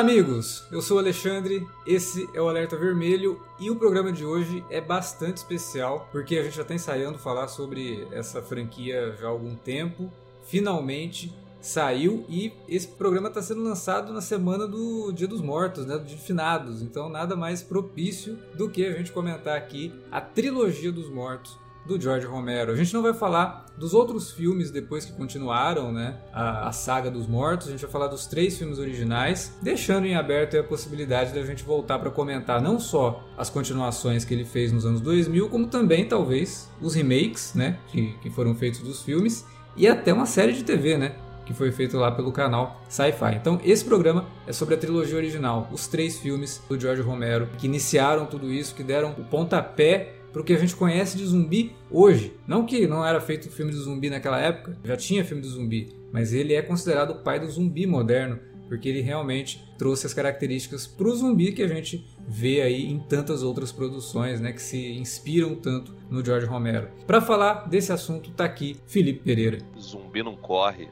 amigos! Eu sou o Alexandre, esse é o Alerta Vermelho e o programa de hoje é bastante especial porque a gente já está ensaiando falar sobre essa franquia já há algum tempo. Finalmente saiu e esse programa está sendo lançado na semana do Dia dos Mortos, né, do Dia de Finados. Então nada mais propício do que a gente comentar aqui a trilogia dos mortos do George Romero. A gente não vai falar dos outros filmes depois que continuaram, né? A, a, saga dos mortos. A gente vai falar dos três filmes originais, deixando em aberto a possibilidade da gente voltar para comentar não só as continuações que ele fez nos anos 2000, como também talvez os remakes, né? Que, que foram feitos dos filmes e até uma série de TV, né? Que foi feito lá pelo canal Sci-Fi. Então, esse programa é sobre a trilogia original, os três filmes do George Romero que iniciaram tudo isso, que deram o pontapé para o que a gente conhece de zumbi hoje. Não que não era feito filme de zumbi naquela época, já tinha filme de zumbi, mas ele é considerado o pai do zumbi moderno, porque ele realmente trouxe as características para o zumbi que a gente vê aí em tantas outras produções, né, que se inspiram tanto no George Romero. Para falar desse assunto tá aqui Felipe Pereira. Zumbi não corre,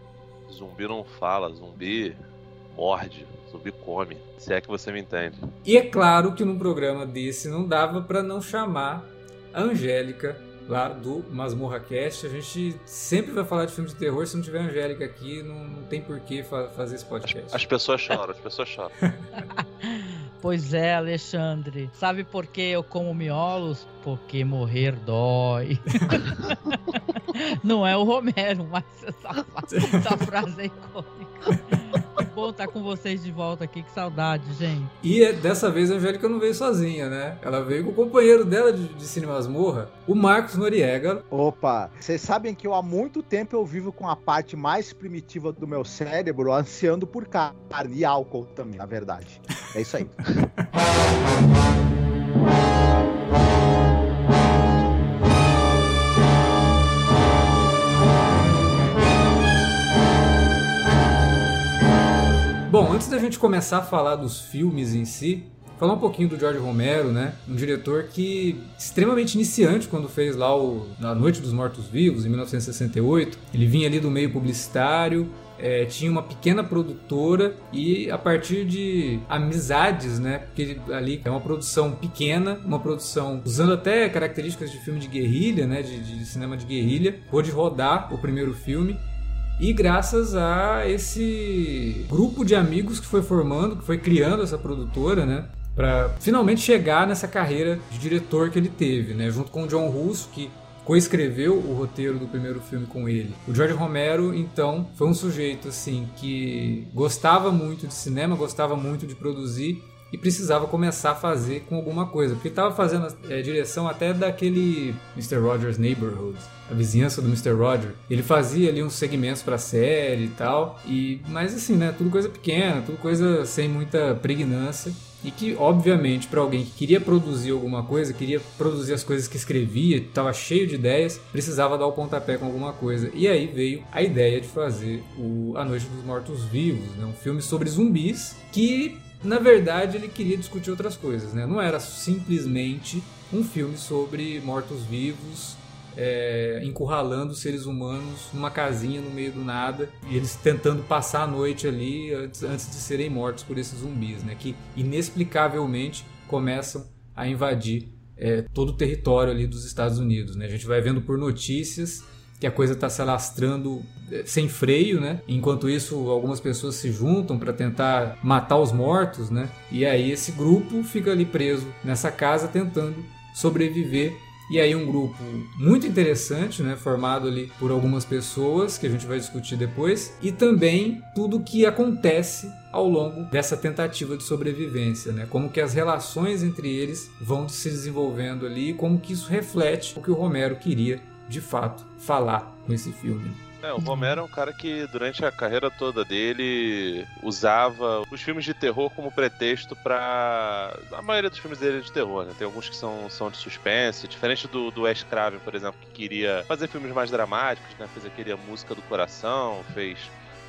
zumbi não fala, zumbi morde, zumbi come. Se é que você me entende. E é claro que num programa desse não dava para não chamar Angélica, lá do Masmorra Cast. A gente sempre vai falar de filme de terror. Se não tiver Angélica aqui, não, não tem por que fa fazer esse podcast. As, as pessoas choram, as pessoas choram. Pois é, Alexandre. Sabe por que eu como miolos? Porque morrer dói. Não é o Romero, mas essa, essa frase é icônica bom estar com vocês de volta aqui, que saudade, gente. E é, dessa vez a Angélica não veio sozinha, né? Ela veio com o companheiro dela de, de Cine Masmorra, o Marcos Noriega. Opa, vocês sabem que eu há muito tempo eu vivo com a parte mais primitiva do meu cérebro, ansiando por carne e álcool também, na verdade. É isso aí. Bom, antes da gente começar a falar dos filmes em si, falar um pouquinho do George Romero, né? Um diretor que extremamente iniciante quando fez lá o A Noite dos Mortos Vivos em 1968. Ele vinha ali do meio publicitário, é, tinha uma pequena produtora e a partir de amizades, né? Porque ali é uma produção pequena, uma produção usando até características de filme de guerrilha, né? De, de cinema de guerrilha, pôde rodar o primeiro filme e graças a esse grupo de amigos que foi formando, que foi criando essa produtora, né? Para finalmente chegar nessa carreira de diretor que ele teve, né? Junto com o John Russo, que coescreveu o roteiro do primeiro filme com ele. O George Romero, então, foi um sujeito assim que gostava muito de cinema, gostava muito de produzir e precisava começar a fazer com alguma coisa, porque estava fazendo é, direção até daquele Mr. Rogers Neighborhood, a vizinhança do Mr. Roger. Ele fazia ali uns segmentos para série e tal, e mas assim, né, tudo coisa pequena, tudo coisa sem muita pregnância. E que, obviamente, para alguém que queria produzir alguma coisa, queria produzir as coisas que escrevia, estava cheio de ideias, precisava dar o pontapé com alguma coisa. E aí veio a ideia de fazer o A Noite dos Mortos Vivos, né? um filme sobre zumbis que na verdade, ele queria discutir outras coisas, né? Não era simplesmente um filme sobre mortos-vivos é, encurralando seres humanos numa casinha no meio do nada e eles tentando passar a noite ali antes, antes de serem mortos por esses zumbis, né? Que inexplicavelmente começam a invadir é, todo o território ali dos Estados Unidos, né? A gente vai vendo por notícias que a coisa está se alastrando eh, sem freio, né? Enquanto isso, algumas pessoas se juntam para tentar matar os mortos, né? E aí esse grupo fica ali preso nessa casa tentando sobreviver. E aí um grupo muito interessante, né, formado ali por algumas pessoas que a gente vai discutir depois, e também tudo que acontece ao longo dessa tentativa de sobrevivência, né? Como que as relações entre eles vão se desenvolvendo ali, como que isso reflete o que o Romero queria de fato falar com esse filme. É, o Romero é um cara que durante a carreira toda dele usava os filmes de terror como pretexto para a maioria dos filmes dele é de terror, né? Tem alguns que são, são de suspense, diferente do, do Wes Craven, por exemplo, que queria fazer filmes mais dramáticos, né? Fez aquele Música do Coração, fez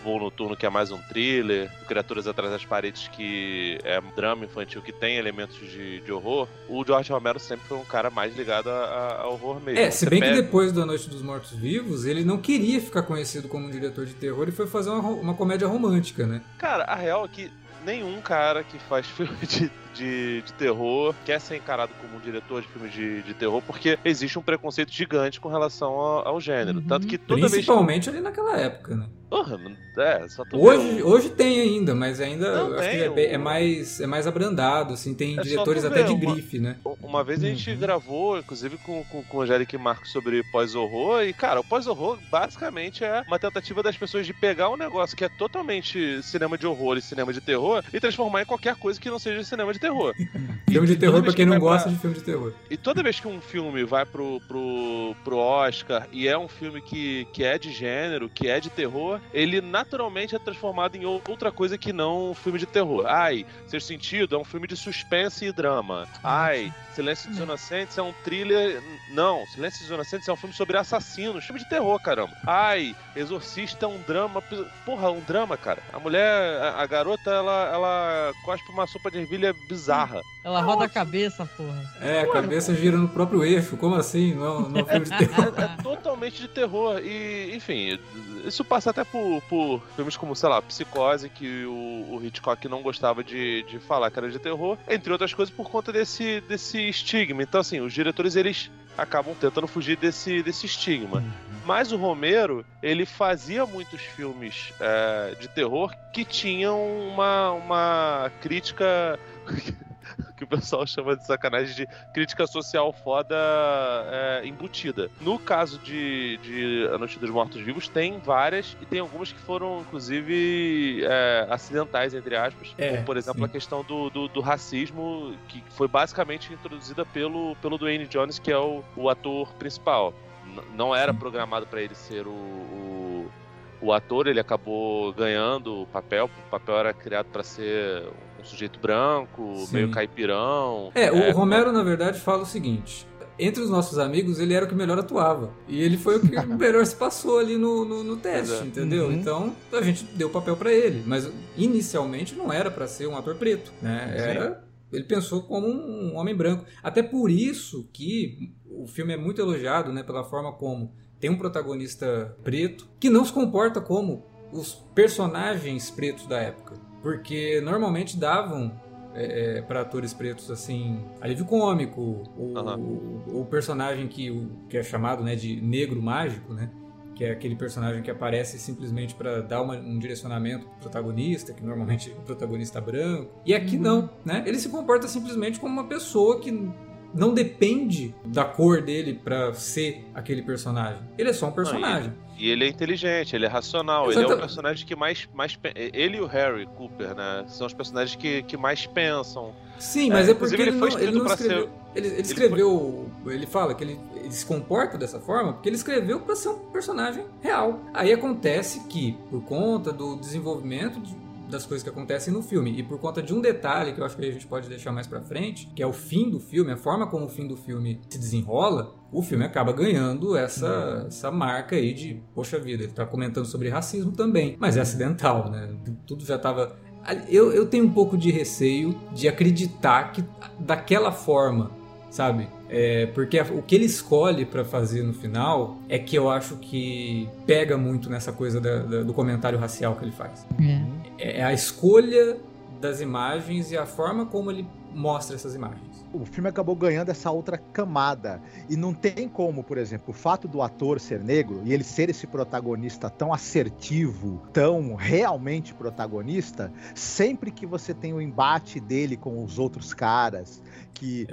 Voo Noturno, que é mais um thriller, Criaturas Atrás das Paredes, que é um drama infantil que tem elementos de, de horror, o George Romero sempre foi um cara mais ligado a, a horror mesmo. É, se bem pega... que depois da Noite dos Mortos Vivos, ele não queria ficar conhecido como um diretor de terror e foi fazer uma, uma comédia romântica, né? Cara, a real é que nenhum cara que faz filme de, de, de, terror quer ser encarado como um diretor de filme de, de terror, porque existe um preconceito gigante com relação ao, ao gênero. Uhum. Tanto que toda Principalmente vez. ali naquela época, né? Porra, é, só hoje, hoje tem ainda, mas ainda acho que é, é, mais, é mais abrandado, assim, tem é diretores até de uma, grife, né? Uma vez a gente uhum. gravou, inclusive com, com, com o Angélica e Marcos sobre pós-horror, e, cara, o pós-horror basicamente é uma tentativa das pessoas de pegar um negócio que é totalmente cinema de horror e cinema de terror e transformar em qualquer coisa que não seja cinema de terror. filme de terror pra quem não gosta pra... de filme de terror. E toda vez que um filme vai pro, pro, pro Oscar e é um filme que, que é de gênero, que é de terror, ele naturalmente naturalmente é transformado em outra coisa que não um filme de terror. Ai, Sexto Sentido é um filme de suspense e drama. Ai, Silêncio dos Inocentes é um thriller. Não, Silêncio dos Inocentes é um filme sobre assassinos. Filme de terror, caramba. Ai, Exorcista é um drama. Porra, um drama, cara. A mulher, a, a garota, ela, ela cospe uma sopa de ervilha bizarra. Ela roda a cabeça, porra. É, a cabeça gira no próprio eixo. Como assim? Não, não é um filme de terror. É, é, totalmente de terror. E, enfim, isso passa até por, por filmes como, sei lá, Psicose, que o, o Hitchcock não gostava de, de falar que era de terror, entre outras coisas por conta desse, desse estigma. Então, assim, os diretores, eles acabam tentando fugir desse, desse estigma. Uhum. Mas o Romero, ele fazia muitos filmes é, de terror que tinham uma, uma crítica que o pessoal chama de sacanagem de crítica social foda é, embutida. No caso de, de A Noite dos Mortos Vivos, tem várias e tem algumas que foram, inclusive, é, acidentais, entre aspas. É, como, por exemplo, sim. a questão do, do, do, racismo, que foi basicamente introduzida pelo, pelo Dwayne Jones, que é o, o ator principal. N não era programado para ele ser o, o o ator ele acabou ganhando o papel, o papel era criado para ser um sujeito branco, Sim. meio caipirão. É, é, o Romero, na verdade, fala o seguinte. Entre os nossos amigos, ele era o que melhor atuava. E ele foi o que melhor se passou ali no, no, no teste, é. entendeu? Uhum. Então, a gente deu o papel para ele. Mas, inicialmente, não era para ser um ator preto, né? Era... Ele pensou como um homem branco. Até por isso que o filme é muito elogiado, né? Pela forma como tem um protagonista preto que não se comporta como os personagens pretos da época. Porque normalmente davam é, é para atores pretos assim alívio cômico o, uhum. o, o, personagem que, o, que é chamado né, de negro mágico né que é aquele personagem que aparece simplesmente para dar uma, um direcionamento pro protagonista que normalmente é o protagonista branco e aqui uhum. não né ele se comporta simplesmente como uma pessoa que não depende da cor dele para ser aquele personagem. Ele é só um personagem. Não, e, ele é inteligente, ele é racional, ele é o personagem que mais, mais. Ele e o Harry Cooper, né? São os personagens que, que mais pensam. Sim, mas é, é porque ele, ele, não, ele não escreveu. Ser... Ele, ele, escreveu. Ele, ele fala que ele, ele, se comporta dessa forma porque ele escreveu para ser um personagem real. Aí acontece que, por conta do desenvolvimento de das coisas que acontecem no filme. E por conta de um detalhe que eu acho que a gente pode deixar mais pra frente, que é o fim do filme, a forma como o fim do filme se desenrola, o filme acaba ganhando essa, essa marca aí de, poxa vida, ele tá comentando sobre racismo também, mas é acidental, né? Tudo já tava. Eu, eu tenho um pouco de receio de acreditar que daquela forma, sabe? É, porque o que ele escolhe para fazer no final é que eu acho que pega muito nessa coisa da, da, do comentário racial que ele faz. É. é a escolha das imagens e a forma como ele mostra essas imagens. O filme acabou ganhando essa outra camada. E não tem como, por exemplo, o fato do ator ser negro e ele ser esse protagonista tão assertivo, tão realmente protagonista, sempre que você tem o embate dele com os outros caras, que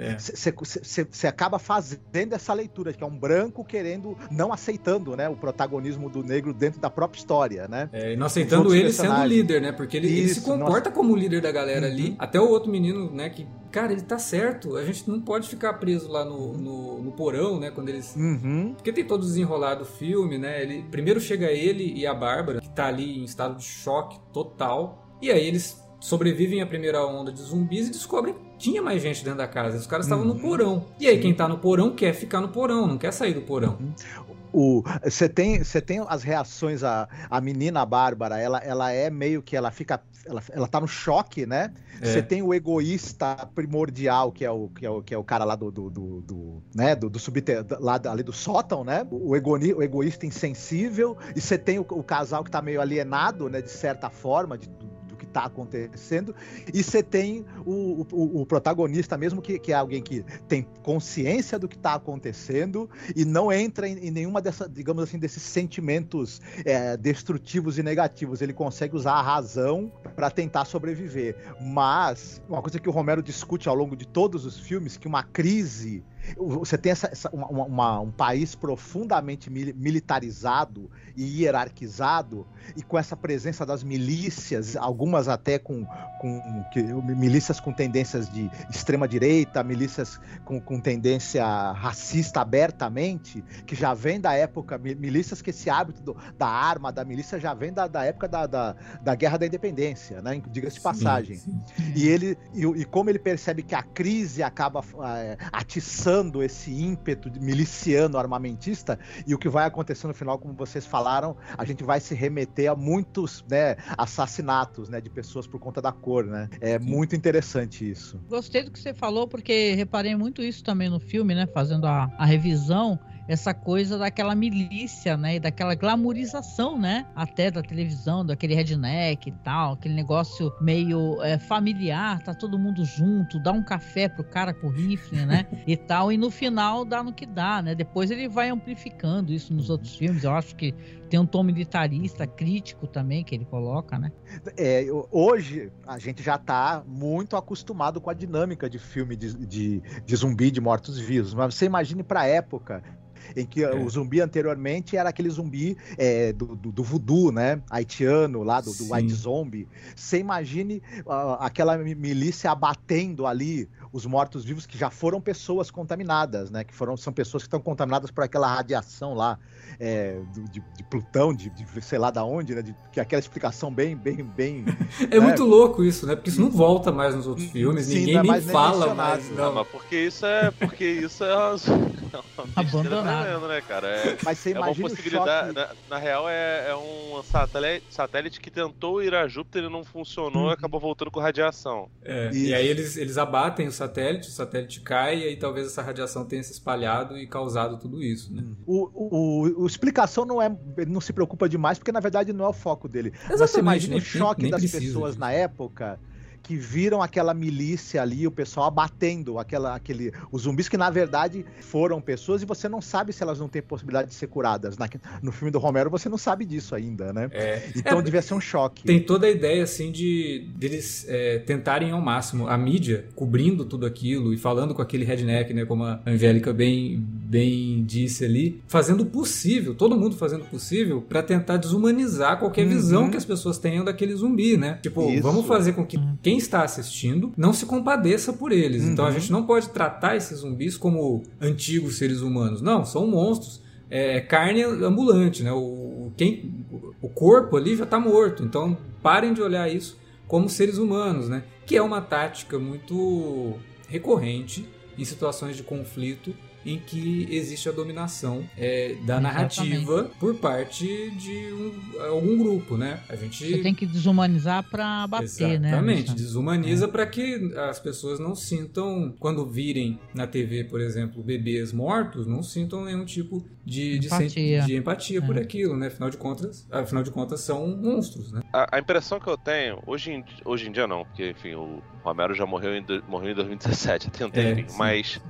você é. acaba fazendo essa leitura, que é um branco querendo, não aceitando né, o protagonismo do negro dentro da própria história, né? É, e não aceitando ele sendo líder, né? Porque ele, Isso, ele se comporta nossa... como líder da galera uhum. ali. Até o outro menino, né, que, cara, ele tá certo, a gente não pode ficar preso lá no, no, no porão, né, quando eles... Uhum. Porque tem todo desenrolado o filme, né? Ele, primeiro chega ele e a Bárbara, que tá ali em estado de choque total, e aí eles sobrevivem à primeira onda de zumbis e descobrem tinha mais gente dentro da casa. Os caras estavam uhum. no porão. E aí, quem tá no porão quer ficar no porão, não quer sair do porão. Uhum. Você tem, você tem as reações, a, a menina Bárbara, ela, ela é meio que ela fica. Ela, ela tá no choque, né? Você é. tem o egoísta primordial, que é o, que é o, que é o cara lá do, do, do, do né? do, do subter, lá ali do sótão, né? O, egoni, o egoísta insensível, e você tem o, o casal que tá meio alienado, né? De certa forma, de, está acontecendo, e você tem o, o, o protagonista mesmo, que, que, é alguém que tem consciência do que está acontecendo e não entra em, em, nenhuma dessa, digamos assim, desses sentimentos é, destrutivos e negativos. Ele consegue usar a razão para tentar sobreviver. Mas uma coisa que o Romero discute ao longo de todos os filmes, que uma crise você tem essa, essa uma, uma, um país profundamente militarizado e hierarquizado, e com essa presença das milícias, algumas até com, com que, milícias com tendências de extrema-direita, milícias com, com tendência racista abertamente, que já vem da época, milícias que esse hábito do, da arma, da milícia, já vem da, da época da, da, da Guerra da Independência, né? diga-se de passagem. Sim, sim. E, ele, e, e, como ele percebe que a crise acaba é, atiçando esse ímpeto miliciano armamentista, e o que vai acontecer no final, como vocês falaram, falaram, a gente vai se remeter a muitos né, assassinatos né, de pessoas por conta da cor, né? É Sim. muito interessante isso. Gostei do que você falou, porque reparei muito isso também no filme, né? Fazendo a, a revisão essa coisa daquela milícia, né? E daquela glamorização, né? Até da televisão, daquele redneck e tal, aquele negócio meio é, familiar, tá todo mundo junto, dá um café pro cara com rifle, né? e tal, e no final dá no que dá, né? Depois ele vai amplificando isso nos outros filmes. Eu acho que tem um tom militarista, crítico também, que ele coloca, né? É, hoje a gente já tá muito acostumado com a dinâmica de filme de, de, de zumbi de mortos-vivos, mas você imagine pra época em que é. o zumbi anteriormente era aquele zumbi é, do, do, do, voodoo, né? Haitiano, lá do, do White Zombie. Você imagine uh, aquela milícia abatendo ali os mortos-vivos que já foram pessoas contaminadas, né? Que foram, são pessoas que estão contaminadas por aquela radiação lá é, de, de, Plutão, de, de, sei lá da onde, né? De, que é aquela explicação bem, bem, bem. é né? muito louco isso, né? Porque isso não volta mais nos outros filmes, Sim, ninguém nem fala mais. Não. não, mas porque isso é. Porque isso é. Abandonado. né, cara? É, mas você é uma possibilidade. Na, na, real, é, é um satélite, satélite que tentou ir a Júpiter e não funcionou hum. e acabou voltando com radiação. É, e aí eles, eles abatem o satélite, o satélite cai e aí talvez essa radiação tenha se espalhado e causado tudo isso, né? O, o, o, explicação não é. Ele não se preocupa demais, porque na verdade não é o foco dele. Exatamente, Você imagina o choque nem, nem das pessoas na época que viram aquela milícia ali, o pessoal abatendo aquela, aquele, os zumbis que na verdade foram pessoas e você não sabe se elas não têm possibilidade de ser curadas. Na, no filme do Romero você não sabe disso ainda, né? É, então é, devia ser um choque. Tem toda a ideia assim de deles é, tentarem ao máximo a mídia cobrindo tudo aquilo e falando com aquele redneck, né, como a Angélica bem bem disse ali, fazendo o possível, todo mundo fazendo o possível para tentar desumanizar qualquer uhum. visão que as pessoas tenham daquele zumbi, né? Tipo, Isso. vamos fazer com que quem quem está assistindo não se compadeça por eles. Uhum. Então a uhum. gente não pode tratar esses zumbis como antigos seres humanos. Não, são monstros. É carne ambulante, né? O, quem, o corpo ali já está morto. Então parem de olhar isso como seres humanos, né? Que é uma tática muito recorrente em situações de conflito em que existe a dominação é, da Exatamente. narrativa por parte de um, algum grupo, né? A gente Você tem que desumanizar para bater, Exatamente. né? Exatamente, desumaniza é. para que as pessoas não sintam quando virem na TV, por exemplo, bebês mortos, não sintam nenhum tipo de empatia, de, de empatia é. por aquilo, né? Afinal de contas, afinal de contas são monstros, né? A, a, impressão que eu tenho hoje em, hoje em dia não, porque enfim, o Romero já morreu em, morreu em 2017, tem um tempinho, é, mas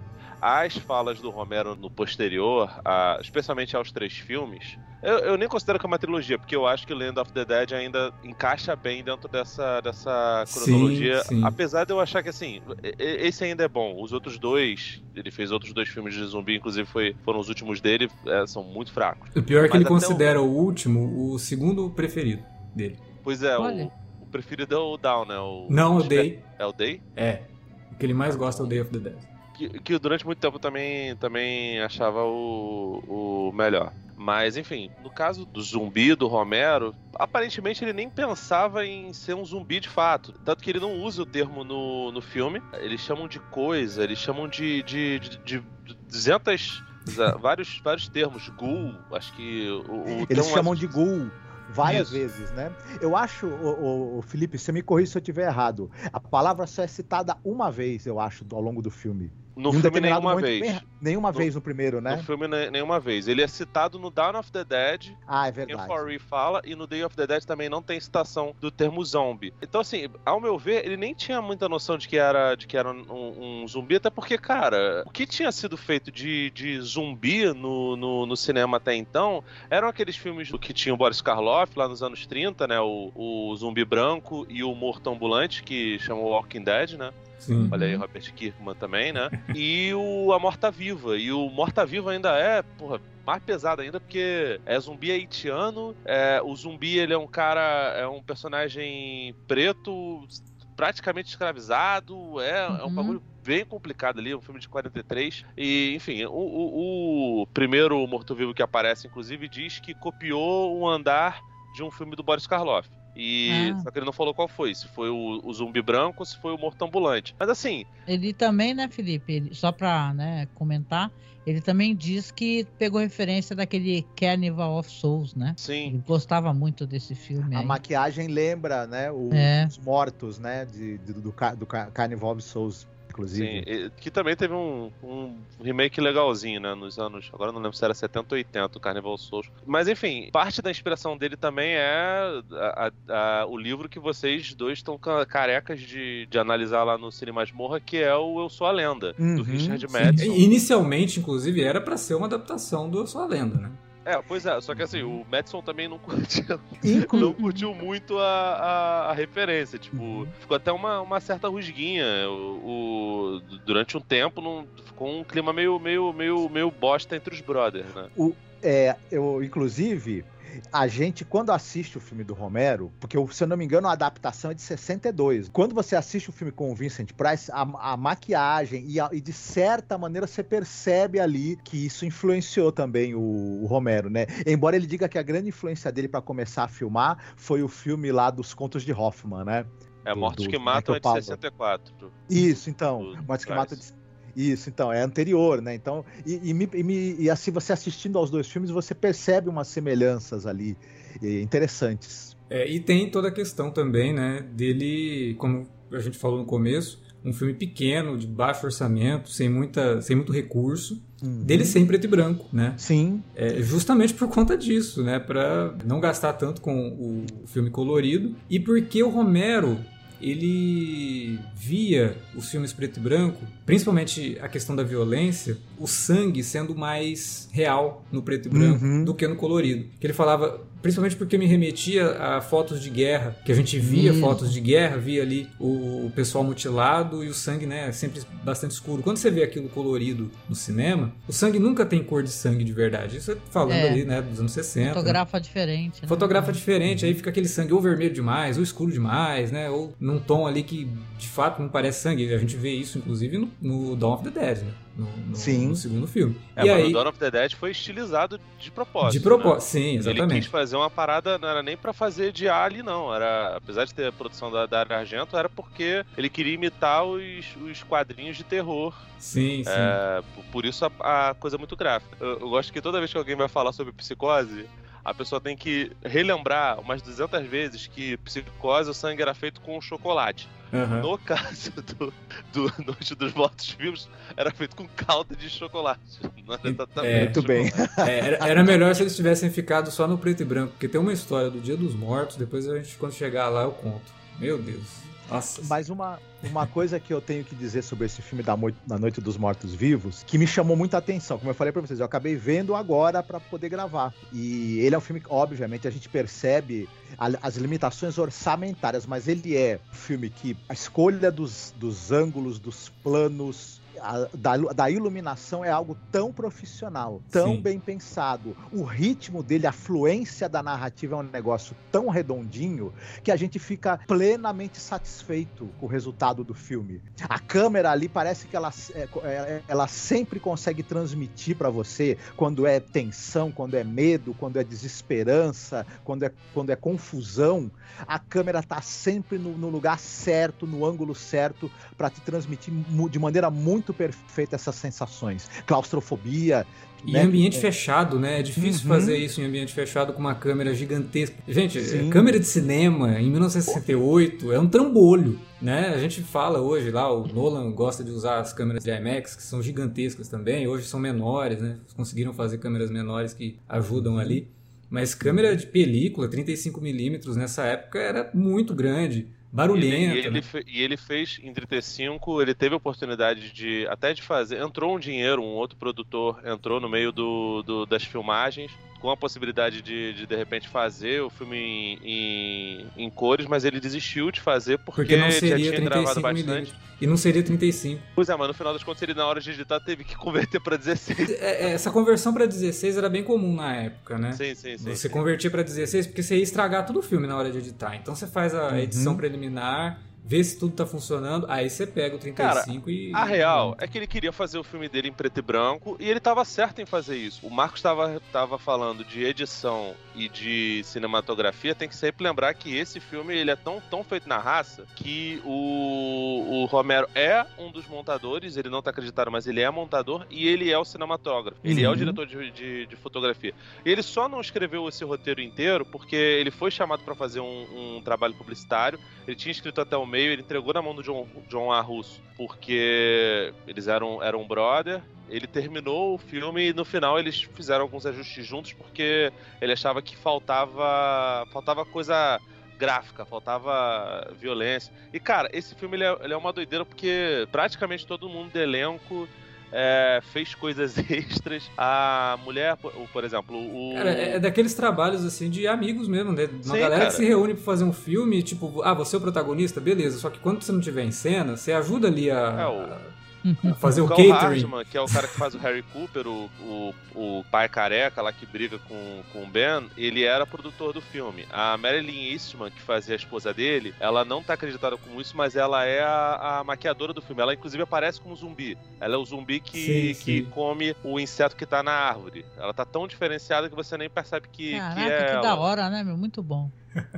as falas do Romero no posterior, a, especialmente aos três filmes, eu, eu, nem considero que é uma trilogia, porque eu acho que Land of the Dead ainda encaixa bem dentro dessa, dessa cronologia. Sim, sim. Apesar de eu achar que, assim, esse ainda é bom. Os outros dois, ele fez outros dois filmes de zumbi, inclusive foi, foram os últimos dele, é, são muito fracos. O pior é que Mas ele considera o... o... último o segundo preferido dele. Pois é, o, o, preferido é o Down, né? O, Não, o Day. É o Day? É. O que ele mais gosta é o Day of the Dead que, que durante muito tempo também, também achava o, o melhor. Mas, enfim, no caso do zumbi do Romero, aparentemente ele nem pensava em ser um zumbi de fato. Tanto que ele não usa o termo no, no filme. Eles chamam de coisa, eles chamam de, de, de, de 200. vários, vários termos. Ghoul, acho que. O, o eles chamam de ghoul várias Isso. vezes, né? Eu acho, o, o, o, Felipe, você me corrija se eu estiver errado. A palavra só é citada uma vez, eu acho, ao longo do filme. No um filme, nenhuma vez. bem- nenhuma No- vez no primeiro, né? No filme, ne- nenhuma vez. Ele é citado no Dawn of the Dead, Ah, é verdade. Foree fala, e no Day of the Dead também não tem citação do termo zombie. Então, assim, ao meu ver, ele nem tinha muita noção de que era, de que era um, um zumbi, até porque, cara, o que tinha sido feito de, de zumbi no, no, no cinema até então eram aqueles filmes do que tinha o Boris Karloff lá nos anos 30, né? O, o Zumbi Branco e o Morto Ambulante, que chamou Walking Dead, né? Sim. Olha aí, Robert Kirkman também, né? E o A Morta Viva. E o Morta Viva ainda é, porra, mais pesado ainda, porque é zumbi haitiano. É, o zumbi, ele é um cara, é um personagem preto, praticamente escravizado. É, é um Uhum. bagulho bem complicado ali, um filme de 43. E, enfim, o, o, o primeiro morto-vivo que aparece, inclusive, diz que copiou um andar de um filme do Boris Karloff. E Ah. só que ele não falou qual foi, se foi o, o zumbi branco ou se foi o morto ambulante. Mas assim, Ele também, né, Felipe? Ele- só pra né, comentar, ele também diz que pegou referência daquele Carnival of Souls, né? sim, Ele gostava muito desse filme. A aí. maquiagem lembra, né, o- É. os mortos, né, de, de- do, do ca- Carnival of Souls, inclusive. sim. Que também teve um, um remake legalzinho, né? Nos anos. Agora não lembro se era 70 ou 80, o Carnival Souls. Mas enfim, parte da inspiração dele também é a- a- a- o livro que vocês dois estão ca- carecas de, de analisar lá no Cine Masmorra, que é o Eu Sou a Lenda, Uhum, do Richard Sim. Madison. Inicialmente, inclusive, era pra ser uma adaptação do Eu Sou a Lenda, né? É, pois é, só que assim, o Madison também não curtiu, Inclu- não curtiu muito a, a, a referência. Tipo, Uhum. ficou até uma, uma certa rusguinha. O, o- durante um tempo não, ficou um clima meio, meio, meio, meio bosta entre os brothers, né? É, eu, inclusive, a gente, quando assiste o filme do Romero, porque se eu não me engano, a adaptação é de 62. Quando você assiste o filme com o Vincent Price, a, a maquiagem e, a- e, de certa maneira você percebe ali que isso influenciou também o, o Romero, né? Embora ele diga que a grande influência dele para começar a filmar foi o filme lá dos Contos de Hoffman, né? É, Do- Mortos do que Matam é de Michael Palmer. 64. Isso, então. Do Mortes que matam de- Isso, então, é anterior, né? Então, e, e, me- e me- e assim, você assistindo aos dois filmes, você percebe umas semelhanças ali eh, interessantes. É, e tem toda a questão também, né, dele, como a gente falou no começo, um filme pequeno, de baixo orçamento, sem, muita, sem muito recurso, dele ser em preto e branco, né? Sim, É, justamente por conta disso, né? Para não gastar tanto com o filme colorido e porque o Romero ele via os filmes preto e branco, principalmente a questão da violência, o sangue sendo mais real no preto e branco Uhum. do que no colorido. Que ele falava, principalmente porque me remetia a fotos de guerra, que a gente via Isso. fotos de guerra, via ali o pessoal mutilado e o sangue, né, sempre bastante escuro. Quando você vê aquilo colorido no cinema, o sangue nunca tem cor de sangue de verdade. Isso é falando É. ali, né, dos anos 60. né? Fotografa diferente. Né? Fotografa diferente, aí fica aquele sangue ou vermelho demais, ou escuro demais, né? Ou num tom ali que de fato não parece sangue. A gente vê isso, inclusive, no, no Dawn of the Dead, né? No, no- Sim. no segundo filme. É, e mas aí, o Dawn of the Dead foi estilizado de propósito. de né? propósito, sim, Ele quis exatamente. fazer uma parada, não era nem pra fazer de Ali, não. Era, apesar de ter a produção da Dario Argento, era porque ele queria imitar os, os quadrinhos de terror. Sim, sim. É, por- por isso a, a coisa é muito gráfica. Eu, eu gosto que toda vez que alguém vai falar sobre psicose, a pessoa tem que relembrar umas 200 vezes que psicose, o sangue era feito com chocolate. Aham. No caso do, do Noite dos Mortos Vivos, era feito com calda de chocolate. Não era exatamente É. Muito bem. É, era, era melhor se eles tivessem ficado só no preto e branco, porque tem uma história do Dia dos Mortos, depois a gente, quando chegar lá, eu conto. Meu Deus. Nossa. Mas uma, uma coisa que eu tenho que dizer sobre esse filme da, da Noite dos Mortos Vivos, que me chamou muita atenção, como eu falei pra vocês, eu acabei vendo agora pra poder gravar. E ele é um filme que, obviamente, a gente percebe a- as limitações orçamentárias, mas ele é um filme que a escolha dos, dos ângulos, dos planos, a- da, da iluminação é algo tão profissional, tão Sim. bem pensado. O ritmo dele, a fluência da narrativa é um negócio tão redondinho que a gente fica plenamente satisfeito com o resultado do filme. A câmera ali parece que ela, é, é, ela sempre consegue transmitir pra você quando é tensão, quando é medo, quando é desesperança, quando é, quando é confusão. A câmera tá sempre no, no lugar certo, no ângulo certo, para te transmitir de maneira muito muito perfeito essas sensações. Claustrofobia. E né? ambiente fechado, né? É difícil Uhum. fazer isso em ambiente fechado com uma câmera gigantesca. Gente, Sim. câmera de cinema em 1968 é um trambolho, né? A gente fala hoje lá, o Nolan gosta de usar as câmeras de IMAX, que são gigantescas também, hoje são menores, né? Conseguiram fazer câmeras menores que ajudam ali. Mas câmera de película, 35mm, nessa época era muito grande, barulhenta. E ele, né? fe- e ele fez em 35, ele teve a oportunidade de até de fazer. Entrou um dinheiro, um outro produtor entrou no meio do, do- das filmagens, com a possibilidade de, de de repente fazer o filme em, em, em cores, mas ele desistiu de fazer porque, Porque não já seria tinha gravado 35mm. bastante. E não seria 35. Pois é, mas no final das contas ele na hora de editar teve que converter pra 16. É, é, Essa conversão pra 16 era bem comum na época, né? Sim, sim, sim. Você sim. convertia pra 16 porque você ia estragar todo o filme na hora de editar. Então você faz a Uhum. edição preliminar, vê se tudo tá funcionando, aí você pega o 35 e. A real é que ele queria fazer o filme dele em preto e branco e ele tava certo em fazer isso. O Marcos tava, tava falando de edição e de cinematografia, tem que sempre lembrar que esse filme ele é tão, tão feito na raça que o, o Romero é um dos montadores, ele não tá acreditado, mas ele é montador e ele é o cinematógrafo, ele é o Uhum. diretor de, de, de fotografia. Ele só não escreveu esse roteiro inteiro porque ele foi chamado para fazer um, um trabalho publicitário, ele tinha escrito até o meio, ele entregou na mão do John, John A. Russo, porque eles eram, eram brother. Ele terminou o filme e no final eles fizeram alguns ajustes juntos porque ele achava que faltava faltava coisa gráfica, faltava violência. E cara, esse filme ele é, ele é uma doideira porque praticamente todo mundo do elenco é, fez coisas extras. A mulher, por, exemplo, o. Cara, é é daqueles trabalhos assim de amigos mesmo, né? Uma Sim, galera cara. que se reúne pra fazer um filme, tipo, ah, você é o protagonista, beleza. Só que quando você não tiver em cena, você ajuda ali a, É, o- a fazer o Carl catering. Hardman, que é o cara que faz o Harry Cooper, o, o, o pai careca lá que briga com, com o Ben, ele era produtor do filme. A Marilyn Eastman, que fazia a esposa dele, ela não tá acreditada como isso, mas ela é a, a maquiadora do filme. Ela inclusive aparece como zumbi. Ela é o zumbi que, Sim, que sim. come o inseto que tá na árvore. Ela tá tão diferenciada que você nem percebe que, Caraca, que que, é ela. da hora, né, meu? Muito bom.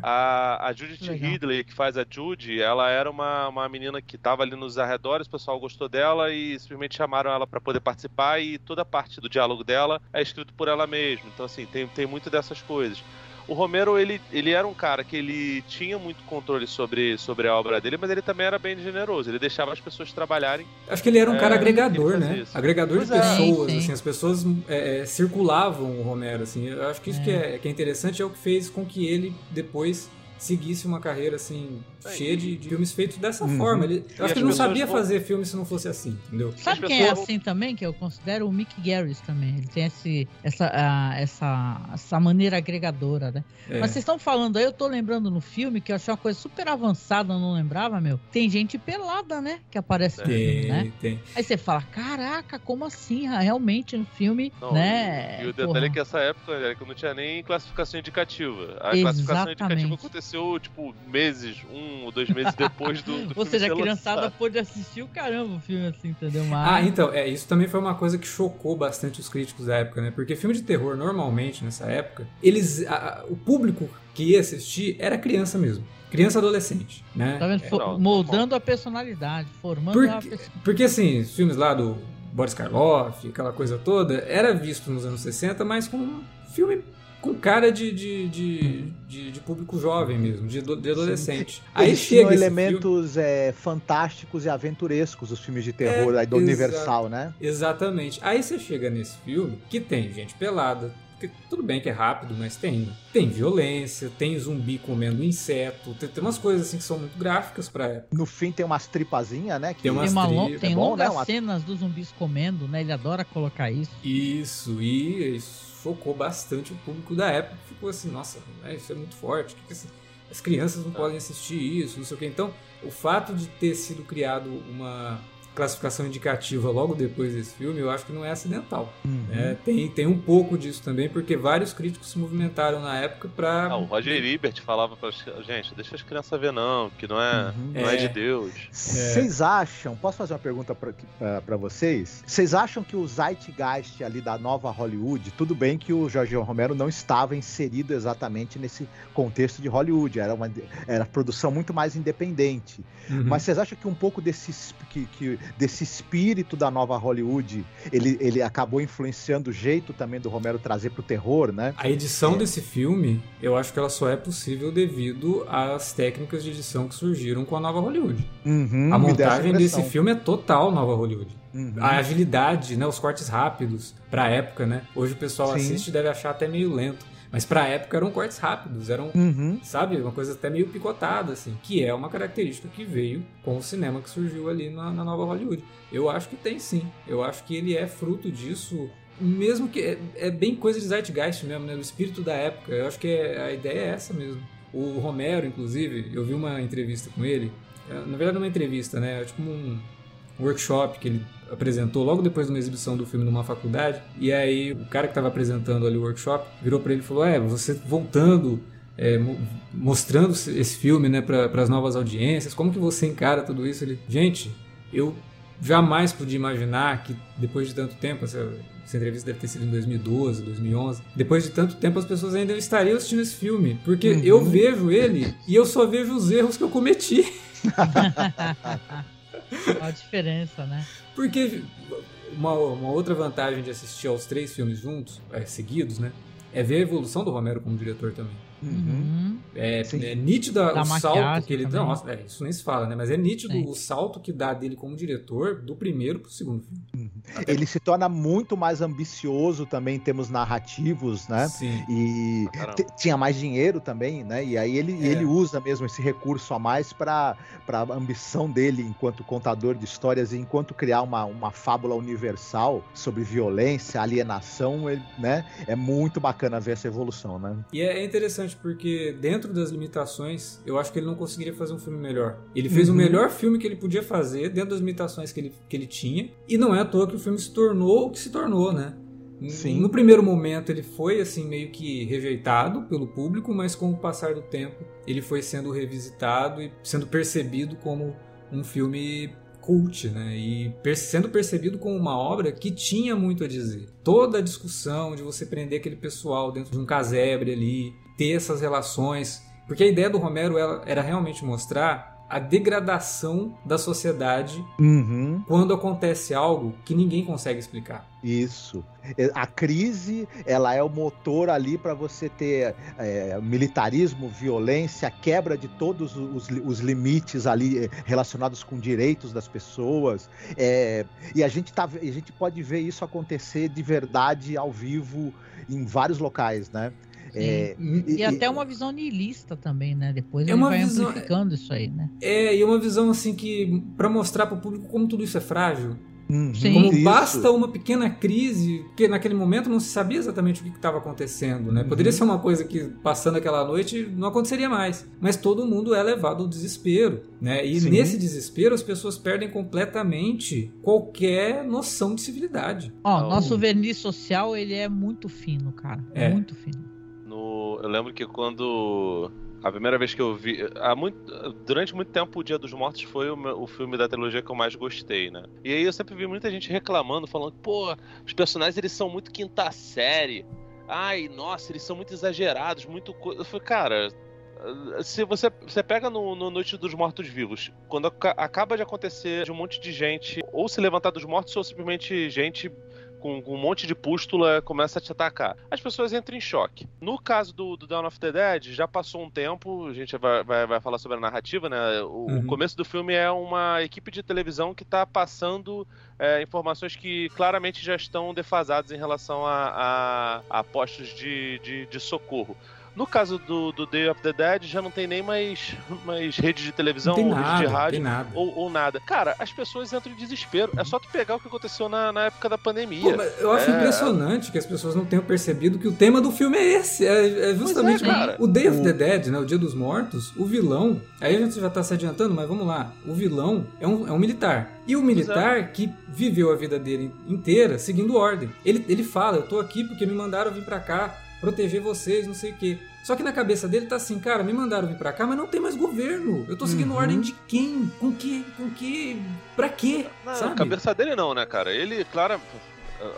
A, a Judith Legal. Ridley, que faz a Judy, ela era uma, uma menina que tava ali nos arredores, o pessoal gostou dela e simplesmente chamaram ela para poder participar e toda a parte do diálogo dela é escrito por ela mesma. Então, assim, tem, tem muito dessas coisas. O Romero, ele, ele era um cara que ele tinha muito controle sobre, sobre a obra dele, mas ele também era bem generoso. Ele deixava as pessoas trabalharem. Acho que ele era um É, cara agregador, né? isso. Agregador Pois de é. pessoas, Sim, sim. assim, as pessoas é, é, circulavam o Romero, assim. Eu acho que isso que, é, que é interessante é o que fez com que ele depois seguisse uma carreira assim É, cheia de, de filmes feitos dessa Uhum. forma. Ele, eu acho que ele não sabia vão- fazer filme se não fosse assim, entendeu? Sabe quem é assim também, que eu considero o Mick Garris também. Ele tem esse, essa, ah, essa, essa maneira agregadora, né? É. Mas vocês estão falando aí, eu tô lembrando no filme que eu achei uma coisa super avançada, eu não lembrava, meu. Tem gente pelada, né? Que aparece no filme, Tem, né? tem. Aí você fala, caraca, como assim? Ah, Realmente no filme, Não, né? E, o Porra. detalhe é que essa época era que não tinha nem classificação indicativa. A classificação indicativa Exatamente. Aconteceu, tipo, meses, um ou dois meses depois do, do Ou seja, a criançada lançado. pôde assistir o caramba o filme assim, entendeu? Mas... Ah, então, é, isso também foi uma coisa que chocou bastante os críticos da época, né? Porque filme de terror, normalmente, nessa época, eles. a- a- o público que ia assistir era criança mesmo. Criança adolescente, né? Tá vendo? É, não, moldando a personalidade, formando Por a pessoa. Porque assim, os filmes lá do Boris Karloff, aquela coisa toda, era visto nos anos 60, mas com um filme com cara de, de, de, de- de público jovem mesmo, de, de adolescente. Aí Eles chega elementos é, fantásticos e aventurescos, os filmes de terror É, aí do. Universal, né? exatamente. Aí você chega nesse filme que tem gente pelada, que tudo bem que é rápido, mas tem. Tem violência, tem zumbi comendo inseto, tem, tem umas coisas assim que são muito gráficas pra época. No fim tem umas tripazinhas, né? Que Tem umas Tem, tripas, tem é bom, longas né? Cenas dos zumbis comendo, né? Ele adora colocar isso. Isso, e isso chocou bastante o público da época. Ficou assim, nossa, né, isso é muito forte. que que as crianças não podem assistir isso, não sei o que. Então, o fato de ter sido criado uma classificação indicativa logo depois desse filme, eu acho que não é acidental. Uhum. né? Tem, tem um pouco disso também, porque vários críticos se movimentaram na época para. Ah, o Roger Ebert falava pra gente, deixa as crianças ver não, que não é, Uhum. não é. É. de Deus. Vocês acham, posso fazer uma pergunta pra vocês? Vocês acham que o Zeitgeist ali da nova Hollywood, tudo bem que o Jorge Romero não estava inserido exatamente nesse contexto de Hollywood, era uma era produção muito mais independente. Uhum. Mas vocês acham que um pouco desses que, que desse espírito da nova Hollywood. Ele, ele acabou influenciando o jeito também do Romero trazer pro terror, né? A edição É. desse filme, eu acho que ela só é possível devido às técnicas de edição que surgiram com a nova Hollywood. Uhum, a montagem desse filme é total nova Hollywood. Uhum. A agilidade, né, os cortes rápidos pra época, né? Hoje o pessoal Sim. assiste e deve achar até meio lento, mas pra época eram cortes rápidos, eram Uhum. sabe? Uma coisa até meio picotada, assim, que é uma característica que veio com o cinema que surgiu ali na, na nova Hollywood. Eu acho que tem sim. Eu acho que ele é fruto disso, mesmo que. É, é bem coisa de Zeitgeist mesmo, né? Do espírito da época. Eu acho que é- a ideia é essa mesmo. O Romero, inclusive, eu vi uma entrevista com ele. é, Na verdade, não é uma entrevista, né? É tipo um workshop que ele apresentou logo depois de uma exibição do filme numa faculdade. E aí o cara que estava apresentando ali o workshop virou para ele e falou: É, você voltando, é, mo- mostrando esse filme né, para as novas audiências, como que você encara tudo isso? Ele, gente, eu jamais podia imaginar que depois de tanto tempo, essa, essa entrevista deve ter sido em 2012, 2011, depois de tanto tempo as pessoas ainda estariam assistindo esse filme, porque Uhum. eu vejo ele e eu só vejo os erros que eu cometi. A diferença, né? Porque uma, uma outra vantagem de assistir aos três filmes juntos, é, seguidos, né? É ver a evolução do Romero como diretor também. Uhum. Uhum. É, é nítido Da o salto que ele dá. também. Nossa, é, isso nem se fala, né? Mas é nítido Sim. o salto que dá dele como diretor do primeiro pro segundo filme. Até- Ele se torna muito mais ambicioso também em termos narrativos, né? Sim. E t- tinha mais dinheiro também, né? E aí ele, É. ele usa mesmo esse recurso a mais para a ambição dele enquanto contador de histórias e enquanto criar uma, uma fábula universal sobre violência, alienação, ele, né? É muito bacana ver essa evolução, né? E é é interessante porque dentro das limitações, eu acho que ele não conseguiria fazer um filme melhor. Ele fez o Uhum. melhor filme que ele podia fazer dentro das limitações que ele, que ele tinha. E não é à toa que o filme se tornou o que se tornou, né? Sim. No primeiro momento ele foi assim meio que rejeitado pelo público, mas com o passar do tempo ele foi sendo revisitado e sendo percebido como um filme cult, né? E per- sendo percebido como uma obra que tinha muito a dizer. Toda a discussão de você prender aquele pessoal dentro de um casebre ali, ter essas relações, porque a ideia do Romero era realmente mostrar a degradação da sociedade Uhum, quando acontece algo que ninguém consegue explicar. isso. A crise, ela é o motor ali para você ter é, militarismo, violência, quebra de todos os, os limites ali é, relacionados com direitos das pessoas. É, e a gente, tá, a gente pode ver isso acontecer de verdade ao vivo em vários locais, né? É, E até uma visão niilista também, né? Depois É ele uma vai visão- amplificando isso aí, né? É, e uma visão assim que para mostrar para o público como tudo isso é frágil, uhum, Sim. como isso. basta uma pequena crise, porque naquele momento não se sabia exatamente o que estava acontecendo, né? Poderia Uhum. ser uma coisa que passando aquela noite não aconteceria mais, mas todo mundo é levado ao desespero, né? E Sim. nesse desespero as pessoas perdem completamente qualquer noção de civilidade. Ó, Não. nosso verniz social, ele é muito fino, cara. É. Muito fino. Eu lembro que quando. A primeira vez que eu vi. Há muito, durante muito tempo, O Dia dos Mortos foi o, meu- o filme da trilogia que eu mais gostei, né? E aí eu sempre vi muita gente reclamando, falando: pô, os personagens eles são muito quinta série. Ai, nossa, eles são muito exagerados, muito. co-" Eu falei, cara. Se você, você pega no, no Noite dos Mortos Vivos, quando aca- acaba de acontecer de um monte de gente ou se levantar dos mortos ou simplesmente gente com, com um monte de pústula começa a te atacar. As pessoas entram em choque. No caso do, do Dawn of the Dead, já passou um tempo, a gente vai, vai, vai falar sobre a narrativa, né? O, o Uhum. começo do filme é uma equipe de televisão que está passando é, informações que claramente já estão defasadas em relação a, a, a postos de, de, de socorro. No caso do, do Day of the Dead, já não tem nem mais, mais rede de televisão não tem ou rede nada, de não rádio tem nada. ou, ou nada. Cara, as pessoas entram em desespero. É só tu pegar o que aconteceu na, na época da pandemia. Pô, mas eu acho É. impressionante que as pessoas não tenham percebido que o tema do filme é esse. É, é justamente é, cara. o Day of the Dead, né? O Dia dos Mortos. O vilão. Aí a gente já tá se adiantando, mas vamos lá. O vilão é um, é um militar. E o militar que viveu a vida dele inteira seguindo ordem. Ele, ele fala: Eu tô aqui porque me mandaram vir pra cá proteger vocês, não sei o quê. Só que na cabeça dele tá assim, cara, me mandaram vir pra cá, mas não tem mais governo. Eu tô seguindo Uhum. ordem de quem? Com que? Com que? Pra quê? Na Sabe? cabeça dele não, né, cara? Ele, claro,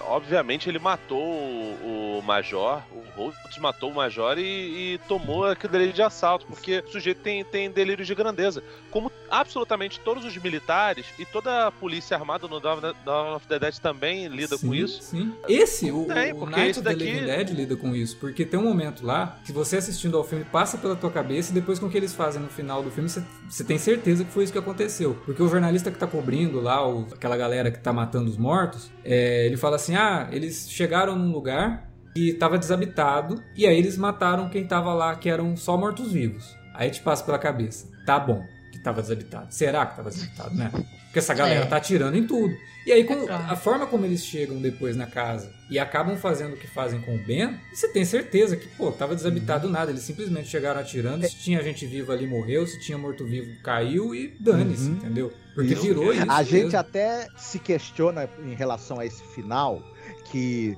obviamente ele matou o, o Major, o Rhodes matou o Major e, e tomou aquele delírio de assalto, porque o sujeito tem, tem delírio de grandeza. Como absolutamente todos os militares e toda a polícia armada no Dawn of the Dead também lida sim, com isso. Sim. Esse, o, tem, o Night of the daqui- Living Dead lida com isso, porque tem um momento lá que você assistindo ao filme passa pela tua cabeça e depois com o que eles fazem no final do filme você, você tem certeza que foi isso que aconteceu. Porque o jornalista que tá cobrindo lá, o- aquela galera que tá matando os mortos, é, ele fala assim: ah, eles chegaram num lugar que estava desabitado e aí eles mataram quem tava lá, que eram só mortos-vivos. Aí te passa pela cabeça, tá bom, que tava desabitado. Será que tava desabitado, né? Porque essa galera É. tá atirando em tudo. E aí, com- claro. a forma como eles chegam depois na casa e acabam fazendo o que fazem com o Ben, você tem certeza que, pô, tava desabitado nada. Eles simplesmente chegaram atirando. Se tinha gente viva ali, morreu. Se tinha morto-vivo, caiu e dane-se, Uhum. entendeu? Porque Isso. virou isso. A gente mesmo. até se questiona em relação a esse final, que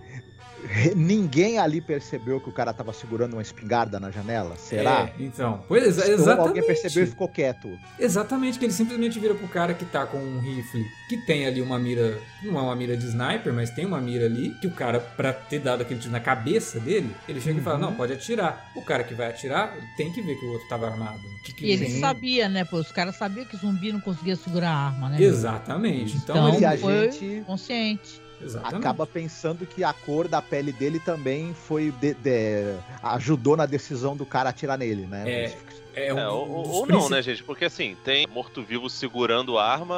ninguém ali percebeu que o cara tava segurando uma espingarda na janela. Será? É, então. Pois, exa- Ou exatamente. Alguém percebeu e ficou quieto. Exatamente, que ele simplesmente vira pro cara que tá com um rifle, que tem ali uma mira, não é uma mira de sniper, mas tem uma mira ali, que o cara, pra ter dado aquele tiro na cabeça dele, ele chega e fala, Uhum. não, pode atirar. O cara que vai atirar, tem que ver que o outro tava armado. Que que E ele Sim. sabia, né? Pô, os caras sabiam que zumbi não conseguia segurar a arma, né? Exatamente. Então, Então, ele... A gente Consciente. Exatamente. acaba pensando que a cor da pele dele também foi de- de- ajudou na decisão do cara atirar nele, né? É. É, um É, ou, ou não, né, gente? Porque assim, tem morto-vivo segurando arma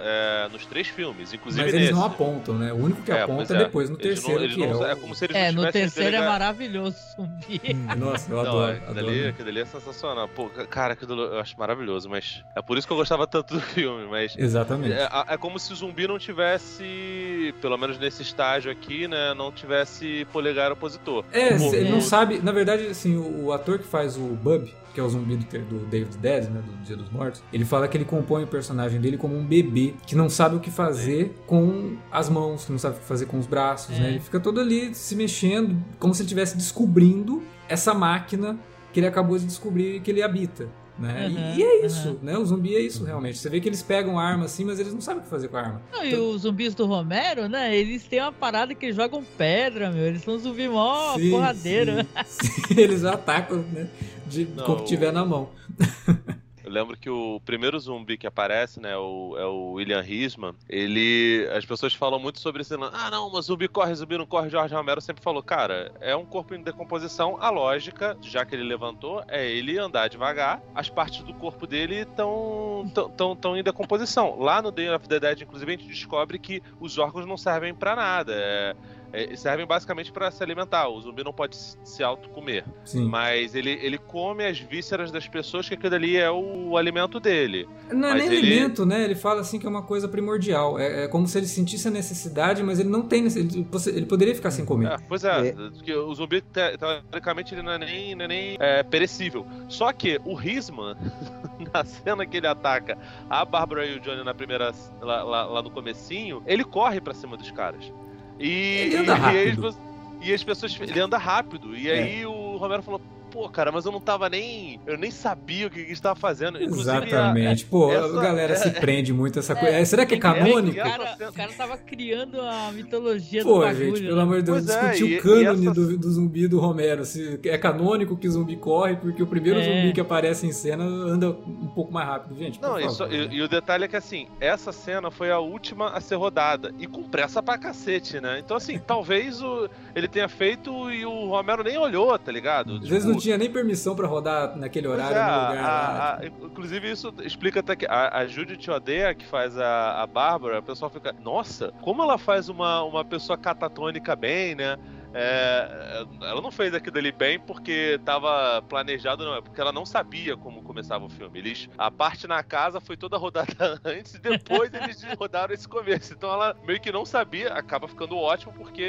é, nos três filmes, inclusive Mas eles nesse. não apontam, né? O único que É, aponta é é. depois, no Eles terceiro, não- eles não- é, é o... como se eles É, não no terceiro é maravilhoso zumbi. Nossa, eu adoro. aquilo adoro. ali, aquilo ali é sensacional. Pô, cara, aquilo eu acho maravilhoso, mas é por isso que eu gostava tanto do filme, mas Exatamente. é, é como se o zumbi não tivesse, pelo menos nesse estágio aqui, né, não tivesse polegar opositor. É, ele não sabe. Na verdade, assim, o, o ator que faz o Bub, que é o zumbi do, do David Dead, né? Do Dia dos Mortos, ele fala que ele compõe o personagem dele como um bebê que não sabe o que fazer com as mãos, que não sabe o que fazer com os braços, É. né? Ele fica todo ali se mexendo, como se ele estivesse descobrindo essa máquina que ele acabou de descobrir que ele habita. Né? E- Uhum, e, é isso, né? O zumbi é isso realmente. Você vê que eles pegam arma assim, mas eles não sabem o que fazer com a arma. Não, e os zumbis do Romero, né? Eles têm uma parada que jogam pedra, meu. Eles são zumbi mó Sim, porradeira. sim. Sim, eles atacam, né? De, Não, com o que tiver na mão. Eu lembro que o primeiro zumbi que aparece, né, o, é o William Risman, ele. As pessoas falam muito sobre esse. lance, Ah, não, mas zumbi corre, zumbi não corre. George Romero sempre falou, cara, é um corpo em decomposição. A lógica, já que ele levantou, é ele andar devagar. As partes do corpo dele estão tão, tão, em decomposição. Lá no Day of the Dead, inclusive, a gente descobre que os órgãos não servem pra nada. É, é, servem basicamente pra se alimentar. O zumbi não pode se auto-comer. Mas ele, ele come as vísceras das pessoas, que aquilo ali é o alimento dele. Não é Mas nem ele- alimento, né? Ele fala assim que é uma coisa primordial. É, é como se ele sentisse a necessidade, mas ele não tem. Ele, ele poderia ficar sem comer. É, pois é, É. porque o zumbi, te- teoricamente, ele não é nem, não é nem, é, perecível. Só que o Risman, na cena que ele ataca a Bárbara e o Johnny na primeira. lá, lá- lá no comecinho, ele corre pra cima dos caras. E, Ele anda e, rápido. E, as pessoas. Ele anda rápido. E É. aí o Romero falou. Pô, cara, mas eu não tava nem. Eu nem sabia o que que estava fazendo. Inclusive, a- Exatamente. Pô, essa- a galera se é- prende muito a essa É, coisa. É, será que é canônico? cara, o cara tava criando a mitologia do Pô, bagulho. gente, pelo né? amor de Deus, é, discutir e- o cânone essa- do, do zumbi do Romero. Se é canônico que o zumbi corre, porque o primeiro É. zumbi que aparece em cena anda um pouco mais rápido. Gente, Não, isso, né? e, e o detalhe é que assim, essa cena foi a última a ser rodada. E com pressa pra cacete, né? Então, assim, talvez o, ele tenha feito e o Romero nem olhou, tá ligado? Às vezes não tinha nem permissão pra rodar naquele horário é, no lugar a- a- inclusive, isso explica até que a, a Judith Odeia, que faz a, a Bárbara, o pessoal fica, nossa, como ela faz uma, uma pessoa catatônica bem, né? É, ela não fez aquilo ali bem porque tava planejado, não, é porque ela não sabia como começava o filme. Eles, a parte na casa foi toda rodada antes e depois eles rodaram esse começo. Então ela meio que não sabia, acaba ficando ótimo porque,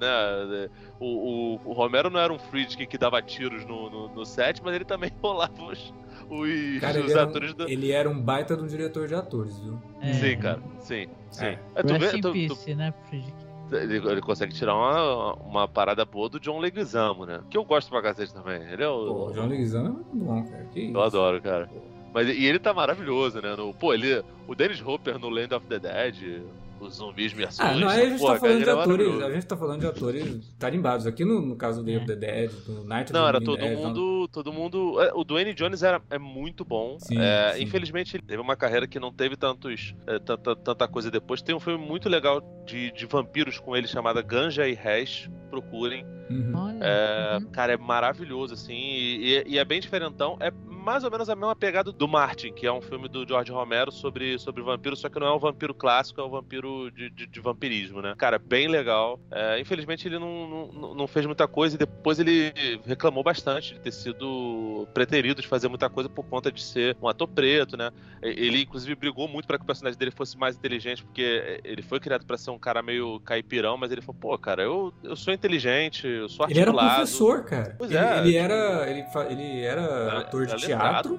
né, o, o, o Romero não era um Friedkin que dava tiros no, no, no set, mas ele também rolava os, os, Cara, os ele era, um, atores do... ele era um baita de um diretor de atores, viu? É. Sim, cara, sim, sim. É. É, tu Rest vê, in tu- tu- né, Friedkin? Ele, ele consegue tirar uma, uma parada boa do John Leguizamo, né? Que eu gosto pra cacete também. Ele é o. Pô, o João Leguizamo é muito bom, cara. Que isso? Eu adoro, cara. Mas, e ele tá maravilhoso, né? No, pô, ele, o Dennis Hopper no Land of the Dead. Os zumbis me Ah, assustam. não, aí a gente Pô, tá falando de é atores. A gente tá falando de atores tarimbados. Aqui no, no caso do É. the Dead, do Night Não, the era todo Dead, mundo, todo mundo. é, O Dwayne Jones era, é muito bom. Sim, É, sim. Infelizmente, ele teve uma carreira que não teve tantos, é, tanta, tanta coisa depois. Tem um filme muito legal de, de vampiros com ele chamado Ganja e Hash. Procurem. Uhum. Olha. É, uhum. Cara, é maravilhoso, assim. E, e- e é bem diferentão. É mais ou menos a mesma pegada do Martin, que é um filme do George Romero sobre, sobre vampiro, só que não é um vampiro clássico, é um vampiro de, de, de vampirismo, né? Cara, bem legal. É, infelizmente ele não, não, não fez muita coisa e depois ele reclamou bastante de ter sido preterido de fazer muita coisa por conta de ser um ator preto, né? Ele, inclusive, brigou muito para que o personagem dele fosse mais inteligente, porque ele foi criado para ser um cara meio caipirão, mas ele falou, pô, cara, eu, eu sou inteligente, eu sou Ele era articulado. professor, cara. Pois ele, é, ele era. Ele, ele era ator de letrado teatro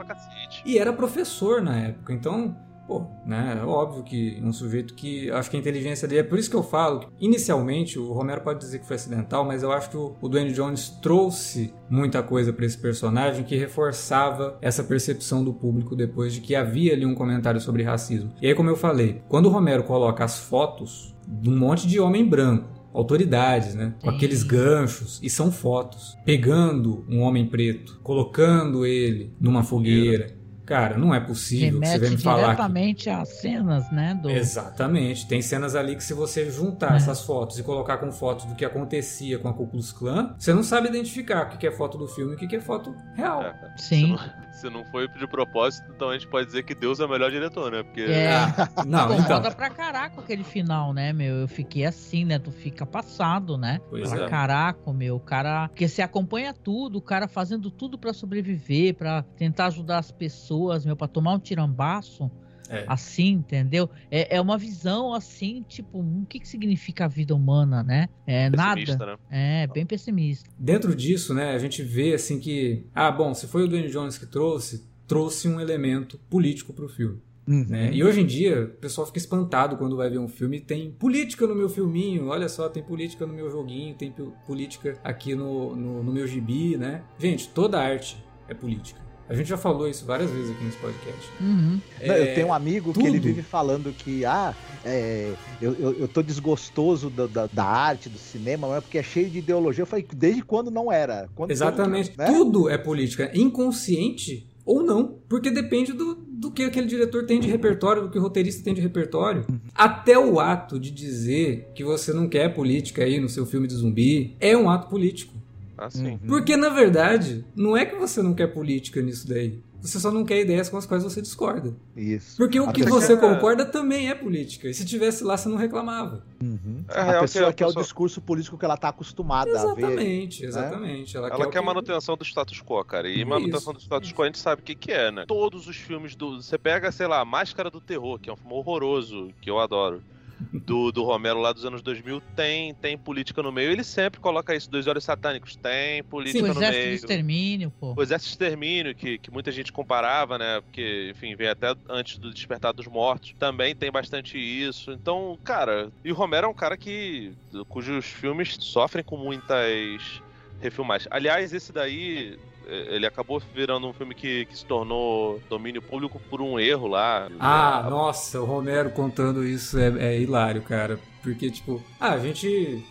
e era professor na época. Então, pô, né? É óbvio que um sujeito que. Acho que a inteligência dele. É por isso que eu falo que, inicialmente, o Romero pode dizer que foi acidental, mas eu acho que o, o Dwayne Jones trouxe muita coisa pra esse personagem que reforçava essa percepção do público depois de que havia ali um comentário sobre racismo. E aí, como eu falei, quando o Romero coloca as fotos de um monte de homem branco autoridades, né? Com aqueles ganchos e são fotos, pegando um homem preto, colocando ele numa fogueira. Cara, não é possível que você Remete venha me falar que diretamente às cenas, né? Do... Exatamente. Tem cenas ali que se você juntar É. essas fotos e colocar com fotos do que acontecia com a Ku Klux Klan, você não sabe identificar o que que é foto do filme e o que que é foto real. É. Sim. Se não foi de propósito, então a gente pode dizer que Deus é o melhor diretor, né? Porque É. Não, então. Incomoda pra caraca aquele final, né, meu? Eu fiquei assim, né? Tu fica passado, né? Pois pra é. caraca, meu. O cara. Porque você acompanha tudo, o cara fazendo tudo pra sobreviver, pra tentar ajudar as pessoas, meu, pra tomar um tirambaço. É. Assim, entendeu? É, é uma visão assim, tipo, hum, o que, que significa a vida humana, né? É pessimista, nada. né? É, bem pessimista. Dentro disso, né, a gente vê assim que, ah, bom, se foi o Dwayne Jones que trouxe, trouxe um elemento político pro filme. Uhum. né? E hoje em dia, o pessoal fica espantado quando vai ver um filme e tem política no meu filminho, olha só, tem política no meu joguinho, tem política aqui no, no, no meu gibi, né? Gente, toda arte é política. A gente já falou isso várias vezes aqui nesse podcast. Uhum. Não, É, eu tenho um amigo tudo. que ele vive falando que, ah, é, eu, eu, eu tô desgostoso da, da, da arte, do cinema, mas é porque é cheio de ideologia. Eu falei, desde quando não era? Quando, Exatamente. né? Tudo é política, inconsciente ou não, porque depende do, do que aquele diretor tem de repertório, do que o roteirista tem de repertório. Até o ato de dizer que você não quer política aí no seu filme de zumbi é um ato político. Assim. Uhum. Porque, na verdade, não é que você não quer política nisso daí. Você só não quer ideias com as quais você discorda. Isso. Porque o A que pessoa- você concorda também é política. E se tivesse lá, você não reclamava. Uhum. É a real pessoa que quer a o pessoa- discurso político que ela tá acostumada a ver. Exatamente, exatamente. Ela, Ela quer, quer que- manutenção do status quo, cara. E Isso, manutenção do status quo a gente sabe o que, que é, né? Todos os filmes do. Você pega, sei lá, Máscara do Terror, que é um filme horroroso, que eu adoro. Do, do Romero lá dos anos 2000, tem, tem política no meio. Ele sempre coloca isso, dois olhos satânicos. Tem política o no exército do meio. extermínio, pô. O Exército de Extermínio, que, que muita gente comparava, né? Porque, enfim, vem até antes do Despertar dos Mortos. Também tem bastante isso. Então, cara, e o Romero é um cara que. cujos filmes sofrem com muitas refilmagens. Aliás, esse daí. Ele acabou virando um filme que, que se tornou domínio público por um erro lá. Ah, nossa, o Romero contando isso é, é hilário, cara. Porque, tipo, ah, a gente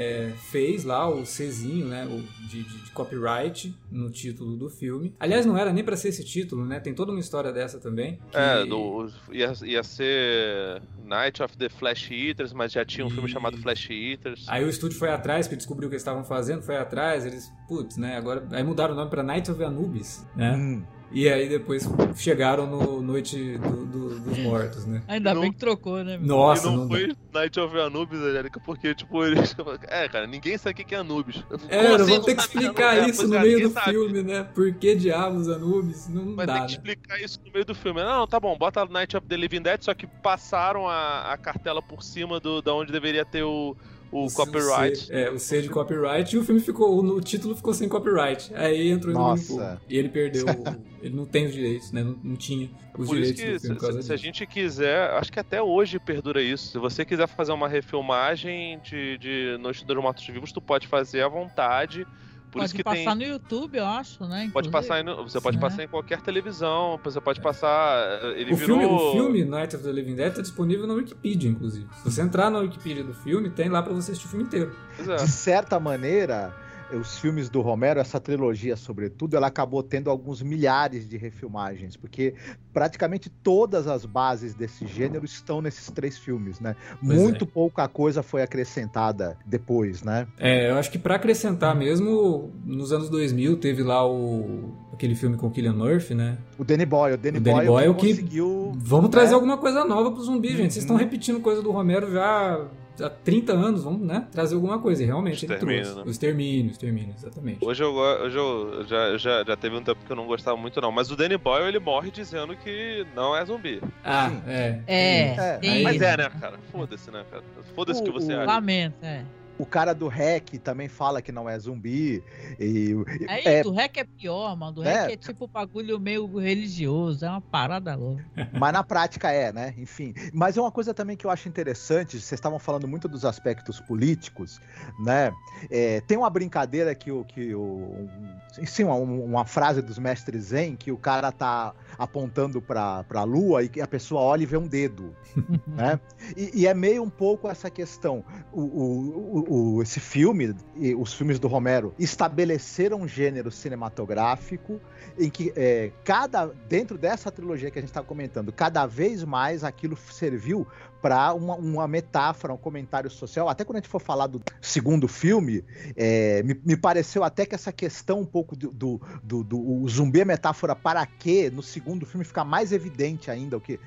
é, fez lá o Czinho, né? O de, de- de copyright no título do filme. Aliás, não era nem pra ser esse título, né? Tem toda uma história dessa também. que- É, do, ia, ia ser Night of the Flash Eaters, mas já tinha um filme E- chamado Flash Eaters. Aí o estúdio foi atrás, porque descobriu o que eles estavam fazendo, foi atrás, eles, putz, né? Agora. Aí mudaram o nome pra Night of Anubis, né? Hum. E aí depois chegaram no Noite do- do- dos Mortos, né? Ainda Não- bem que trocou, né? Nossa, e não, não dá. foi Night of Anubis, Angélica, porque, tipo, eles. É, cara, ninguém sabe o que é Anubis. É, Como assim ter que explicar Anubis? Isso no é, meio do sabe. filme, né? Por que diabos Anubis? Não Vai dá, ter né? que explicar isso no meio do filme. Não, tá bom, bota Night of the Living Dead, só que passaram a, a cartela por cima do, da onde deveria ter o, o, copyright. C- é, o C de copyright e o filme ficou. O, o título ficou sem copyright. Aí entrou no Nossa. domínio público. E ele perdeu. o- ele não tem os direitos, né? Não, não tinha os Por isso direitos que, do filme se, por causa se- se a gente quiser, acho que até hoje perdura isso. Se você quiser fazer uma refilmagem de, de Noite dos Mortos Vivos, tu pode fazer à vontade, Por pode isso que passar tem. no YouTube, eu acho, né? Pode inclusive. passar, em- você pode Né? passar em qualquer televisão, você pode passar. Ele O virou. filme, o filme Night of the Living Dead tá disponível na Wikipedia, inclusive. Se você entrar na Wikipedia do filme, tem lá pra você assistir o filme inteiro. É. De certa maneira, os filmes do Romero, essa trilogia, sobretudo, ela acabou tendo alguns milhares de refilmagens, porque praticamente todas as bases desse gênero estão nesses três filmes, né? Pois Muito é. pouca coisa foi acrescentada depois, né? É, eu acho que pra acrescentar mesmo, nos anos 2000 teve lá o aquele filme com Killian Murphy, né? O Danny Boyle, o Danny, O Danny Boyle, Boyle que- conseguiu... Vamos trazer É. alguma coisa nova pro zumbi, gente. Vocês estão Uhum. repetindo coisa do Romero já há 30 anos, vamos, né? Trazer alguma coisa. E realmente ele Extermínio, trouxe. né? O extermínio, o extermínio, exatamente. Hoje eu, hoje eu já, já, já teve um tempo que eu não gostava muito, não. Mas o Danny Boyle, ele morre dizendo que não é zumbi. Ah, Sim. é. É, É, Mas é, né, cara? Foda-se, né, cara? Foda-se o que você o- acha. Lamento, é. O cara do REC também fala que não é zumbi. E, Aí é, do REC é pior, mano. Do É. REC é tipo bagulho meio religioso, é uma parada louca. Mas na prática é, né? Enfim. Mas é uma coisa também que eu acho interessante, vocês estavam falando muito dos aspectos políticos, né? É, tem uma brincadeira que o. Que o um- sim, uma, uma frase dos mestres Zen que o cara tá apontando pra, pra lua e a pessoa olha e vê um dedo. né? E, e é meio um pouco essa questão. O, o- o- o- esse filme, e os filmes do Romero, estabeleceram um gênero cinematográfico em que é, cada dentro dessa trilogia que a gente está comentando, cada vez mais aquilo serviu para uma, uma metáfora, um comentário social. Até quando a gente for falar do segundo filme, é, me, me pareceu até que essa questão um pouco do, do, do- do- zumbi é metáfora para quê no segundo filme fica mais evidente ainda o que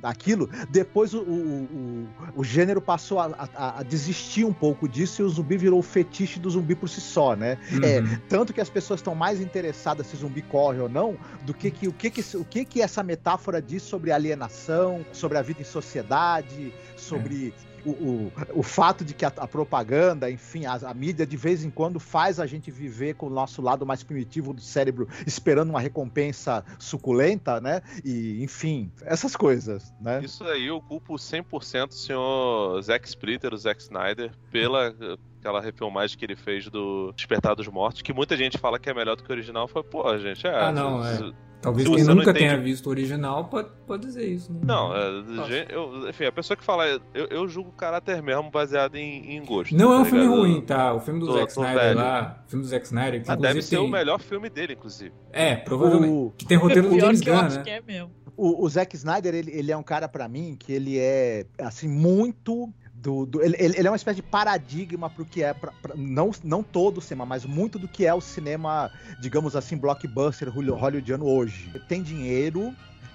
daquilo. Depois o, o, o, o gênero passou a, a- a desistir um pouco disso e o zumbi virou o fetiche do zumbi por si só, né? É, Uhum. tanto que as pessoas estão mais interessadas se zumbi corre ou não, do que, que o que, que o que, que essa metáfora diz sobre alienação, sobre a vida em sociedade, sobre o, o, o fato de que a, a propaganda, enfim, a, a mídia de vez em quando faz a gente viver com o nosso lado mais primitivo do cérebro, esperando uma recompensa suculenta, né? E, enfim, essas coisas, né? Isso aí eu culpo 100% o senhor Zack Splitter, o Zack Snyder, pela aquela refilmagem que ele fez do Despertar dos Mortos, que muita gente fala que é melhor do que o original. Foi, pô, gente, é. Ah, não, é. Talvez quem nunca entende- tenha visto o original pode, pode dizer isso. Né? Não, é, eu, enfim, a pessoa que fala, eu, eu julgo o caráter mesmo baseado em, em gosto. Não é um tá filme ligado? ruim, tá? O filme do Tô- Zack tô Snyder velho. lá, o filme do Zack Snyder, que Ah, deve ser tem... o melhor filme dele, inclusive. É, provavelmente. O, Que tem roteiro do James Gunn, acho né? que é mesmo. o, o Zack Snyder, ele, ele é um cara, pra mim, que ele é, assim, muito. Do, do- ele, ele é uma espécie de paradigma pro que é, pra- pra- não, não todo o cinema, mas muito do que é o cinema, digamos assim, blockbuster holly- hollywoodiano hoje. Tem dinheiro,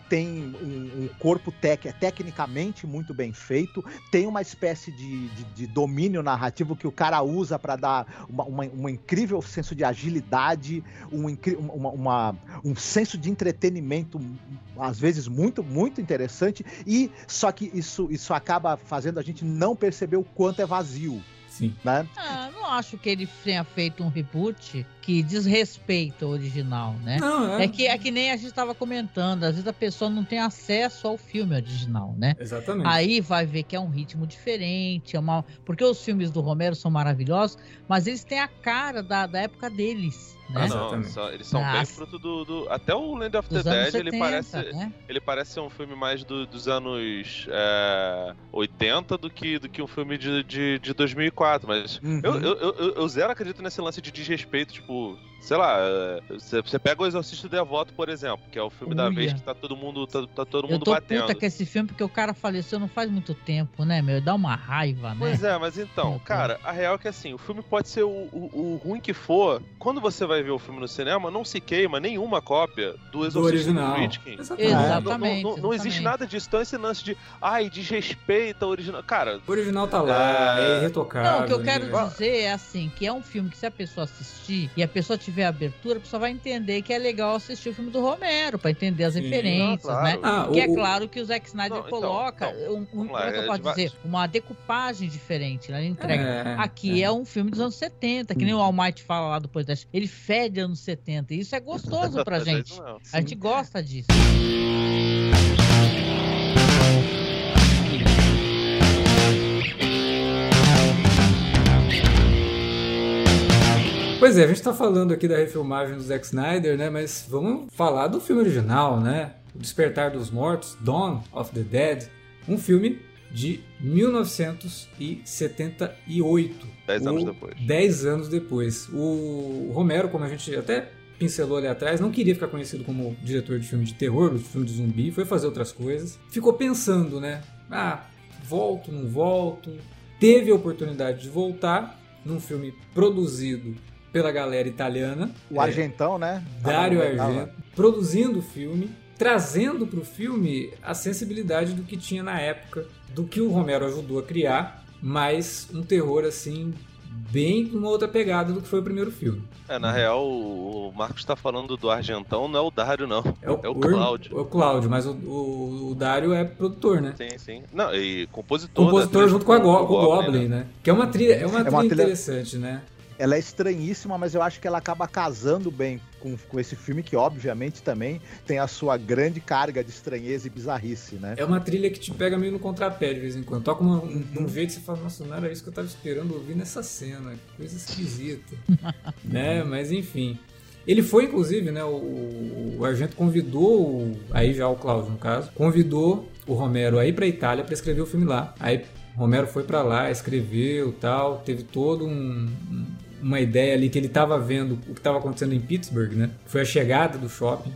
tem um, um corpo tec, é tecnicamente muito bem feito, tem uma espécie de, de- de domínio narrativo que o cara usa para dar uma, uma- um incrível senso de agilidade, um, uma- uma- um senso de entretenimento às vezes muito muito interessante e só que isso isso acaba fazendo a gente não perceber o quanto é vazio, Sim. né? Ah, não acho que ele tenha feito um reboot que desrespeita o original, né? Não, É que, é que nem a gente estava comentando, às vezes a pessoa não tem acesso ao filme original, né? Exatamente. Aí vai ver que é um ritmo diferente, é uma... porque os filmes do Romero são maravilhosos, mas eles têm a cara da, da época deles, né? Ah, não, Exatamente. só- eles são bem fruto do, do- Até o Land of the Dead, 70, ele parece. né? Ele parece ser um filme mais do- dos anos é, 80 do que, do que um filme de, de, de 2004. Mas Uhum. eu, eu, eu- eu zero acredito nesse lance de desrespeito. Tipo, sei lá, é, você, pega o Exorcista Devoto, por exemplo, que é o filme da Uia. vez que tá todo mundo, tá, tá todo Eu mundo tô batendo. puta com esse filme porque o cara faleceu não faz muito tempo, né, meu? Dá uma raiva, né? Pois é, mas então, cara, a real é que assim, o filme pode ser o, o, o ruim que for. Quando você vai ver o filme no cinema, não se queima nenhuma cópia do do Exorcista do original. Friedkin. Exatamente. Exatamente. Não, não- não existe nada disso. Então esse lance de, ai, desrespeita o original. Cara, O original tá lá, É. é irretocável. Não, o que eu quero né? dizer é assim, que é um filme que se a pessoa assistir e a pessoa tiver abertura, a pessoa vai entender que é legal assistir o filme do Romero, pra entender as Sim. referências, Ah, né? claro. Ah, Que é o- claro que o Zack Snyder Não, então, coloca então, um, um- vamos lá, como é que eu é posso de va- dizer? Uma decupagem diferente, né? Ele entrega. É, Aqui é. um filme dos anos 70, que nem o Almighty fala lá depois das. Ele fede anos 70. E isso é gostoso pra é gente. A gente gosta disso. Pois é, a gente tá falando aqui da refilmagem do Zack Snyder, né? Mas vamos falar do filme original, né? O Despertar dos Mortos, Dawn of the Dead, um filme de 1978. Dez anos depois. Dez anos depois. O Romero, como a gente até pincelou ali atrás, não queria ficar conhecido como diretor de filme de terror, de filme de zumbi, foi fazer outras coisas. Ficou pensando, né? Ah, volto, não volto. Teve a oportunidade de voltar num filme produzido pela galera italiana. O Argentão, né? Dario Argento, produzindo o filme, trazendo para o filme a sensibilidade do que tinha na época, do que o Romero ajudou a criar, mas um terror assim bem uma outra pegada do que foi o primeiro filme. É, na real, o Marcos está falando do Argentão, não é o Dário, não. É o, é o Cláudio. É o Cláudio, mas o, o, o, Dário é produtor, né? Sim, sim. Não, e compositor. Compositor junto com, a Go, com o Goblin, né? né? Que é uma trilha, é uma, é uma trilha interessante, né? Ela é estranhíssima, mas eu acho que ela acaba casando bem com, com esse filme, que obviamente também tem a sua grande carga de estranheza e bizarrice, né? É uma trilha que te pega meio no contrapé de vez em quando. Toca uma, um, um jeito e você fala, nossa, não era isso que eu tava esperando ouvir nessa cena. Que coisa esquisita. né? Mas enfim. Ele foi, inclusive, né? O, o Argento convidou, aí já o Cláudio, no caso, convidou o Romero aí pra Itália para escrever o filme lá. Aí Romero foi para lá, escreveu tal, teve todo um, uma ideia ali que ele estava vendo o que estava acontecendo em Pittsburgh, né? Foi a chegada do shopping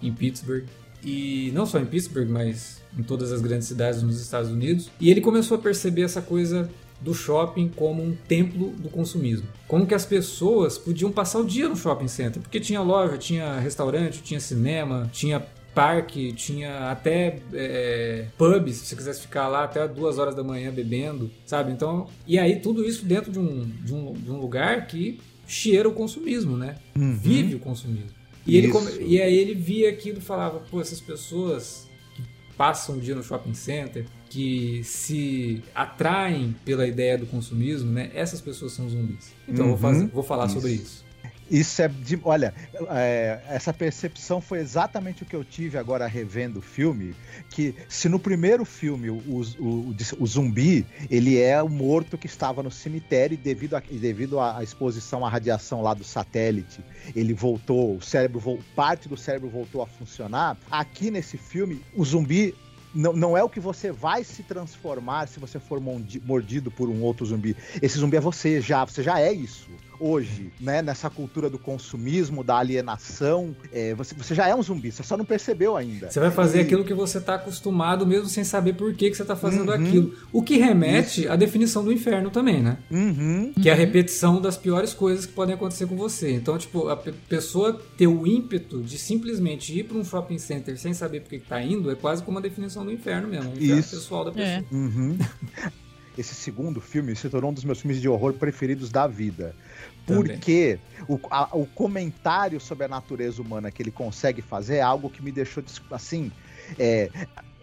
em Pittsburgh. E não só em Pittsburgh, mas em todas as grandes cidades nos Estados Unidos. E ele começou a perceber essa coisa do shopping como um templo do consumismo. Como que as pessoas podiam passar o dia no shopping center, porque tinha loja, tinha restaurante, tinha cinema, tinha parque, tinha até é, pub, se você quisesse ficar lá até duas horas da manhã bebendo, sabe? Então, e aí tudo isso dentro de um, de um, de um lugar que cheira o consumismo, né? Uhum. Vive o consumismo. E, ele, e aí ele via aquilo e falava, pô, essas pessoas que passam um dia no shopping center, que se atraem pela ideia do consumismo, né? Essas pessoas são zumbis. Então uhum. vou, fazer, vou falar isso. sobre isso. Isso é de. Olha, é, essa percepção foi exatamente o que eu tive agora revendo o filme. Que se no primeiro filme o, o, o zumbi ele é o morto que estava no cemitério e devido, a, devido à exposição à radiação lá do satélite, ele voltou, o cérebro parte do cérebro voltou a funcionar. Aqui nesse filme, o zumbi não, não é o que você vai se transformar se você for mordido por um outro zumbi. Esse zumbi é você já, você já é isso hoje, né? Nessa cultura do consumismo, da alienação. É, você, você já é um zumbi, você só não percebeu ainda. Você vai fazer e... aquilo que você está acostumado, mesmo sem saber por que, que você está fazendo uhum. aquilo. O que remete Isso. à definição do inferno também, né? Uhum. Que é a repetição das piores coisas que podem acontecer com você. Então, tipo, a pessoa ter o ímpeto de simplesmente ir para um shopping center sem saber por que está indo é quase como a definição do inferno mesmo. O inferno Isso. pessoal da pessoa. É. Uhum. Esse segundo filme se tornou um dos meus filmes de horror preferidos da vida. Porque o, a, o comentário sobre a natureza humana que ele consegue fazer é algo que me deixou assim. É,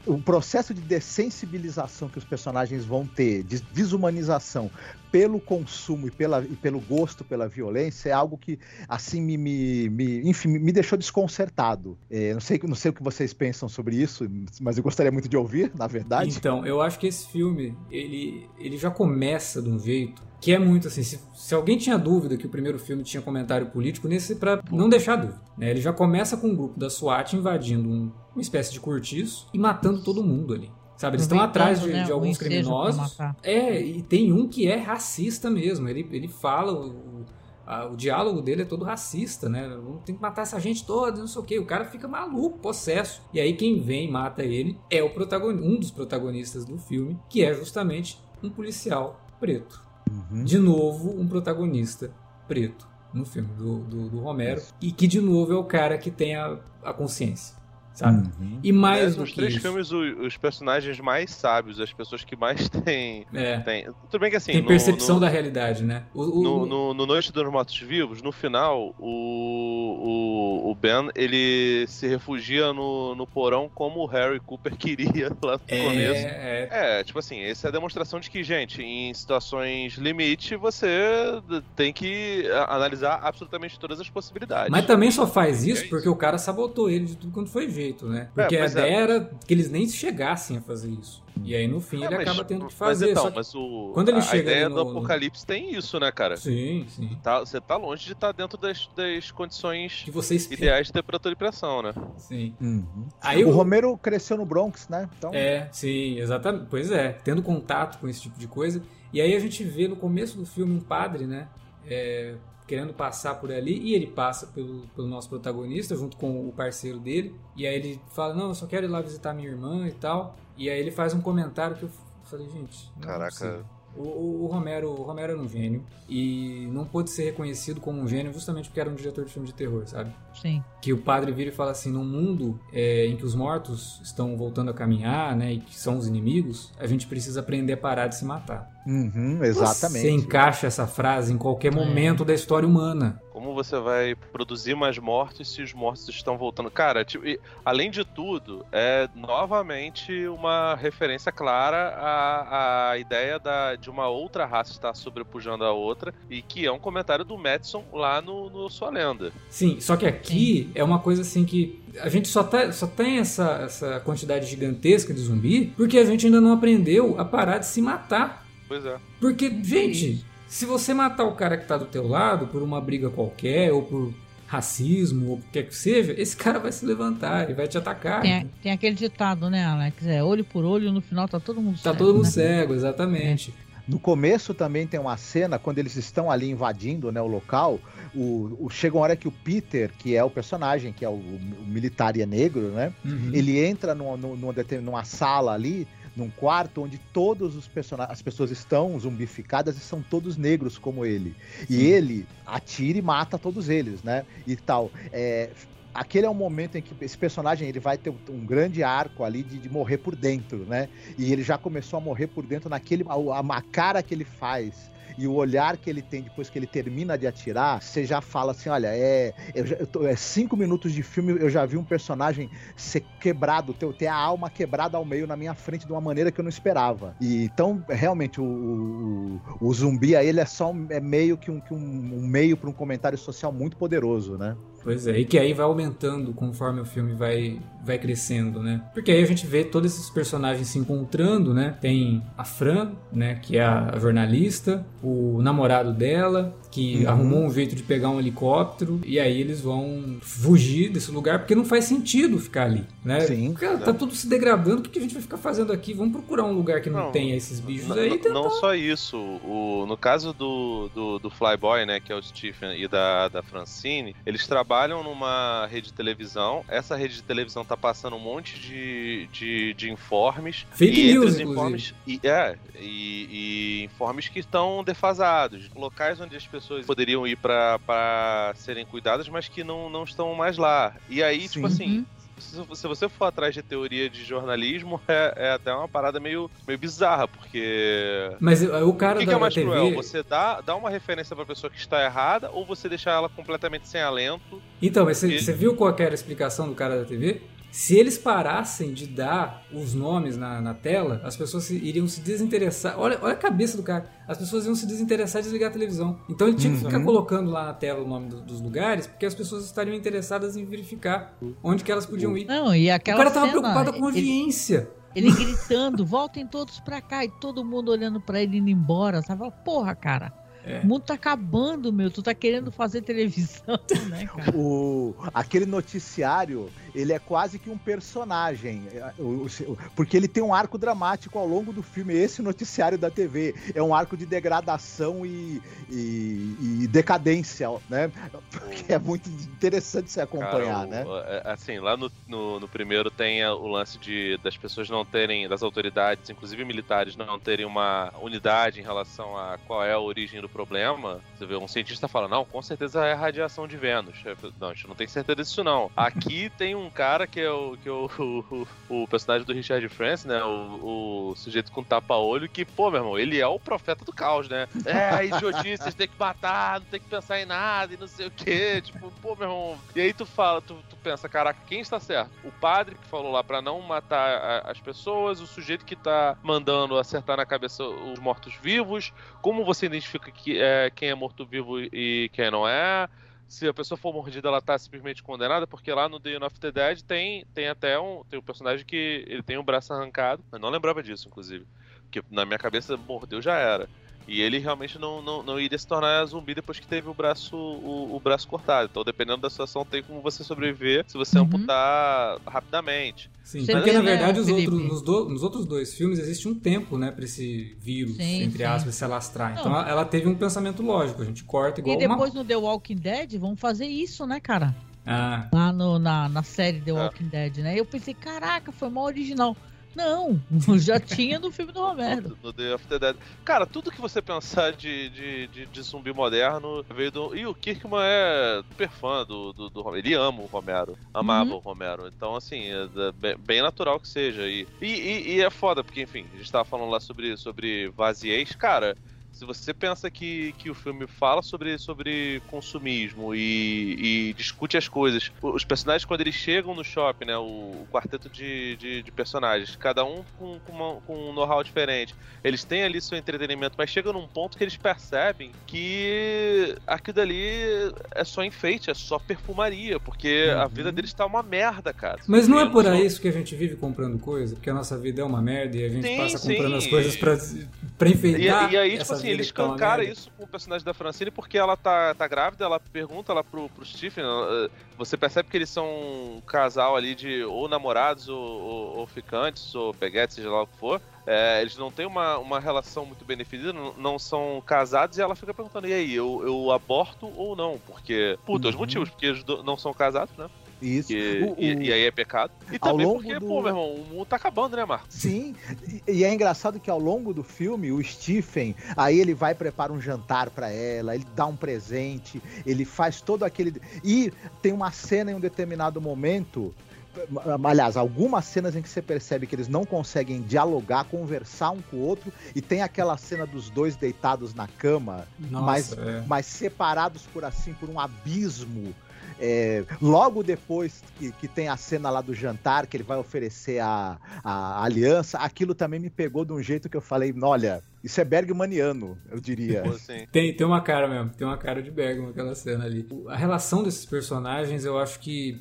o processo de dessensibilização que os personagens vão ter, de desumanização pelo consumo e, pela, e pelo gosto pela violência é algo que assim me, me, me enfim me deixou desconcertado. É, não sei não sei o que vocês pensam sobre isso, mas eu gostaria muito de ouvir, na verdade. Então eu acho que esse filme ele ele já começa de um jeito que é muito assim, se, se, alguém tinha dúvida que o primeiro filme tinha comentário político, nesse para não deixar dúvida. Né? Ele já começa com um grupo da SWAT invadindo um, uma espécie de cortiço e matando todo mundo ali. Sabe, eles estão atrás de, né? de alguns criminosos. É, e tem um que é racista mesmo. Ele, ele fala, o, a, o diálogo dele é todo racista, né? Tem que matar essa gente toda, não sei o quê. O cara fica maluco, possesso. E aí quem vem e mata ele é o protagonista, um dos protagonistas do filme, que é justamente um policial preto. Uhum. De novo, um protagonista preto no filme do, do, do Romero. Isso. E que, de novo, é o cara que tem a, a consciência sabe? Uhum. E mais é, Nos três isso. filmes, o, os personagens mais sábios, as pessoas que mais têm. É. têm tudo bem que assim. Tem percepção no, da realidade, né? O, o, no, no, no, Noite dos Mortos Vivos, no final, o, o, o Ben ele se refugia no, no porão como o Harry Cooper queria lá no é, começo. É. é, tipo assim, essa é a demonstração de que, gente, em situações limite, você tem que analisar absolutamente todas as possibilidades. Mas também só faz isso, é isso. porque o cara sabotou ele de tudo quando foi ver jeito, né? Porque a pois é. ideia era que eles nem chegassem a fazer isso. E aí no fim É, ele mas- acaba tendo que Mas fazer. então, só que- mas o, quando ele a, chega a ideia ali do no- apocalipse tem isso, né, cara? Sim, sim. Tá, você tá longe de estar dentro das, das condições Que você espera. ideais de temperatura e pressão, né? Sim. Uhum. Aí o o- Romero cresceu no Bronx, né? Então, É, sim, exatamente. Pois é, tendo contato com esse tipo de coisa. E aí a gente vê no começo do filme um padre, né? é, querendo passar por ali, e ele passa pelo, pelo nosso protagonista, junto com o parceiro dele. E aí ele fala: Não, eu só quero ir lá visitar minha irmã e tal. E aí ele faz um comentário que eu falei: Gente, não é Caraca. O, o- o Romero, o Romero era um gênio e não pôde ser reconhecido como um gênio justamente porque era um diretor de filme de terror, sabe? Sim. que o padre vira e fala assim, num mundo é, em que os mortos estão voltando a caminhar, né, e que são os inimigos, a gente precisa aprender a parar de se matar. Uhum, exatamente. Você encaixa essa frase em qualquer momento da história humana. Como você vai produzir mais mortos se os mortos estão voltando? Cara, tipo, e, além de tudo, é novamente uma referência clara à, à ideia da, de uma outra raça estar sobrepujando a outra, e que é um comentário do Madison lá no, no Sua Lenda. Sim, só que aqui é uma coisa assim que a gente só, tá, só tem essa, essa quantidade gigantesca de zumbi porque a gente ainda não aprendeu a parar de se matar. Pois é. Porque, gente, se você matar o cara que tá do teu lado por uma briga qualquer ou por racismo ou o que quer que seja, esse cara vai se levantar e vai te atacar. Tem, tem aquele ditado, né, Alex? É olho por olho, no final tá todo mundo Tá cego, todo mundo né? cego, exatamente. No começo também tem uma cena, quando eles estão ali invadindo né, o local, o, o- chega uma hora que o Peter, que é o personagem, que é o, o militar e é negro, né? Uhum. Ele entra numa, numa, numa sala ali, num quarto onde todos os personagens, as pessoas estão zumbificadas e são todos negros como ele. E Sim. ele atira e mata todos eles, né? E tal. É, aquele é um momento em que esse personagem ele vai ter um grande arco ali de, de morrer por dentro, né? E ele já começou a morrer por dentro naquele a, a- cara que ele faz e o olhar que ele tem depois que ele termina de atirar, você já fala assim, olha, é, eu eu tô- é cinco minutos de filme, eu já vi um personagem ser quebrado, ter, ter a alma quebrada ao meio na minha frente de uma maneira que eu não esperava. E então, realmente, o, o, o zumbi aí, ele é só é meio que um, que um, um meio para um comentário social muito poderoso, né? Pois é, e que aí vai aumentando conforme o filme vai, vai crescendo, né? Porque aí a gente vê todos esses personagens se encontrando, né? Tem a Fran, né? Que é a jornalista, o namorado dela, que Uhum. arrumou um jeito de pegar um helicóptero, e aí eles vão fugir desse lugar, porque não faz sentido ficar ali, né? Sim. Cara, tá tudo se degradando, o que que a gente vai ficar fazendo aqui? Vamos procurar um lugar que não, Não, tenha esses bichos aí. e tentar- não só isso, o, no caso do, do, do Flyboy, né, que é o Stephen, e da, da Francine, eles trabalham numa rede de televisão. Essa rede de televisão tá passando um monte de, de, de informes. Fake e news, informes, e, é, e, e informes que estão defasados. Locais onde as pessoas poderiam ir para serem cuidadas, mas que não, não estão mais lá. E aí, tipo Sim. assim, Uhum. se, você for atrás de teoria de jornalismo, é, é até uma parada meio, meio bizarra, porque. Mas o cara O que, da, que é mais TV... cruel? Você dá, dá uma referência pra pessoa que está errada ou você deixar ela completamente sem alento? Então, mas E- você viu qual era a explicação do cara da TV? Se eles parassem de dar os nomes na, na tela, as pessoas se- iriam se desinteressar. Olha, olha a cabeça do cara. As pessoas iam se desinteressar e desligar a televisão. Então ele tinha que ficar Uhum. colocando lá na tela o nome do- dos lugares, porque as pessoas estariam interessadas em verificar onde que elas podiam ir. Não, e O aquela cara tava cena, preocupado com a ele, audiência. ele gritando, voltem todos pra cá, e todo mundo olhando pra ele indo embora, sabe? Fala, Porra, cara, É. o mundo tá acabando, meu, tu tá querendo fazer televisão, né, cara? O, aquele noticiário, ele é quase que um personagem, é, porque ele tem um arco dramático ao longo do filme. Esse noticiário da TV é um arco de degradação e, e- e decadência, né? Porque é muito interessante se acompanhar, Cara, né? o- é, Assim, lá no, no, no primeiro tem o lance de das pessoas não terem, das autoridades, inclusive militares, não terem uma unidade em relação a qual é a origem do problema. Você vê um cientista fala, não, com certeza é a radiação de Vênus. Não, a gente não tem certeza disso não. Aqui tem um cara que é o, que é o, o, o personagem do Richard Francis, né? O, o sujeito com tapa-olho, que, pô, meu irmão, ele é o profeta do caos, né? É, idiotice, vocês têm que matar, não tem que pensar em nada e não sei o quê. Tipo, pô, meu irmão. E aí tu fala, tu, tu pensa, caraca, quem está certo? O padre que falou lá pra não matar a- as pessoas, o sujeito que tá mandando acertar na cabeça os mortos-vivos, como você identifica que, é, quem é morto-vivo e quem não é? Se a pessoa for mordida, ela tá simplesmente condenada, porque lá no The of the Dead tem, tem até um. Tem um personagem que ele tem o braço arrancado. Eu não lembrava disso, inclusive. Porque na minha cabeça, mordeu já era. E ele realmente não, não, não iria se tornar zumbi depois que teve o braço, o, o braço cortado. Então, dependendo da situação, tem como você sobreviver se você Uhum. amputar rapidamente. Sim, Você porque vê, na né, verdade os outros, nos, do- nos outros dois filmes existe um tempo, né, pra esse vírus, Sim, entre aspas, se alastrar. Então Não. ela, teve um pensamento lógico, a gente corta igual E uma... depois no The Walking Dead vão fazer isso, né, cara? Ah, Lá no, na, na série The É. Walking Dead, né? Eu pensei, caraca, foi mal original. Não, já tinha no filme do Romero. No The the Dead. Cara, tudo que você pensar de, de, de, de zumbi moderno veio do. E o Kirkman é super fã do, do, do Romero. Ele ama o Romero. Amava Uhum. o Romero. Então, assim, é da- bem, natural que seja. E, e, e- e é foda, porque, enfim, a gente tava falando lá sobre, sobre vaziez. Cara. Se você pensa que, que o filme fala sobre, sobre consumismo e, e discute as coisas, os personagens, quando eles chegam no shopping, né? O, o quarteto de, de, de personagens, cada um com, com, uma- com um know-how diferente, eles têm ali seu entretenimento, mas chega num ponto que eles percebem que aquilo dali é só enfeite, é só perfumaria, porque a Uhum. vida deles tá uma merda, cara. Mas não é por são- isso que a gente vive comprando coisa, porque a nossa vida é uma merda e a gente Sim, passa comprando sim. as coisas pra, pra E, enfeitar. e aí, tipo assim, ele escancara isso com o personagem da Francine porque ela tá, tá grávida, ela pergunta lá pro, pro Stephen, eh, você percebe que eles são um casal ali de ou namorados ou, ou, ou ficantes, ou peguetes, seja lá o que for. É, eles não têm uma, uma relação muito bem definida, não, não são casados, e ela fica perguntando, e aí, eu, eu aborto ou não? Porque, puta, os Uhum. motivos, porque eles não são casados, né? Isso. E, O- e- o- e aí é pecado. E ao também longo porque, do- pô, meu irmão, o mundo tá acabando, né, Marcos? Sim, e, e é engraçado que ao longo do filme, o Stephen, aí ele vai preparar um jantar pra ela, ele dá um presente, ele faz todo aquele. E tem uma cena em um determinado momento. Aliás, algumas cenas em que você percebe que eles não conseguem dialogar, conversar um com o outro, e tem aquela cena dos dois deitados na cama, Nossa, mas- é. mas separados por assim, por um abismo. É, logo depois que, que tem a cena lá do jantar, que ele vai oferecer a, a aliança, aquilo também me pegou de um jeito que eu falei, olha, isso é Bergmaniano, eu diria. Tem, tem uma cara mesmo, tem uma cara de Bergman aquela cena ali. A relação desses personagens, eu acho que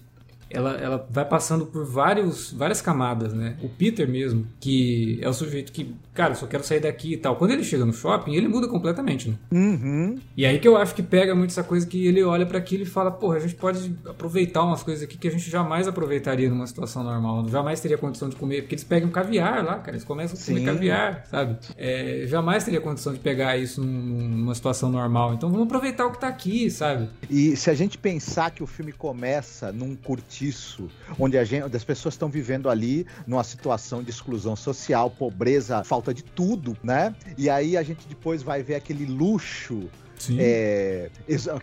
ela, ela vai passando por vários, várias camadas, né? O Peter mesmo, que é o sujeito que, cara, eu só quero sair daqui e tal. Quando ele chega no shopping, ele muda completamente, né? Uhum. E aí que eu acho que pega muito essa coisa que ele olha pra aquilo e fala, porra, a gente pode aproveitar umas coisas aqui que a gente jamais aproveitaria numa situação normal, jamais teria condição de comer, porque eles pegam caviar lá, cara, eles começam a comer Sim. caviar, sabe? É, jamais teria condição de pegar isso num- numa situação normal, então vamos aproveitar o que tá aqui, sabe? E se a gente pensar que o filme começa num cortiço, onde, a gente, onde as pessoas estão vivendo ali numa situação de exclusão social, pobreza, falta de tudo, né? E aí a gente depois vai ver aquele luxo. É,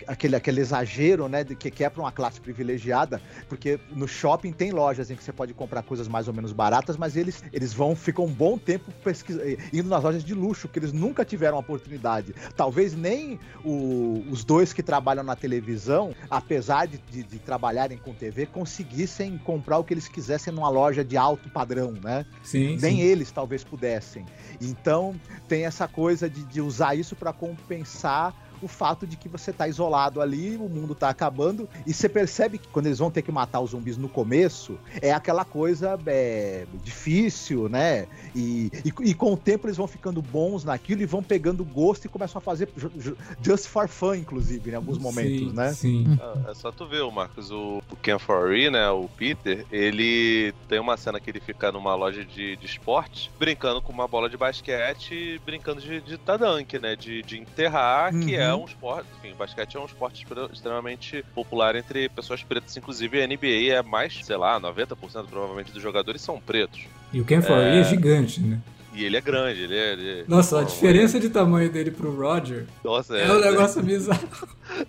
aquele, aquele exagero, né, de que, que é para uma classe privilegiada, porque no shopping tem lojas em que você pode comprar coisas mais ou menos baratas, mas eles, eles vão, ficam um bom tempo pesquisa, eh, indo nas lojas de luxo, que eles nunca tiveram a oportunidade. Talvez nem o- os dois que trabalham na televisão, apesar de, de- de trabalharem com TV, conseguissem comprar o que eles quisessem numa loja de alto padrão, né? sim, Nem sim. eles talvez pudessem. Então tem essa coisa de, de usar isso para compensar o fato de que você tá isolado ali, o mundo tá acabando, e você percebe que quando eles vão ter que matar os zumbis no começo, é aquela coisa é, difícil, né? E, e, e com o tempo eles vão ficando bons naquilo e vão pegando gosto e começam a fazer ju- ju- just for fun, inclusive, em alguns momentos, sim, né? Sim. Ah, É só tu ver, o Marcos, o, o Ken Foree, né, o Peter, ele tem uma cena que ele fica numa loja de, de esporte, brincando com uma bola de basquete, brincando de, de tadank, né, de, de enterrar, que Uhum. É um esporte, enfim, basquete é um esporte extre- extremamente popular entre pessoas pretas, inclusive a NBA é mais, sei lá, 90% provavelmente dos jogadores são pretos. E o Ken Foree é... gigante, né? E ele é grande, ele é... ele- Nossa, a diferença de tamanho dele pro Roger Nossa, é, um negócio bizarro.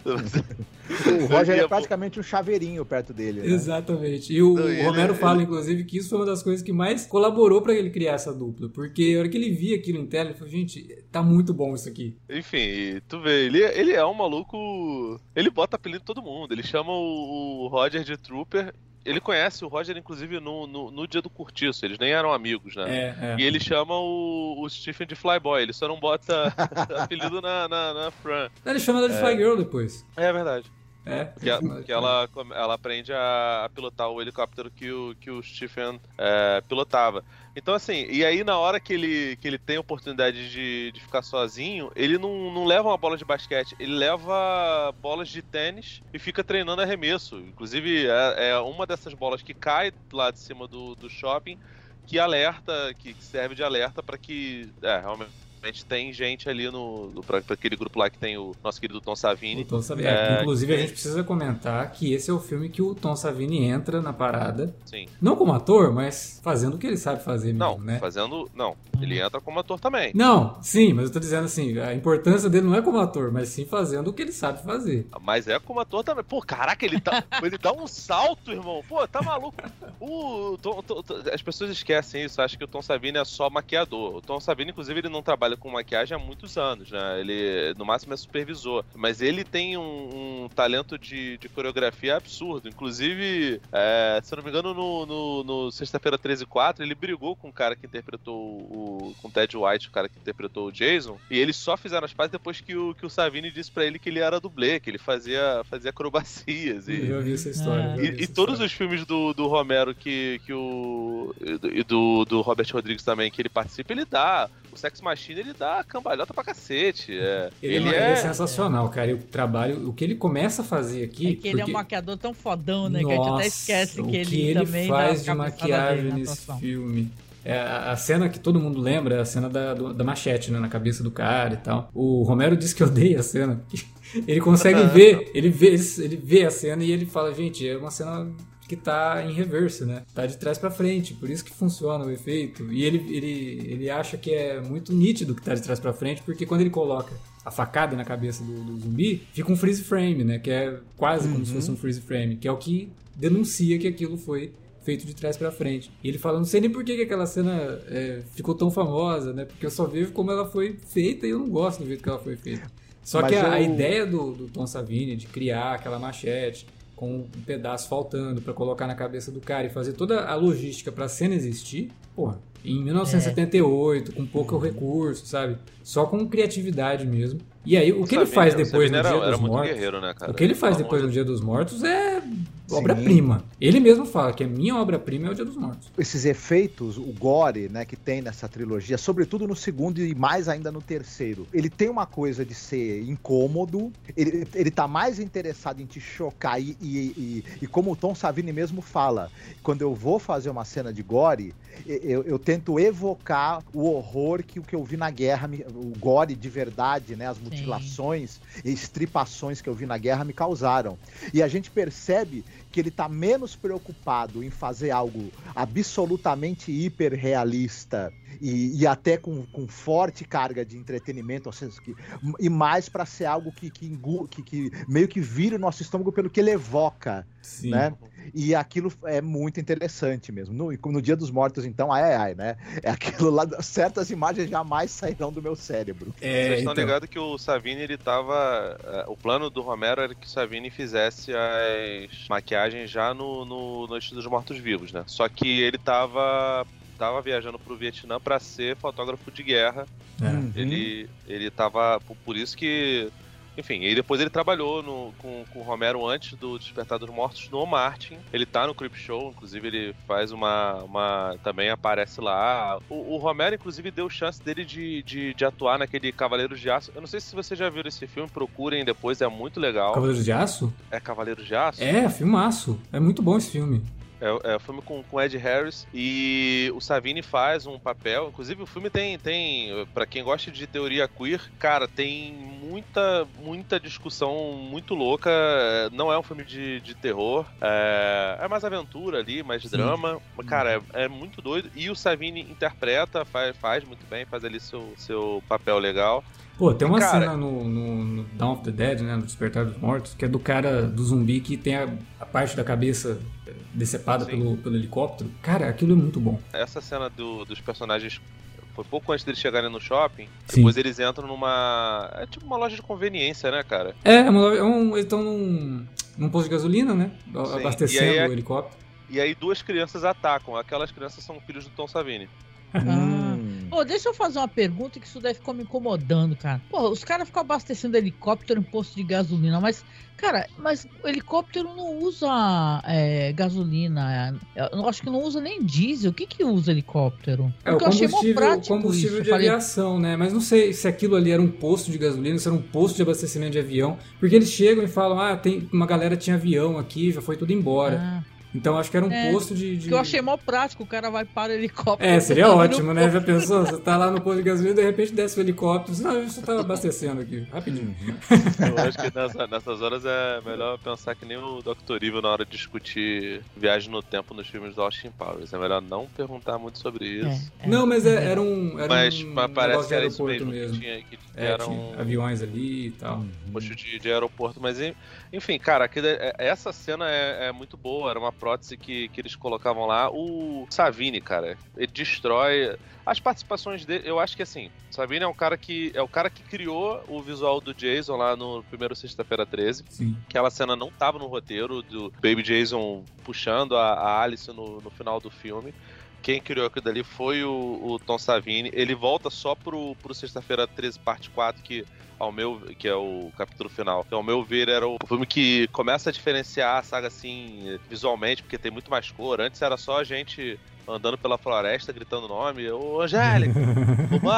O Roger é praticamente um chaveirinho perto dele. Né? Exatamente. E o, Não, ele- Romero ele- fala, inclusive, que isso foi uma das coisas que mais colaborou pra ele criar essa dupla. Porque a hora que ele via aquilo em tela, ele falou, gente, tá muito bom isso aqui. Enfim, tu vê, ele, ele é um maluco. Ele bota apelido em todo mundo. Ele chama o, o Roger de Trooper. Ele conhece o Roger, inclusive, no, no, no dia do curtiço. Eles nem eram amigos, né? É, é. E ele chama o, o Stephen de Flyboy. Ele só não bota apelido na, na, na Fran. Ele chama ela de Fly Girl depois. É verdade. É. Que, ela, que ela, ela aprende a, a pilotar o helicóptero que o, que o Stephen é, pilotava. Então, assim, e aí na hora que ele, que ele tem a oportunidade de, de ficar sozinho, ele não, não leva uma bola de basquete, ele leva bolas de tênis e fica treinando arremesso. Inclusive, é, é uma dessas bolas que cai lá de cima do, do shopping que alerta, que, serve de alerta para que é, realmente tem gente ali no, no para aquele grupo lá que tem o nosso querido Tom Savini. O Tom Savini. É, É, inclusive, a que- gente precisa comentar que esse é o filme que o Tom Savini entra na parada. Sim. Não como ator, mas fazendo o que ele sabe fazer mesmo, Não, né? fazendo. Não, ele entra como ator também. Não, sim, mas eu tô dizendo assim, a importância dele não é como ator, mas sim fazendo o que ele sabe fazer. Mas é como ator também. Pô, caraca, ele, tá, ele dá um salto, irmão. Pô, tá maluco. O, Tom- Tom- Tom- as pessoas esquecem isso, acham que o Tom Savini é só maquiador. O Tom Savini, inclusive, ele não trabalha com maquiagem há muitos anos, né? Ele, no máximo, é supervisor. Mas ele tem um, um talento de, de coreografia absurdo. Inclusive, é, se eu não me engano, no, no, no Sexta-feira 13 e 4, ele brigou com o cara que interpretou o. com o Ted White, o cara que interpretou o Jason. E eles só fizeram as pazes depois que o, que o Savini disse pra ele que ele era dublê, que ele fazia, fazia acrobacias. E, Eu vi essa história. É. e, e essa todos história. os filmes do, do Romero que, que o. e do- e do, do Robert Rodrigues também, que ele participa, ele dá. O Sex Machine ele dá cambalhota pra cacete. É, Ele, ele, é, ele é é. sensacional, cara. E o trabalho, o que ele começa a fazer aqui. É que ele é um porque- maquiador tão fodão, né? que a gente até Nossa, esquece o que ele, que ele também faz de maquiagem nesse atuação. filme. É, a cena que todo mundo lembra é a cena da, do- da machete, né, na cabeça do cara e tal. O Romero diz que odeia a cena. porque Ele consegue ver, ele vê, ele vê a cena e ele fala, gente, é uma cena que tá em reverso, né? Tá de trás pra frente, por isso que funciona o efeito. E ele, ele, ele acha que é muito nítido que tá de trás pra frente, porque quando ele coloca a facada na cabeça do, do zumbi, fica um freeze frame, né? Que é quase como se fosse um freeze frame, que é o que denuncia que aquilo foi feito de trás pra frente. E ele fala, não sei nem por que, que aquela cena é, ficou tão famosa, né? Porque eu só vejo como ela foi feita e eu não gosto do jeito que ela foi feita. Só Mas que a, a eu- ideia do, do Tom Savini de criar aquela machete com um pedaço faltando pra colocar na cabeça do cara e fazer toda a logística pra cena existir, porra, em 1978, com pouco recurso, sabe? Só com criatividade mesmo. E aí, o que ele Savini- faz depois no era, Dia era dos muito Mortos... guerreiro, né, cara? O que ele faz Pelo depois no Dia dos Mortos é obra-prima. Ele mesmo fala que a minha obra-prima é o Dia dos Mortos. esses efeitos, o gore, né, que tem nessa trilogia, sobretudo no segundo e mais ainda no terceiro, ele tem uma coisa de ser incômodo, ele, ele tá mais interessado em te chocar e, e, e- e como o Tom Savini mesmo fala, quando eu vou fazer uma cena de gore, eu, eu tento evocar o horror que o que eu vi na guerra, me- o gore de verdade, né, as mutilações e estripações que eu vi na guerra me causaram. E a gente percebe que ele tá menos preocupado em fazer algo absolutamente hiperrealista e, e até com, com forte carga de entretenimento, ou seja, que- e mais para ser algo que, que, engu- que- que meio que vira o nosso estômago pelo que ele evoca, Sim. né? E aquilo é muito interessante mesmo. No, e como no Dia dos Mortos, então, ai, ai, ai, né? É aquilo lá, certas imagens jamais sairão do meu cérebro. É, Vocês estão então, ligados que o Savini, ele tava. eh, O plano do Romero era que o Savini fizesse as maquiagens já no, no Noite dos Mortos-Vivos, né? Só que ele tava. Tava viajando pro Vietnã pra ser fotógrafo de guerra. é. Uhum. Ele, ele tava. Por isso que. Enfim, e depois ele trabalhou no- com, com o Romero antes do Despertar dos Mortos no Martin. Ele tá no Creep Show, inclusive ele faz uma. uma também aparece lá. O, o Romero, inclusive, deu chance dele de, de, de atuar naquele Cavaleiros de Aço. Eu não sei se vocês já viram esse filme, procurem depois, é muito legal. Cavaleiros de Aço? É Cavaleiros de Aço? É, filmaço. É muito bom esse filme. É, é o filme com, com Ed Harris e o Savini faz um papel. Inclusive, o filme tem, tem para quem gosta de teoria queer, cara, tem muita, muita discussão muito louca. Não é um filme de, de terror, é, é mais aventura ali, mais Sim. drama. Cara, é, é muito doido. E o Savini interpreta, faz, faz muito bem, faz ali seu, seu papel legal. Pô, tem uma Cara- cena no, no, no Dawn of the Dead, né? No Despertar dos Mortos, que é do cara do zumbi que tem a, a parte da cabeça decepada Sim. pelo, pelo helicóptero. Cara, aquilo é muito bom. Essa cena do- dos personagens foi pouco antes deles chegarem no shopping. Sim. Depois eles entram numa. É tipo uma loja de conveniência, né, cara? É, é uma, é um, eles estão num, num posto de gasolina, né? Sim. Abastecendo aí é- o helicóptero. E aí duas crianças atacam. Aquelas crianças são filhos do Tom Savini. Ah. Pô, deixa eu fazer uma pergunta que isso deve ficar me incomodando, cara. Pô, os caras ficam abastecendo helicóptero em posto de gasolina, mas, cara, mas o helicóptero não usa é, gasolina. é, Eu acho que não usa nem diesel. O que que usa helicóptero? É, o Porque eu achei combustível, combustível isso. de falei, aviação, né? Mas não sei se aquilo ali era um posto de gasolina, se era um posto de abastecimento de avião. Porque eles chegam e falam, ah, tem uma galera tinha avião aqui, já foi tudo embora. ah, Então acho que era um É, posto de. de... que eu achei mó prático. O cara vai para o helicóptero. É, seria tá ótimo, né? posto. Já pensou? Você tá lá no posto de gasolina e de repente desce o helicóptero. Não, eu só tava abastecendo aqui, rapidinho. Eu acho que nessa- nessas horas é melhor pensar que nem o Dr. Evil na hora de discutir viagem no tempo nos filmes do Austin Powers. É melhor não perguntar muito sobre isso. É, é. Não, mas é- era um. Era Mas, um mas parece que era de isso aeroporto mesmo, mesmo. que tinha, que É, era tinha um aviões ali e tal. posto de, de aeroporto. Mas en- enfim, cara, aquele- é- essa cena é, é muito boa. Era uma prótese que, que eles colocavam lá. O Savini, cara, ele destrói. As participações dele, eu acho que assim, Savini é um cara que é o cara que criou o visual do Jason lá no primeiro Sexta-feira 13. Sim. Aquela cena não tava no roteiro do Baby Jason puxando a, a Alice no, no final do filme. Quem criou aquilo dali foi o, o Tom Savini. Ele volta só pro, pro Sexta-feira 13, parte 4, que ao meu que é o capítulo final. Que ao meu ver era o filme que começa a diferenciar a saga assim visualmente, porque tem muito mais cor. Antes era só a gente andando pela floresta gritando nome, ô Angélica, o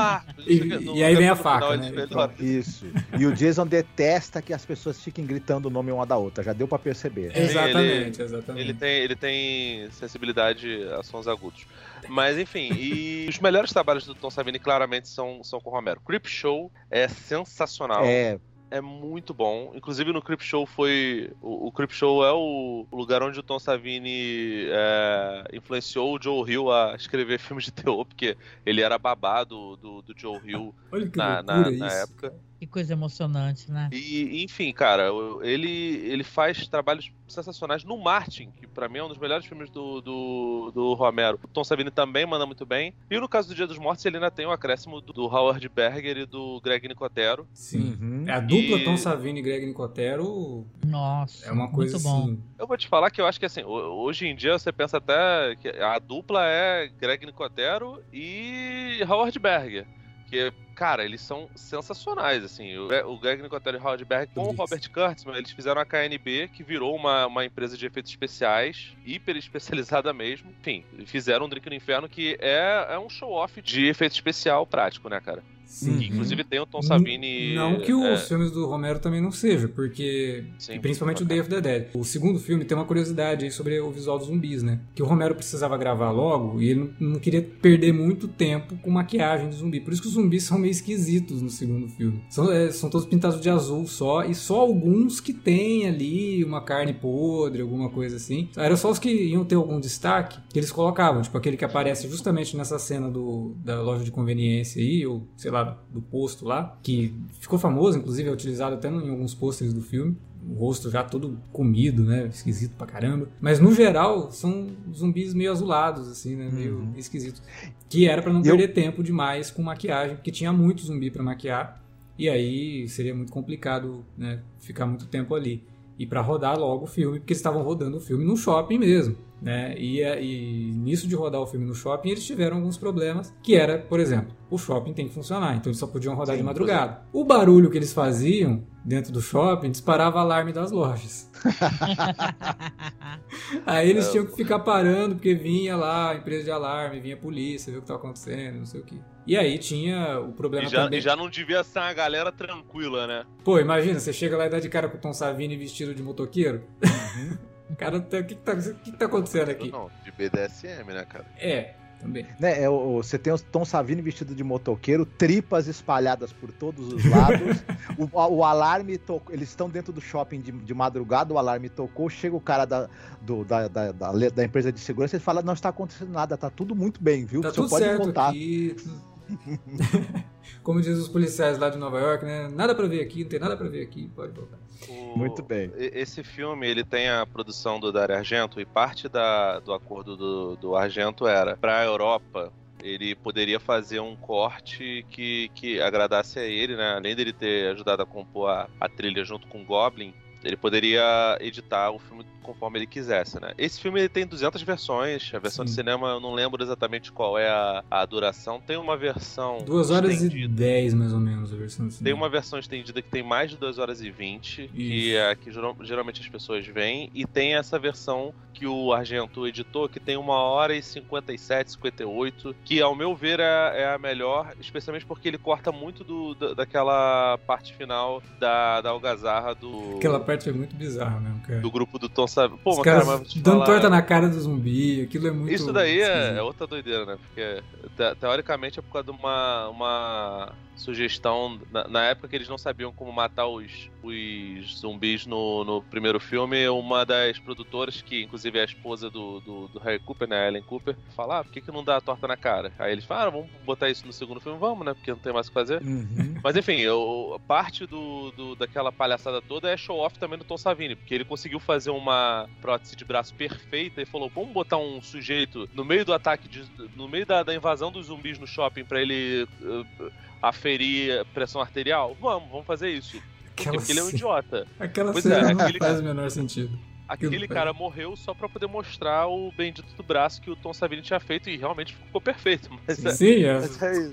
o quê. E, No e aí vem a faca, final, né? melhoram. Isso. E o Jason detesta que as pessoas fiquem gritando o nome uma da outra. Já deu pra perceber. É. Exatamente, exatamente. Ele tem, ele tem sensibilidade a sons agudos. Mas enfim, e os melhores trabalhos do Tom Savini claramente são, são com o Romero. Creep Show é sensacional. É. É, muito bom. Inclusive no Creep Show foi. O, o Creep Show é o lugar onde o Tom Savini é, influenciou o Joe Hill a escrever filmes de terror, porque ele era babado do, do Joe Hill na, na, na época. Que coisa emocionante, né? E, enfim, cara, ele, ele faz trabalhos sensacionais no Martin, que pra mim é um dos melhores filmes do, do, do Romero. O Tom Savini também manda muito bem. E no caso do Dia dos Mortos, ele ainda tem o acréscimo do, do Howard Berger e do Greg Nicotero. Sim. Uhum. É a dupla E- Tom Savini e Greg Nicotero Nossa. é uma coisa muito bom. assim. Eu vou te falar que eu acho que assim, ho- hoje em dia você pensa até que a dupla é Greg Nicotero e Howard Berger. Que, cara, eles são sensacionais, assim. O, o Greg Nicotero e o Howard Berger com o. Robert Kurtzman, eles fizeram a KNB, que virou uma, uma empresa de efeitos especiais, hiper especializada mesmo. Enfim, fizeram um Drink no Inferno que é, é um show-off de efeito especial prático, né, cara? Sim. Que, inclusive tem o Tom Savini... Não que é, os filmes do Romero também não sejam, porque. sim, principalmente o Day of the Dead. O segundo filme tem uma curiosidade aí sobre o visual dos zumbis, né? Que o Romero precisava gravar logo e ele não, não queria perder muito tempo com maquiagem de zumbi. Por isso que os zumbis são meio esquisitos no segundo filme. São, é, são todos pintados de azul só, e só alguns que tem ali uma carne podre, alguma coisa assim. Era só os que iam ter algum destaque que eles colocavam, tipo aquele que aparece justamente nessa cena do, da loja de conveniência aí, ou sei lá, do posto lá, que ficou famoso, inclusive é utilizado até em alguns pôsteres do filme. O rosto já todo comido, né? Esquisito pra caramba. Mas no geral, são zumbis meio azulados, assim, né? Meio Uhum. esquisitos. Que era pra não eu- perder tempo demais com maquiagem, porque tinha muito zumbi pra maquiar. E aí seria muito complicado, né? Ficar muito tempo ali. E pra rodar logo o filme, porque eles estavam rodando o filme no shopping mesmo. Né? E, é- e nisso de rodar o filme no shopping, eles tiveram alguns problemas, que era, por exemplo, o shopping tem que funcionar, então eles só podiam rodar Sim, de madrugada. O barulho que eles faziam dentro do shopping disparava alarme das lojas. Aí eles É. tinham que ficar parando, porque vinha lá a empresa de alarme, vinha a polícia, ver o que estava acontecendo, não sei o que. E aí tinha o problema E já, também. e já não devia ser uma galera tranquila, né? Pô, imagina, você chega lá e dá de cara com o Tom Savini vestido de motoqueiro. Uhum. o cara, tá- o que, que, tá, o que que tá acontecendo aqui? Não, de BDSM, né, cara? É, também. Né, é, o- você tem o Tom Savini vestido de motoqueiro, tripas espalhadas por todos os lados. o, o alarme tocou. Eles estão dentro do shopping de, de madrugada, o alarme tocou. Chega o cara da, do- da, da, da, da empresa de segurança e fala: Não está acontecendo nada, tá tudo muito bem, viu? Tá Você tudo pode certo voltar. aqui. Como diz os policiais lá de Nova York, né? Nada pra ver aqui, não tem nada pra ver aqui, pode voltar. O- Muito bem. Esse filme, ele tem a produção do Dario Argento e parte da, do acordo do, do Argento era pra Europa ele poderia fazer um corte que, que agradasse a ele, né? Além dele ter ajudado a compor a, a trilha junto com o Goblin, ele poderia editar o filme conforme ele quisesse, né? Esse filme ele tem 200 versões, a versão Sim. de cinema eu não lembro exatamente qual é a, a duração. Tem uma versão 2 horas estendida. e 10 mais ou menos a versão de cinema. Tem uma versão estendida que tem mais de 2 horas e 20, Isso. que é a que geralmente as pessoas veem, e tem essa versão que o Argento editou, que tem 1 hora e 57, 58, que ao meu ver é, é a melhor, especialmente porque ele corta muito do, da, daquela parte final da, da algazarra do... Aquela parte foi muito bizarra mesmo, cara. Do grupo do Tom sabe? Pô, mas cara, mas dando falar... torta na cara do zumbi, aquilo é muito. Isso daí é, é, outra doideira, né? Porque te, teoricamente é por causa de uma, uma sugestão. Na, na, época que eles não sabiam como matar os, os zumbis no, no primeiro filme, uma das produtoras, que inclusive é a esposa do, do, do Harry Cooper, né? Ellen Cooper, fala: ah, por que, que não dá a torta na cara? Aí eles falam: ah, vamos botar isso no segundo filme, vamos, né? Porque não tem mais o que fazer. Uhum. Mas enfim, eu, parte do, do, daquela palhaçada toda é show-off também do Tom Savini, porque ele conseguiu fazer uma prótese de braço perfeita e falou: vamos botar um sujeito no meio do ataque, de, no meio da, da invasão dos zumbis no shopping para ele. Uh, aferir pressão arterial? Vamos, vamos fazer isso. Aquela porque ele é um idiota. Aquela pois cena é, não aquele... faz o menor sentido. Aquele cara morreu só pra poder mostrar o bendito do braço que o Tom Savini tinha feito e realmente ficou perfeito. Mas é- Sim, é. Mas é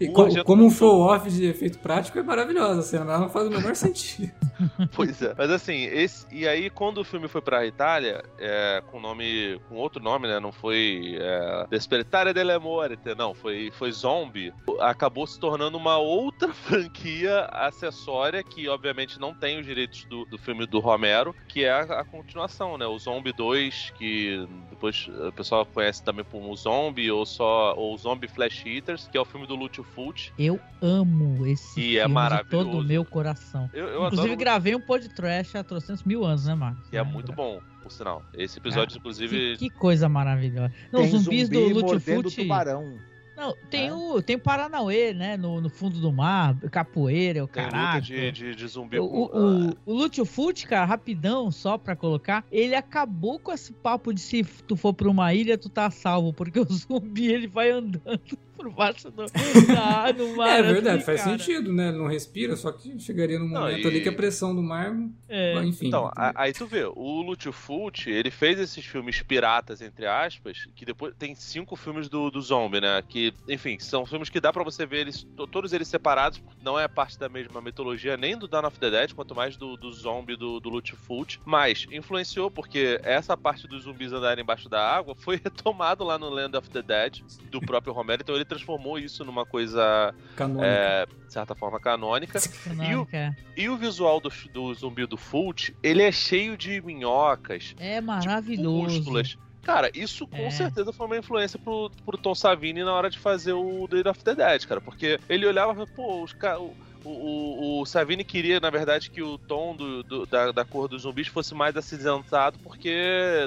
e como, como um show-off de efeito prático é maravilhosa a cena, não faz o menor sentido. pois é. Mas assim, esse, e aí quando o filme foi pra Itália, é, com nome, com outro nome, né? Não foi é, Despertare delle Morte, não, foi, foi Zombie. Acabou se tornando uma outra franquia acessória que obviamente não tem os direitos do, do filme do Romero, que é a, a continuação continuação, né? O Zombie 2, que depois o pessoal conhece também como Zombie, ou só ou Zombie Flash Eaters, que é o filme do Fulci. Eu amo esse e é filme é maravilhoso. de todo o meu coração. Eu, eu Inclusive, adoro... gravei um podcast há 300 mil anos, né, Marcos? E é, é muito bom por sinal. Esse episódio, ah, inclusive. Que, que, coisa maravilhosa. Não, Tem zumbis zumbi do Fulci. tubarão. Não, tem, é. o, tem o Paranauê, né? No, no fundo do mar, capoeira, o caralho. de, de, de zumbi. O, o, o, Lúcio Fute, cara, rapidão, só pra colocar, ele acabou com esse papo de se tu for pra uma ilha, tu tá salvo, porque o zumbi ele vai andando por baixo do, da, do mar. É verdade, assim, faz cara. sentido, né? Não respira, só que chegaria num momento não, e... ali que a pressão do mar. É. Enfim. Então, aí tu vê, o Fulci, ele fez esses filmes piratas, entre aspas, que depois tem cinco filmes do, do zombie, né? Que, enfim, são filmes que dá para você ver eles, todos eles separados, não é parte da mesma mitologia nem do Dawn of the Dead, quanto mais do, do zombie do, do Fulci. Mas influenciou porque essa parte dos zumbis andarem embaixo da água foi retomado lá no Land of the Dead, do próprio Romero, então ele transformou isso numa coisa, é, de certa forma, canônica. e, o, e o visual do, do zumbi do Fult, ele é cheio de minhocas. É maravilhoso. Cara, isso com é. certeza foi uma influência pro, pro Tom Savini na hora de fazer o Day of the Dead, cara. Porque ele olhava e falava, pô, os caras o, o, o, Savini queria, na verdade, que o tom do, do, da, da, cor dos zumbis fosse mais acinzentado porque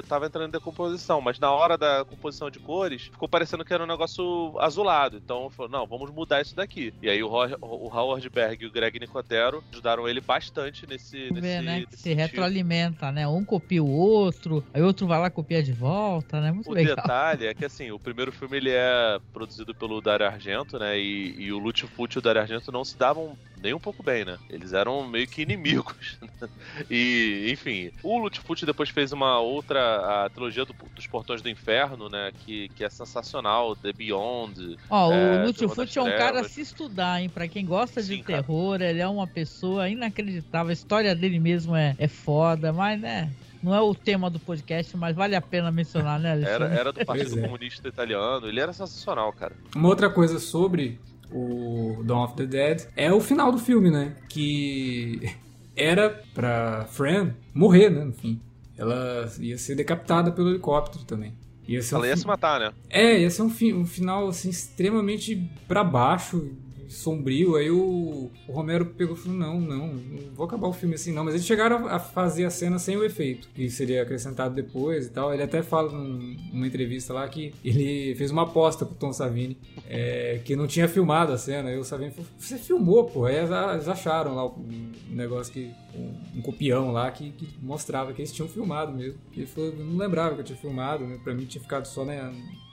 estava entrando em decomposição. Mas na hora da composição de cores, ficou parecendo que era um negócio azulado. Então falou: não, vamos mudar isso daqui. E aí o, o Howard Berg e o Greg Nicotero ajudaram ele bastante nesse. nesse, Vê, né? nesse se sentido. retroalimenta, né? Um copia o outro, aí outro vai lá copia de volta, né? Muito o legal. detalhe é que assim, o primeiro filme ele é produzido pelo Dario Argento, né? E, e o Lute Fute e o Dario Argento não se davam nem um pouco bem, né? Eles eram meio que inimigos. e, enfim, o Lutfoot depois fez uma outra, a trilogia do, dos Portões do Inferno, né? Que, que é sensacional, The Beyond. Ó, é, o Lutfoot é um cara a se estudar, hein? Pra quem gosta de Sim, terror, cara. ele é uma pessoa inacreditável. A história dele mesmo é, é foda, mas, né? Não é o tema do podcast, mas vale a pena mencionar, né, Alexandre? Era, era do Partido é. Comunista Italiano, ele era sensacional, cara. Uma outra coisa sobre o Dawn of the Dead, é o final do filme, né? Que era pra Fran morrer, né? No fim. Ela ia ser decapitada pelo helicóptero também. Ia Ela um ia se matar, né? É, ia ser um, um final assim, extremamente para baixo, sombrio. Aí o, o Romero pegou e falou: não, não, não vou acabar o filme assim, não. Mas eles chegaram a fazer a cena sem o efeito, que seria acrescentado depois e tal. Ele até fala num, numa entrevista lá que ele fez uma aposta com o Tom Savini, é, que não tinha filmado a cena. Aí o Savini falou: você filmou, pô. Aí eles acharam lá um negócio que. Um, um copião lá que, que, mostrava que eles tinham filmado mesmo. Ele falou: não lembrava que eu tinha filmado, né? Pra mim tinha ficado só na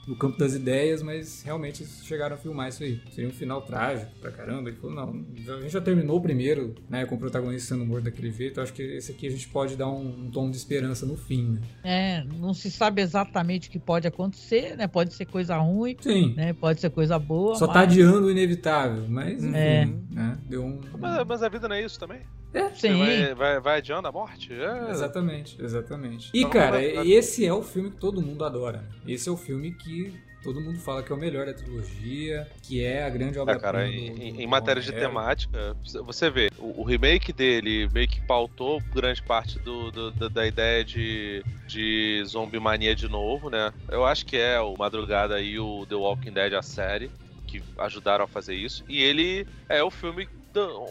no campo das ideias, mas realmente chegaram a filmar isso aí. Seria um final trágico pra caramba. Ele falou, não, a gente já terminou o primeiro, né, com o protagonista sendo morto daquele jeito, acho que esse aqui a gente pode dar um, um tom de esperança no fim, né? É, não se sabe exatamente o que pode acontecer, né? Pode ser coisa ruim, Sim. né? Pode ser coisa boa. Só tá mas... adiando o inevitável, mas enfim, É. né? Deu um... Mas, mas a vida não é isso também? É, Sim. vai, vai, vai adiando a morte? É. Exatamente, exatamente. E, Então, cara, esse é o filme que todo mundo adora. Esse é o filme que todo mundo fala que é o melhor da trilogia, que é a grande obra É, cara, em, em- em matéria de temática, você vê, o, o remake dele meio que pautou grande parte do, do- da- da ideia de, de zumbi mania de novo, né? Eu acho que é o Madrugada e o The Walking Dead, a série, que ajudaram a fazer isso. E ele é o filme do-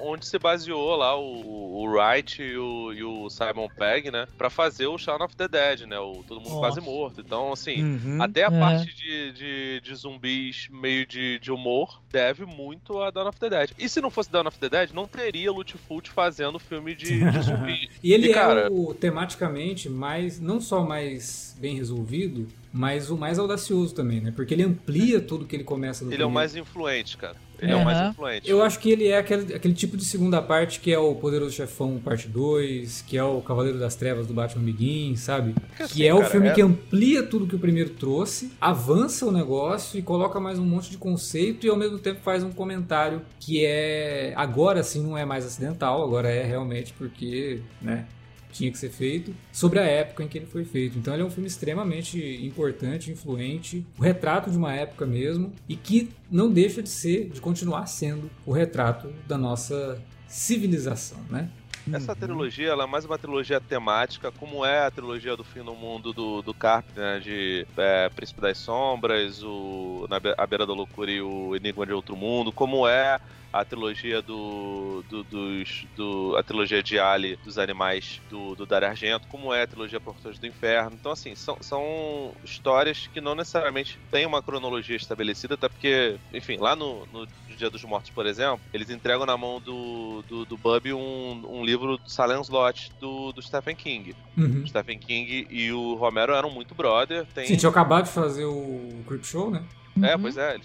onde se baseou lá o, o Wright e o, e o Simon Pegg, né? Pra fazer o Shaun of the Dead, né? O Todo Mundo Quase Nossa. Morto. Então, assim, Uhum. até a É. parte de, de, de zumbis meio de, de humor deve muito a Dawn of the Dead. E se não fosse Dawn of the Dead, não teria Lutfoot fazendo filme de, de zumbi. E ele E, cara- é o tematicamente mais, não só mais bem resolvido, mas o mais audacioso também, né? Porque ele amplia tudo que ele começa no Ele é o primeiro. mais influente, cara. Ele é o mais influente. Eu acho que ele é aquele, aquele tipo de segunda parte que é o Poderoso Chefão parte 2, que é o Cavaleiro das Trevas do Batman Begins, sabe? Porque, assim, que é o cara, filme é- que amplia tudo que o primeiro trouxe, avança o negócio e coloca mais um monte de conceito e ao mesmo tempo faz um comentário que é agora sim não é mais acidental, agora é realmente porque, né, tinha que ser feito, sobre a época em que ele foi feito. Então ele é um filme extremamente importante, influente, o retrato de uma época mesmo, e que não deixa de ser, de continuar sendo o retrato da nossa civilização, né? Essa Uhum. trilogia ela é mais uma trilogia temática, como é a trilogia do Fim do Mundo do, do Carpenter, né? De é, Príncipe das Sombras, o Na Be- A Beira da Loucura e o Enigma de Outro Mundo, como é a trilogia do, do- dos do, a trilogia de Ali dos animais do, do Dario Argento, como é a trilogia Portões do Inferno. Então assim, são, são histórias que não necessariamente têm uma cronologia estabelecida, até porque, enfim, lá no, no Dia dos Mortos, por exemplo, eles entregam na mão do, do, do Bub um, um livro do Silent Slot do, do Stephen King. Uhum. Stephen King e o Romero eram muito brother. Tem... Sim, tinha acabado de fazer o Creep Show, né? É, Uhum. pois é.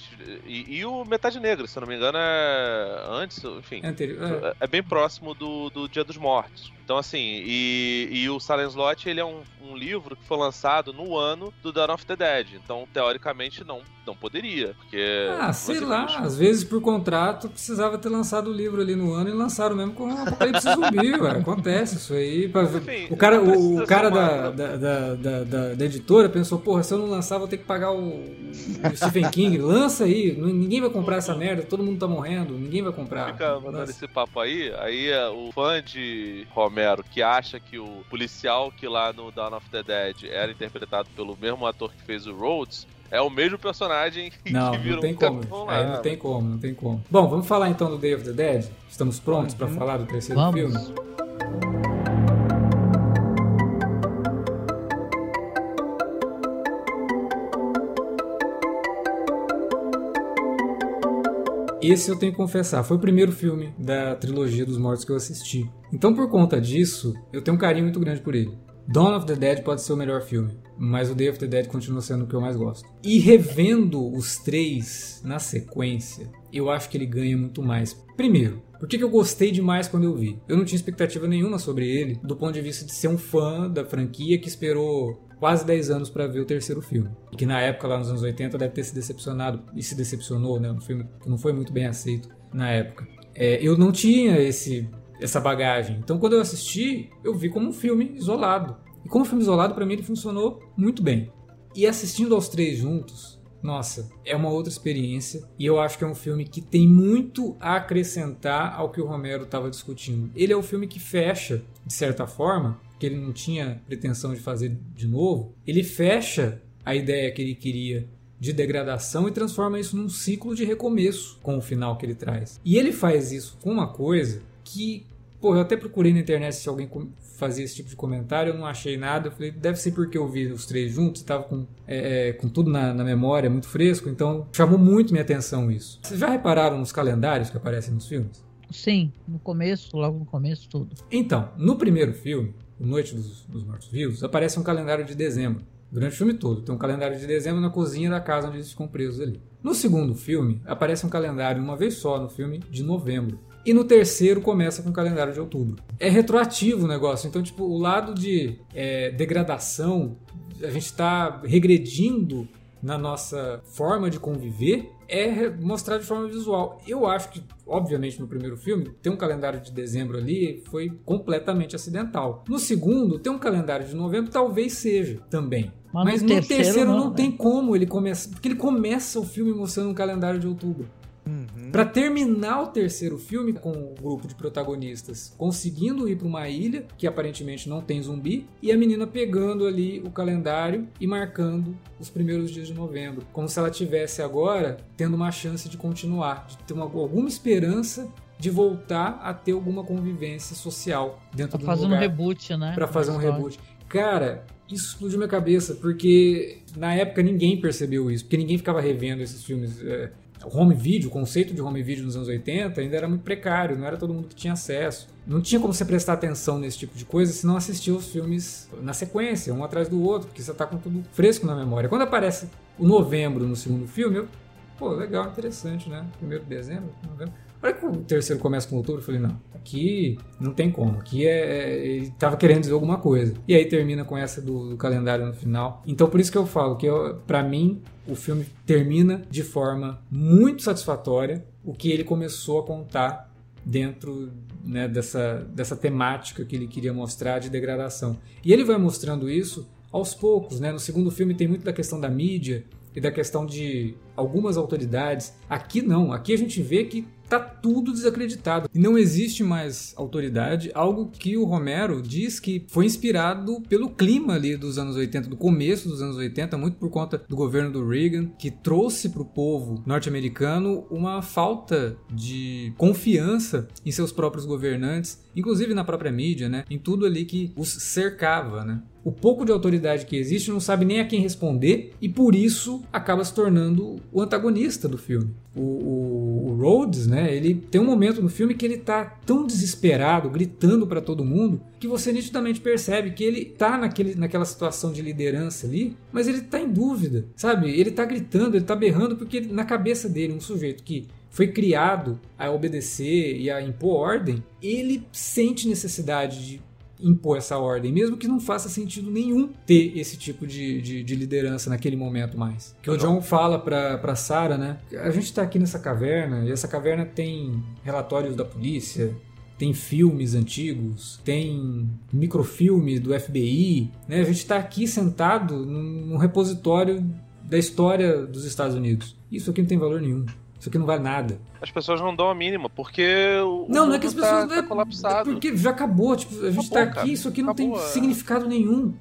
E, e o Metade Negra, se eu não me engano, é antes, enfim. É anterior. é. É bem próximo do, do Dia dos Mortos. Então, assim, e, e o Silent Slot, ele é um, um livro que foi lançado no ano do Dawn of the Dead. Então, teoricamente, não, não poderia, porque... Ah, sei lá, às vezes por contrato precisava ter lançado o livro ali no ano e lançaram mesmo com Apocalipse Zumbi, ué. Acontece isso aí. Pra- Enfim, o cara, o, o cara da, da, da- da editora pensou, porra, se eu não lançar, vou ter que pagar o, o Stephen King. Lança aí, ninguém vai comprar essa merda, todo mundo tá morrendo, ninguém vai comprar. Fica mandando Lança. esse papo aí, aí é, o fã de Romero que acha que o policial que lá no Dawn of the Dead era interpretado pelo mesmo ator que fez o Rhodes, é o mesmo personagem Não, que virou não tem um como. lá. não tem como, não tem como. Bom, vamos falar então do Day of the Dead? Estamos prontos pra Uhum. falar do terceiro Vamos. filme? Esse eu tenho que confessar, foi o primeiro filme da trilogia dos mortos que eu assisti. Então, por conta disso, eu tenho um carinho muito grande por ele. Dawn of the Dead pode ser o melhor filme, mas o Day of the Dead continua sendo o que eu mais gosto. E revendo os três na sequência, eu acho que ele ganha muito mais. Primeiro, por que eu gostei demais quando eu vi? Eu não tinha expectativa nenhuma sobre ele, do ponto de vista de ser um fã da franquia que esperou quase 10 anos para ver o terceiro filme. E que na época, lá nos anos 80, deve ter se decepcionado, e se decepcionou, né? Um filme que não foi muito bem aceito na época. É, eu não tinha esse, essa bagagem. Então, quando eu assisti, eu vi como um filme isolado. E como filme isolado, para mim, ele funcionou muito bem. E assistindo aos três juntos, nossa, é uma outra experiência. E eu acho que é um filme que tem muito a acrescentar ao que o Romero estava discutindo. Ele é o filme que fecha, de certa forma, que ele não tinha pretensão de fazer de novo. Ele fecha a ideia que ele queria de degradação e transforma isso num ciclo de recomeço com o final que ele traz. E ele faz isso com uma coisa que, pô, eu até procurei na internet se alguém fazia esse tipo de comentário, eu não achei nada. Eu falei, deve ser porque eu vi os três juntos, estava com, é, é, com tudo na, na memória, muito fresco, então chamou muito minha atenção isso. Vocês já repararam nos calendários que aparecem nos filmes? Sim, no começo, logo no começo, tudo. Então, no primeiro filme, Noite dos, dos Mortos-Vivos, aparece um calendário de dezembro. Durante o filme todo. Tem um calendário de dezembro na cozinha da casa onde eles ficam presos ali. No segundo filme, aparece um calendário uma vez só no filme de novembro. E no terceiro começa com o calendário de outubro. É retroativo o negócio. Então, tipo, o lado de é, degradação, a gente está regredindo na nossa forma de conviver é mostrar de forma visual. Eu acho que, obviamente, no primeiro filme, ter um calendário de dezembro ali foi completamente acidental. No segundo, ter um calendário de novembro talvez seja também. Mas, Mas no, terceiro, terceiro não, não né? tem como ele começa. Porque ele começa o filme mostrando um calendário de outubro. Uhum. Para terminar o terceiro filme com o grupo de protagonistas conseguindo ir para uma ilha que aparentemente não tem zumbi e a menina pegando ali o calendário e marcando os primeiros dias de novembro, como se ela tivesse agora tendo uma chance de continuar, de ter uma, alguma esperança de voltar a ter alguma convivência social dentro pra do fazer lugar. um reboot, né? Para fazer um reboot. Cara, isso explodiu minha cabeça, porque na época ninguém percebeu isso, porque ninguém ficava revendo esses filmes. É, home video, o conceito de home video nos anos 80 ainda era muito precário, não era todo mundo que tinha acesso. Não tinha como você prestar atenção nesse tipo de coisa se não assistir os filmes na sequência, um atrás do outro, porque você está com tudo fresco na memória. Quando aparece o novembro no segundo filme, eu, pô, legal, interessante, né? Primeiro de dezembro, novembro. Olha que o terceiro começa com outubro, eu falei, não, aqui não tem como, aqui é, é, ele tava querendo dizer alguma coisa. E aí termina com essa do, do calendário no final. Então por isso que eu falo que para mim o filme termina de forma muito satisfatória o que ele começou a contar dentro né, dessa, dessa temática que ele queria mostrar de degradação. E ele vai mostrando isso aos poucos. Né? No segundo filme tem muito da questão da mídia e da questão de algumas autoridades. Aqui não, aqui a gente vê que tá tudo desacreditado. E não existe mais autoridade, algo que o Romero diz que foi inspirado pelo clima ali dos anos 80, do começo dos anos 80, muito por conta do governo do Reagan, que trouxe para o povo norte-americano uma falta de confiança em seus próprios governantes, inclusive na própria mídia, né? Em tudo ali que os cercava, né? O pouco de autoridade que existe não sabe nem a quem responder e por isso acaba se tornando o antagonista do filme. O, o, o Rhodes, né, ele tem um momento no filme que ele tá tão desesperado, gritando para todo mundo, que você nitidamente percebe que ele tá naquele, naquela situação de liderança ali, mas ele tá em dúvida, sabe? Ele tá gritando, ele tá berrando porque ele, na cabeça dele, um sujeito que foi criado a obedecer e a impor ordem, ele sente necessidade de impor essa ordem, mesmo que não faça sentido nenhum ter esse tipo de, de, de liderança naquele momento mais. Que o John fala pra, pra Sarah, né? A gente tá aqui nessa caverna e essa caverna tem relatórios da polícia, tem filmes antigos, tem microfilmes do FBI, né? A gente está aqui sentado num, num repositório da história dos Estados Unidos. Isso aqui não tem valor nenhum. Isso aqui não vale nada. As pessoas não dão a mínima, porque o Não, não é que as pessoas. Tá, tá colapsado. É porque já acabou, tipo, a gente acabou, tá aqui, cara. isso aqui não acabou, tem é. significado nenhum.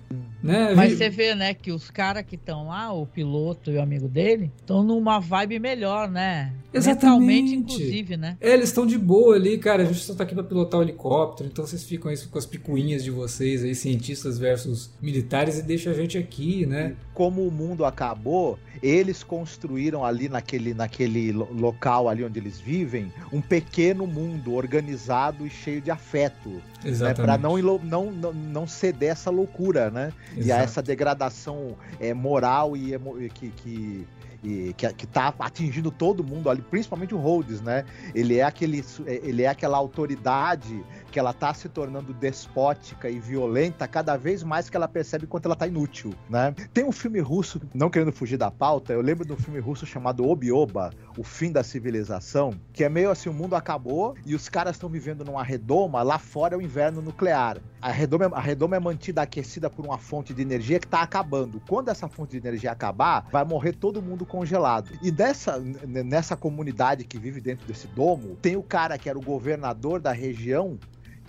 Né? Mas você vê, né, que os caras que estão lá, o piloto e o amigo dele, estão numa vibe melhor, né? Exatamente. inclusive, né? É, eles estão de boa ali, cara. A gente só tá aqui pra pilotar o helicóptero, então vocês ficam aí com as picuinhas de vocês aí, cientistas versus militares, e deixa a gente aqui, né? Como o mundo acabou, eles construíram ali naquele, naquele local ali onde eles vivem um pequeno mundo organizado e cheio de afeto. Né? Exatamente. Né? Para não, não, não, não ceder essa loucura, né? Exato. E a essa degradação é, moral e que, que e que, que tá atingindo todo mundo ali, principalmente o Rhodes, né? Ele é aquele ele é aquela autoridade que ela tá se tornando despótica e violenta cada vez mais que ela percebe quanto ela tá inútil, né? Tem um filme russo, não querendo fugir da pauta, eu lembro de um filme russo chamado Obioba, O Fim da Civilização, que é meio assim, o mundo acabou e os caras estão vivendo numa redoma, lá fora é o inverno nuclear. A redoma, a redoma é mantida aquecida por uma fonte de energia que tá acabando. Quando essa fonte de energia acabar, vai morrer todo mundo congelado. E dessa, nessa comunidade que vive dentro desse domo, tem o cara que era o governador da região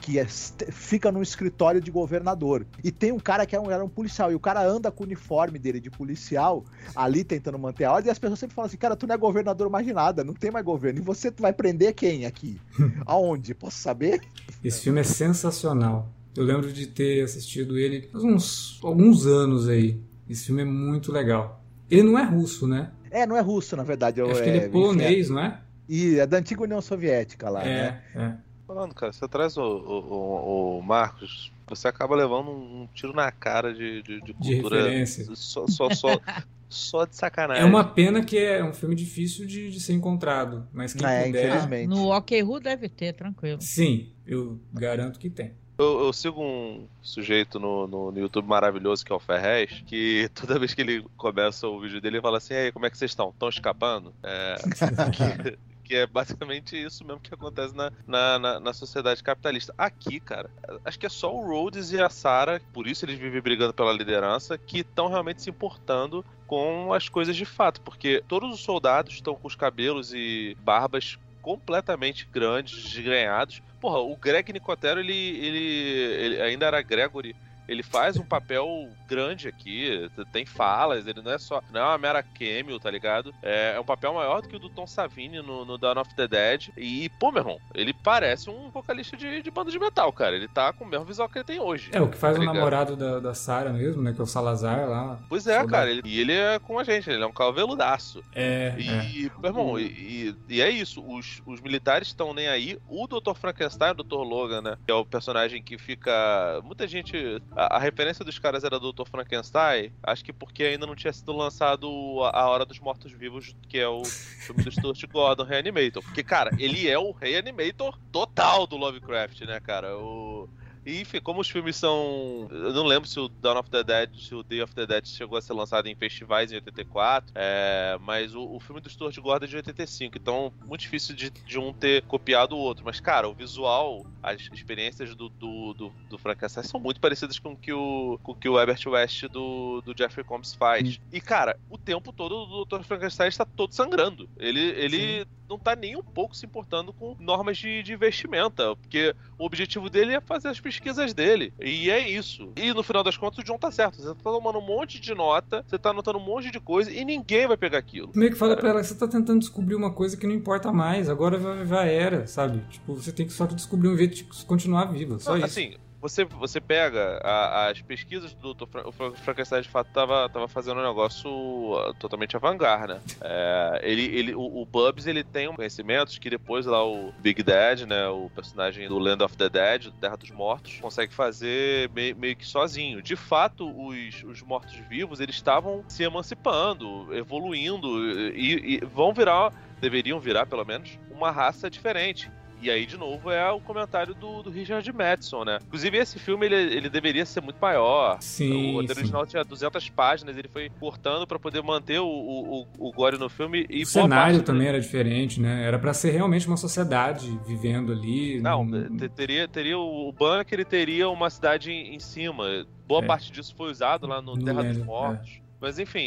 que é, fica no escritório de governador. E tem um cara que é um, era um policial, e o cara anda com o uniforme dele de policial ali tentando manter a ordem, e as pessoas sempre falam assim: cara, tu não é governador mais de nada, não tem mais governo. E você vai prender quem aqui? Aonde? Posso saber? Esse filme é sensacional. Eu lembro de ter assistido ele há uns alguns anos aí. Esse filme é muito legal. Ele não é russo, né? É, não é russo, na verdade. Acho é, que ele é, é polonês, enfim, não é? E é da antiga União Soviética lá, é, né? É. Falando, cara, você traz o, o, o Marcos você acaba levando um, tiro na cara de, de, de cultura. De referência. Só, só, só, só de sacanagem. É uma pena que é um filme difícil de, de ser encontrado, mas quem é, puder... Infelizmente. No OK Who deve ter, tranquilo. Sim, eu garanto que tem. Eu, eu, sigo um sujeito no, no, no, YouTube maravilhoso que é o Ferrez, que toda vez que ele começa o vídeo dele, ele fala assim: Ei, como é que vocês estão? Estão escapando? É, que, é basicamente isso mesmo que acontece na, na, na, na, sociedade capitalista. Aqui, cara, acho que é só o Rhodes e a Sarah, por isso eles vivem brigando pela liderança, que estão realmente se importando com as coisas de fato, porque todos os soldados estão com os cabelos e barbas completamente grandes, desgrenhados. Porra, o Greg Nicotero, ele, ele, ele ainda era Gregory ele faz um papel grande aqui, tem falas, ele não é só. Não é uma mera cameo, tá ligado? É, é um papel maior do que o do Tom Savini no, no Dawn of the Dead. E, pô, meu irmão, ele parece um vocalista de, de banda de metal, cara. Ele tá com o mesmo visual que ele tem hoje. É, o que faz tá o namorado da, da Sarah mesmo, né? Que é o Salazar lá. Pois é, cara. Ele, e ele é com a gente, ele é um caveludaço. É. E, é. meu irmão, e, e, é isso. Os, os militares estão nem aí. O Dr. Frankenstein, o Dr. Logan, né? Que é o personagem que fica. Muita gente a, a, referência dos caras era do Dr. Frankenstein, acho que porque ainda não tinha sido lançado A Hora dos Mortos-Vivos, que é o filme do Stuart Gordon, Reanimator. Porque, cara, ele é o Reanimator total do Lovecraft, né, cara? O e, enfim, como os filmes são. Eu não lembro se o Dawn of the Dead, se o Day of the Dead chegou a ser lançado em festivais em 84, é... mas o, o, filme do Stuart Gordon é de 85, então muito difícil de, de, um ter copiado o outro. Mas, cara, o visual, as experiências do, do, do, do Frankenstein são muito parecidas com que o, com que o Herbert West do, do Jeffrey Combs faz. Hum. E, cara, o tempo todo o Dr. Frankenstein está todo sangrando. Ele. ele não tá nem um pouco se importando com normas de, de vestimenta, porque o objetivo dele é fazer as pesquisas dele. E é isso. E no final das contas, o John tá certo. Você tá tomando um monte de nota, você tá anotando um monte de coisa e ninguém vai pegar aquilo. Meio que fala pra ela que você tá tentando descobrir uma coisa que não importa mais, agora já era, sabe? Tipo, você tem que só descobrir um jeito de continuar viva, só isso. Assim, você, você pega a, as pesquisas do Dr. Fra o Frankenstein de fato tava, tava fazendo um negócio uh, totalmente avant-garde, né? É, ele, ele, o, o Bubs ele tem conhecimentos que depois lá o Big Dad, né, o personagem do Land of the Dead, Terra dos Mortos, consegue fazer meio, meio que sozinho. De fato, os, os mortos-vivos eles estavam se emancipando, evoluindo e, e vão virar deveriam virar, pelo menos, uma raça diferente. E aí, de novo, é o comentário do, do Richard Madison, né? Inclusive, esse filme, ele, ele deveria ser muito maior. Sim, o roteiro original tinha 200 páginas, ele foi cortando para poder manter o, o, o, Gore no filme. E o cenário também era diferente, né? Era para ser realmente uma sociedade vivendo ali. Não, num... teria, teria o bunker, ele teria uma cidade em, em cima. Boa é. parte disso foi usado lá no, no Terra dos Mortos. É. Mas enfim,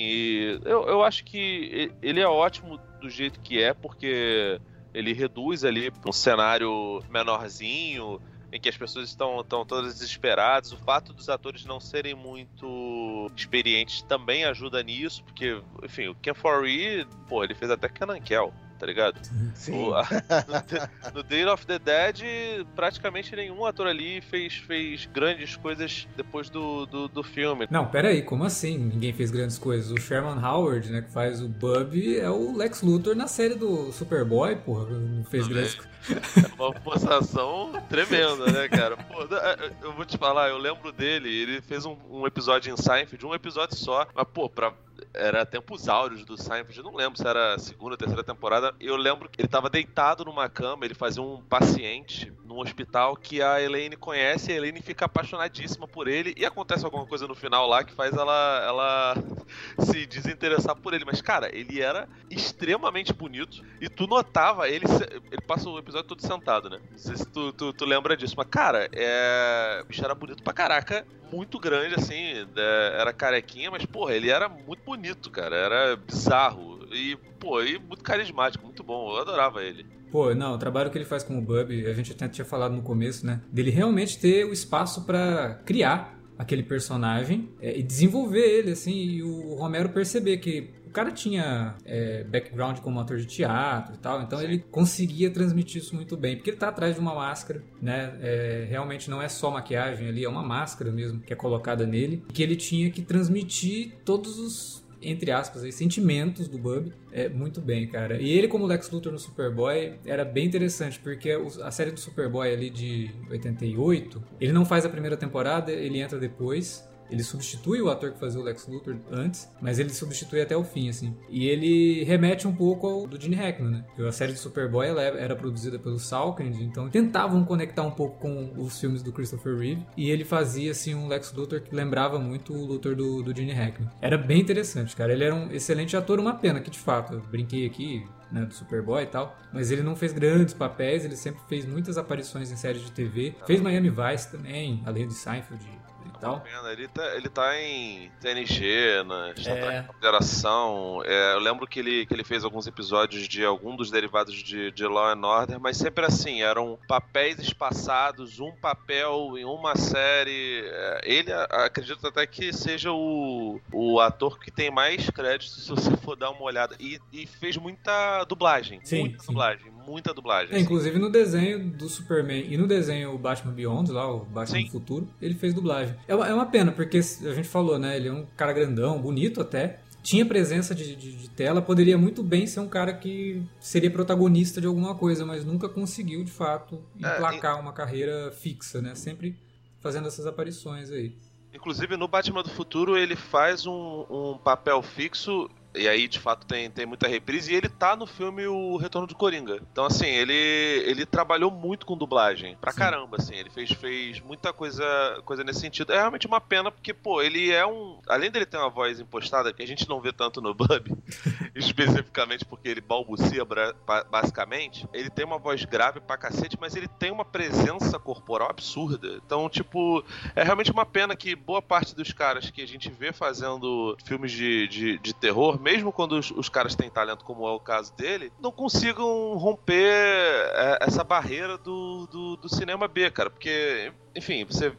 eu, eu acho que ele é ótimo do jeito que é, porque ele reduz ali um cenário menorzinho, em que as pessoas estão, estão todas desesperadas. O fato dos atores não serem muito experientes também ajuda nisso, porque, enfim, o Ken Foree, pô, ele fez até Kenan Kel tá ligado? Sim. O, a, no, no Day of the Dead, praticamente nenhum ator ali fez, fez grandes coisas depois do, do, do filme. Não, pera aí, como assim? Ninguém fez grandes coisas. O Sherman Howard, né, que faz o Bub, é o Lex Luthor na série do Superboy, porra, não fez grandes coisas. É uma forçação tremenda, né, cara? Pô, é, eu vou te falar, eu lembro dele, ele fez um, um episódio em Seinfeld, um episódio só, mas, pô, pra era tempos áureos do Seinfeld, não lembro se era segunda ou terceira temporada. Eu lembro que ele estava deitado numa cama, ele fazia um paciente num hospital que a Elaine conhece, a Elaine fica apaixonadíssima por ele e acontece alguma coisa no final lá que faz ela, ela se desinteressar por ele. Mas, cara, ele era extremamente bonito e tu notava, ele, ele passa o episódio todo sentado, né? Não sei se tu, tu, tu lembra disso, mas, cara, é... o bicho era bonito pra caraca, muito grande, assim, é... era carequinha, mas, porra, ele era muito bonito, cara, era bizarro e, pô, e muito carismático, muito bom, eu adorava ele. Pô, não, o trabalho que ele faz com o Bub, a gente até tinha falado no começo, né? Dele realmente ter o espaço para criar aquele personagem é, e desenvolver ele, assim, e o Romero perceber que cara tinha é, background como ator de teatro e tal, então Sim. ele conseguia transmitir isso muito bem, porque ele tá atrás de uma máscara, né? É, realmente não é só maquiagem ali, é uma máscara mesmo que é colocada nele, que ele tinha que transmitir todos os entre aspas, aí, sentimentos do Bub é, muito bem, cara. E ele, como Lex Luthor no Superboy, era bem interessante, porque a série do Superboy ali de 88, ele não faz a primeira temporada, ele entra depois. Ele substitui o ator que fazia o Lex Luthor antes, mas ele substitui até o fim, assim. E ele remete um pouco ao do Gene Hackman, né? A série de Superboy era produzida pelo Salkind, então tentavam conectar um pouco com os filmes do Christopher Reeve. E ele fazia, assim, um Lex Luthor que lembrava muito o Luthor do, do Gene Hackman. Era bem interessante, cara. Ele era um excelente ator, uma pena que, de fato, eu brinquei aqui, né, do Superboy e tal, mas ele não fez grandes papéis, ele sempre fez muitas aparições em séries de TV. Fez Miami Vice também, além de Seinfeld tal. Ele tá, ele tá em TNG, na é. Federação. É, eu lembro que ele, que ele fez alguns episódios de algum dos derivados de, de Law and Order, mas sempre assim, eram papéis espaçados, um papel em uma série. É, ele acredito até que seja o, o ator que tem mais crédito se você for dar uma olhada. E, e fez muita dublagem. Sim, muita sim. dublagem muita dublagem. É, assim. inclusive no desenho do Superman e no desenho Batman Beyond, lá, o Batman Sim. do Futuro, ele fez dublagem. É uma, é uma pena, porque a gente falou, né? Ele é um cara grandão, bonito até. Tinha presença de, de, de, tela, poderia muito bem ser um cara que seria protagonista de alguma coisa, mas nunca conseguiu, de fato, é, emplacar é, uma carreira fixa, né? Sempre fazendo essas aparições aí. Inclusive no Batman do Futuro ele faz um, um papel fixo e aí, de fato, tem, tem muita reprise. E ele tá no filme O Retorno do Coringa. Então, assim, ele, ele trabalhou muito com dublagem. Pra Sim. caramba, assim. Ele fez, fez muita coisa, coisa nesse sentido. É realmente uma pena, porque, pô, ele é um. Além dele ter uma voz impostada, que a gente não vê tanto no Bub, especificamente porque ele balbucia basicamente, ele tem uma voz grave pra cacete, mas ele tem uma presença corporal absurda. Então, tipo, é realmente uma pena que boa parte dos caras que a gente vê fazendo filmes de, de, de terror, mesmo quando os, os, caras têm talento, como é o caso dele, não consigam romper é, essa barreira do, do, do cinema B, cara. Porque, enfim, você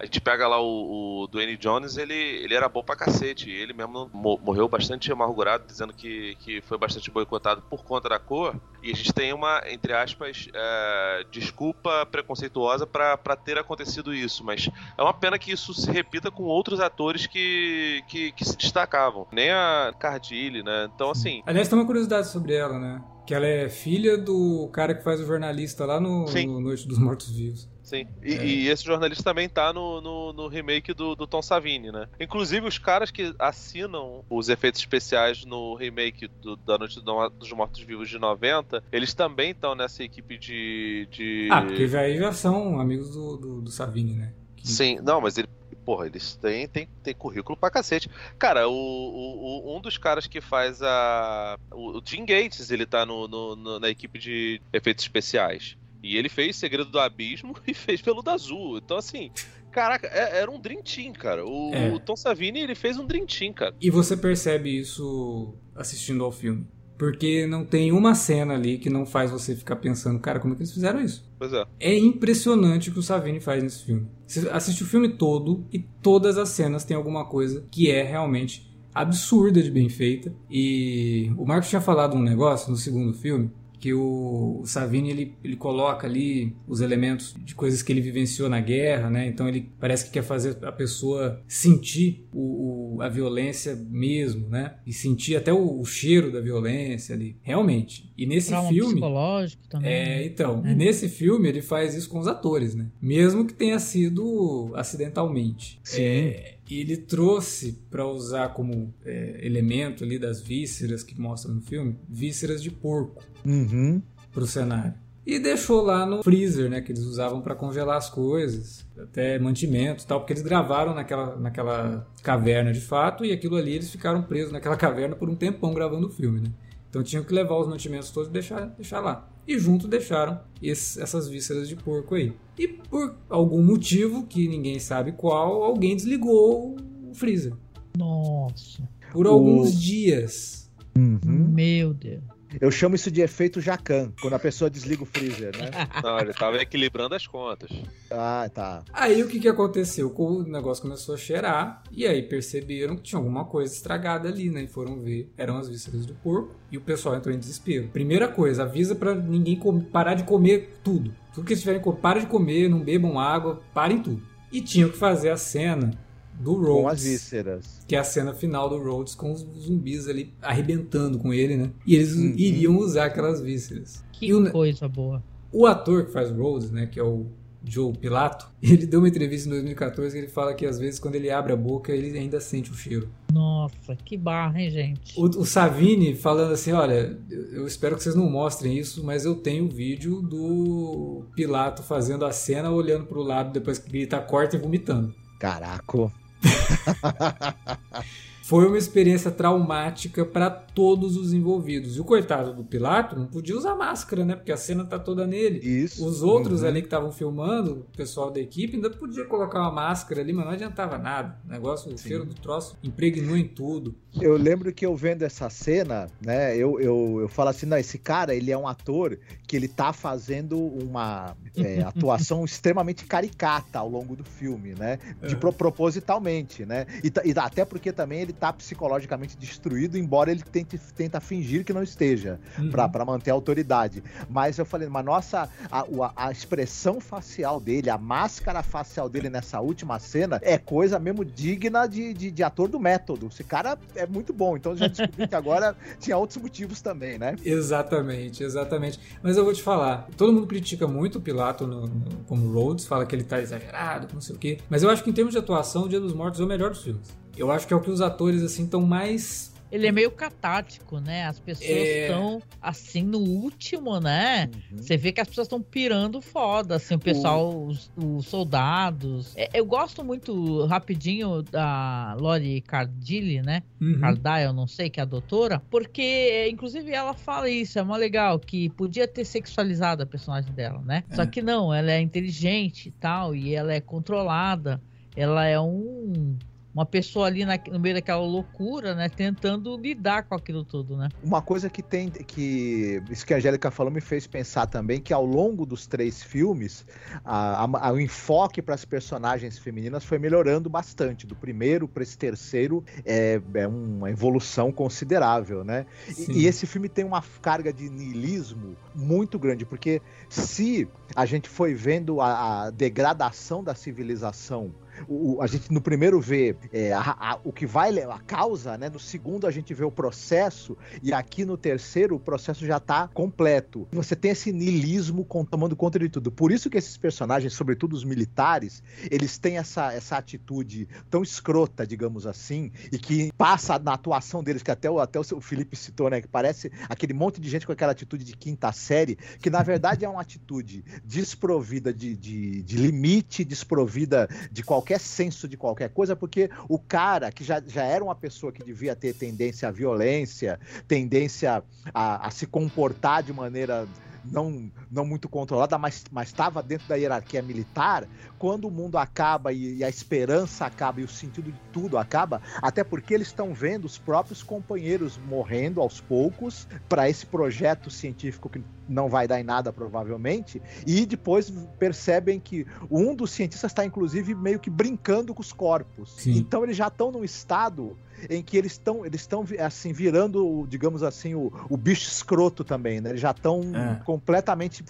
a gente pega lá o, o Dwayne Jones, ele, ele era bom pra cacete. Ele mesmo morreu bastante amargurado, dizendo que, que foi bastante boicotado por conta da cor. E a gente tem uma, entre aspas, é, desculpa preconceituosa para ter acontecido isso. Mas é uma pena que isso se repita com outros atores que, que, que se destacavam. Nem a Cardile, né? Então, assim. Aliás, tem uma curiosidade sobre ela, né? Que ela é filha do cara que faz o jornalista lá no, no Noite dos Mortos Vivos. Sim. E, é. e, esse jornalista também tá no, no, no remake do, do, Tom Savini, né? Inclusive, os caras que assinam os efeitos especiais no remake do, da Noite dos Mortos Vivos de 90, eles também estão nessa equipe de, de. Ah, porque aí já são amigos do, do, do Savini, né? Que... Sim, não, mas ele porra, eles têm, têm, têm currículo pra cacete. Cara, o, o, um dos caras que faz a. O, o Jim Gates, ele tá no, no, no, na equipe de efeitos especiais. E ele fez Segredo do Abismo e fez Peludo Azul. Então, assim, caraca, é, era um Dream Team, cara. O, é. o Tom Savini, ele fez um Dream Team, cara. E você percebe isso assistindo ao filme. Porque não tem uma cena ali que não faz você ficar pensando, cara, como é que eles fizeram isso? Pois é. É impressionante o que o Savini faz nesse filme. Você assiste o filme todo e todas as cenas têm alguma coisa que é realmente absurda de bem feita. E o Marcos tinha falado um negócio no segundo filme que o, Savini ele, ele coloca ali os elementos de coisas que ele vivenciou na guerra, né? Então ele parece que quer fazer a pessoa sentir o, o a violência mesmo, né? E sentir até o, o, cheiro da violência ali, realmente. E nesse Trauma filme, psicológico também. É, né? então, é. nesse filme ele faz isso com os atores, né? Mesmo que tenha sido acidentalmente. Sim. É, e ele trouxe para usar como é, elemento ali das vísceras que mostra no filme, vísceras de porco uhum. pro cenário. E deixou lá no freezer, né, que eles usavam para congelar as coisas, até mantimento, tal, porque eles gravaram naquela, naquela caverna de fato e aquilo ali eles ficaram presos naquela caverna por um tempão gravando o filme, né? Então tinham que levar os mantimentos todos e deixar, deixar lá. E junto deixaram esse, essas vísceras de porco aí. E por algum motivo, que ninguém sabe qual, alguém desligou o freezer. Nossa. Por alguns o... dias. Uhum. Meu Deus. Eu chamo isso de efeito Jacan, quando a pessoa desliga o freezer, né? Não, ele tava equilibrando as contas. Ah, tá. Aí o que, que aconteceu? O negócio começou a cheirar, e aí perceberam que tinha alguma coisa estragada ali, né? E foram ver, eram as vísceras do porco, e o pessoal entrou em desespero. Primeira coisa, avisa para ninguém parar de comer tudo. Tudo que eles tiverem, para de comer, não bebam água, parem tudo. E tinham que fazer a cena do Rhodes. Com as vísceras. Que é a cena final do Rhodes com os zumbis ali arrebentando com ele, né? E eles Uhum. iriam usar aquelas vísceras. Que E o- coisa boa. O ator que faz o Rhodes, né, que é o Joe Pilato, ele deu uma entrevista em 2014 que ele fala que às vezes quando ele abre a boca ele ainda sente o cheiro. Nossa, que barra, hein, gente? O, o Savini falando assim, olha, eu espero que vocês não mostrem isso, mas eu tenho o vídeo do Pilato fazendo a cena, olhando pro lado depois que grita corta e vomitando. Caraca. Foi uma experiência traumática para todos os envolvidos. E o coitado do Pilato não podia usar máscara, né? Porque a cena tá toda nele. Isso. Os outros Uhum. ali que estavam filmando, o pessoal da equipe, ainda podia colocar uma máscara ali, mas não adiantava nada. O negócio, o Sim. cheiro do troço impregnou em tudo. Eu lembro que eu vendo essa cena, né, eu, eu, eu falo assim, não, esse cara, ele é um ator que ele tá fazendo uma é, atuação extremamente caricata ao longo do filme, né, de É. pro- propositalmente, né, e, e até porque também ele tá psicologicamente destruído, embora ele tente, tenta fingir que não esteja, Uhum. pra pra manter a autoridade. Mas eu falei, mas nossa, a, a- a expressão facial dele, a máscara facial dele nessa última cena é coisa mesmo digna de, de, de ator do método. Esse cara é muito bom, então já descobri que agora tinha outros motivos também, né? Exatamente, exatamente. Mas eu vou te falar, todo mundo critica muito o Pilato no, no- como Rhodes, fala que ele tá exagerado, não sei o quê. Mas eu acho que em termos de atuação, o Dia dos Mortos é o melhor dos filmes. Eu acho que é o que os atores, assim, estão mais... Ele é meio catártico, né? As pessoas É. estão assim no último, né? Uhum. Você vê que as pessoas estão pirando foda, assim, o pessoal, os, os soldados. É, eu gosto muito, rapidinho, da Lori Cardilli, né? Uhum. Cardile, não sei, que é a doutora, porque, é, inclusive, ela fala isso, é mó legal, que podia ter sexualizado a personagem dela, né? É. Só que não, ela é inteligente e tal, e ela é controlada, ela é um... Uma pessoa ali na- no meio daquela loucura, né? Tentando lidar com aquilo tudo, né? Uma coisa que tem que isso que a Angélica falou me fez pensar também que ao longo dos três filmes a- a- o enfoque para as personagens femininas foi melhorando bastante do primeiro para esse terceiro é, é uma evolução considerável, né? E-. E, esse filme tem uma carga de niilismo muito grande, porque se a gente foi vendo a, a degradação da civilização, o, a gente no primeiro vê é, a- a- o que vai a causa, né? No segundo a gente vê o processo e aqui no terceiro o processo já está completo. Você tem esse niilismo com- tomando conta de tudo. Por isso que esses personagens, sobretudo os militares, eles têm essa, essa atitude tão escrota, digamos assim, e que passa na atuação deles, que até o, até o Felipe citou, né? Que parece aquele monte de gente com aquela atitude de quinta série, que na verdade é uma atitude desprovida de, de, de limite, desprovida de qualquer senso de qualquer coisa, porque o cara que já, já era uma pessoa que devia ter tendência à violência, tendência a, a se comportar de maneira não, não muito controlada, mas estava dentro da hierarquia militar, quando o mundo acaba e, e a esperança acaba e o sentido de tudo acaba, até porque eles estão vendo os próprios companheiros morrendo aos poucos para esse projeto científico que não vai dar em nada provavelmente, e depois percebem que um dos cientistas está inclusive meio que brincando com os corpos. Sim. Então eles já estão num estado em que eles estão eles estão assim virando, digamos assim, o, o bicho escroto também, né? Eles já estão É. completamente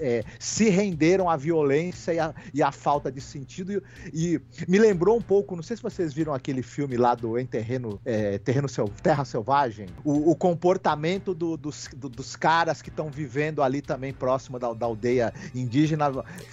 é, se renderam à violência e à, e à falta de sentido e, e me lembrou um pouco, não sei se vocês viram aquele filme lá do Em Terreno, é, Terreno Sel- Terra Selvagem, o, o comportamento do- dos, do- dos caras que estão vivendo ali também próximo da, da aldeia indígena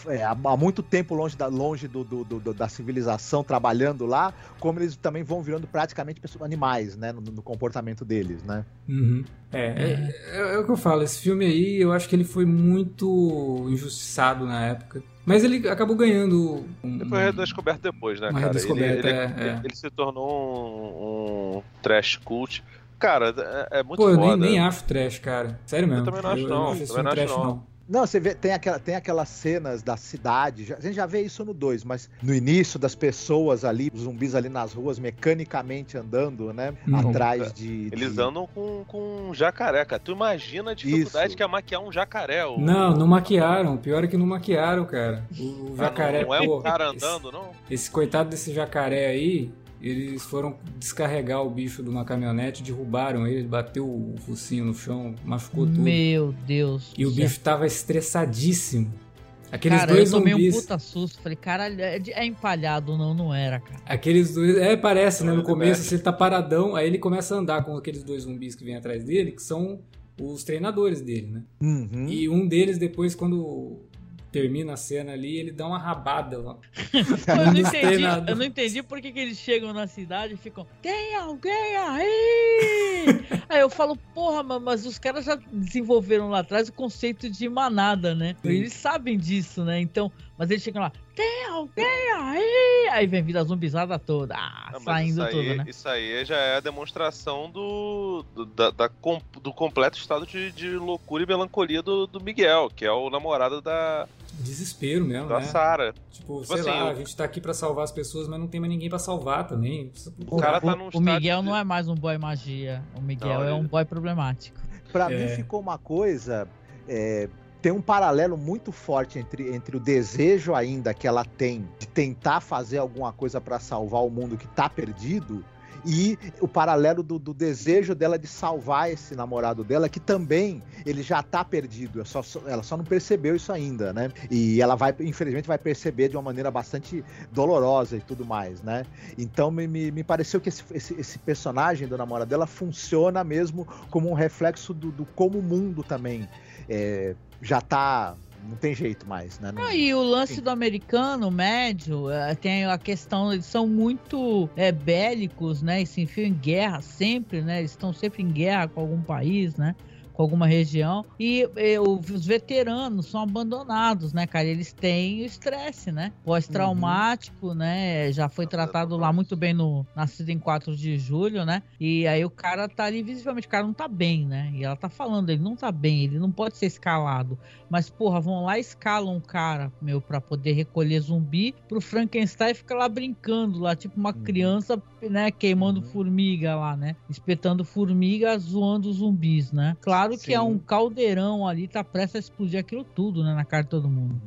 é, há, muito tempo longe da, longe do, do- do- da civilização, trabalhando lá, como eles também vão virando praticamente pessoas, animais, né, no, no comportamento deles, né? Uhum. É, é, é- é o que eu falo, esse filme aí, eu acho que ele foi muito injustiçado na época. Mas ele acabou ganhando. Um, Ele foi redescoberto depois, né, Uma cara? Ele, ele, é, ele- é. ele se tornou um, um trash cult. Cara, é, é muito Pô, eu nem, foda. nem acho trash, cara. Sério mesmo. também não acho, eu, não. Eu não acho Também não acho, trash, não. não. Não, você vê, tem, aquela, tem aquelas cenas da cidade, já- a gente já vê isso no 2, mas no início das pessoas ali, os zumbis ali nas ruas, mecanicamente andando, né? Uhum. Atrás de. Eles de- andam com, com um jacaré, cara. Tu imagina a dificuldade Isso. que é maquiar um jacaré. O... Não, não maquiaram. Pior é que não maquiaram, cara. O, o Ah, jacaré. Não, não é pô, um cara esse- andando, não? Esse coitado desse jacaré aí, eles foram descarregar o bicho de uma caminhonete, derrubaram ele, bateu o focinho no chão, machucou tudo. Meu Deus. E o bicho tava estressadíssimo. Aqueles cara, dois eu tomei zumbis. um puta susto. Falei, caralho, é, é empalhado. Não, não era, cara. Aqueles dois. É, parece, né? No Olha, começo você tá paradão, aí ele começa a andar com aqueles dois zumbis que vêm atrás dele, que são os treinadores dele, né? Uhum. E um deles, depois, quando termina a cena ali, ele dá uma rabada lá. Eu não entendi, eu não entendi por que, que eles chegam na cidade e ficam, tem alguém aí? aí eu falo, porra, ma- mas os caras já desenvolveram lá atrás o conceito de manada, né? Sim. Eles sabem disso, né? Então, mas eles chegam lá, tem alguém aí? Aí vem vida zumbizada toda, ah, mas saindo aí, tudo, né? Isso aí já é a demonstração do, do, da- da do completo estado de, de loucura e melancolia do, do Miguel, que é o namorado da, Desespero mesmo, da né? Sarah. Tipo, Tipo sei assim, lá, o- a gente tá aqui pra salvar as pessoas, mas não tem mais ninguém pra salvar também. O cara tá num o Miguel de- não é mais um boy magia, o Miguel Não, é ele- um boy problemático. Pra É. mim ficou uma coisa. é, tem um paralelo muito forte entre, entre o desejo ainda que ela tem de tentar fazer alguma coisa pra salvar o mundo que tá perdido. E o paralelo do, do desejo dela de salvar esse namorado dela, que também ele já tá perdido. é só- ela só não percebeu isso ainda, né? E ela vai, infelizmente, vai perceber de uma maneira bastante dolorosa e tudo mais, né? Então me, me, me pareceu que esse, esse, esse personagem do namorado dela funciona mesmo como um reflexo do, do como o mundo também é, já tá. Não tem jeito mais, né? Não- Não, e o lance Sim. do americano médio eh, tem a questão, eles são muito eh, bélicos, né? E se enfiam em guerra sempre, né? Eles estão sempre em guerra com algum país, né? Com alguma região. E eh, os veteranos são abandonados, né, cara? Eles têm o estresse, né? Pós-traumático, né? Já foi tratado lá muito bem no Nascido em 4 de julho, né? E aí o cara tá ali visivelmente, o cara não tá bem, né? E ela tá falando, ele não tá bem, ele não pode ser escalado. Mas, porra, vão lá e escalam um cara, meu, pra poder recolher zumbi pro Frankenstein fica lá brincando lá, tipo uma Uhum. criança, né, queimando Uhum. formiga lá, né? Espetando formiga, zoando zumbis, né? Claro que é Sim. um caldeirão ali, tá prestes a explodir aquilo tudo, né, na cara de todo mundo.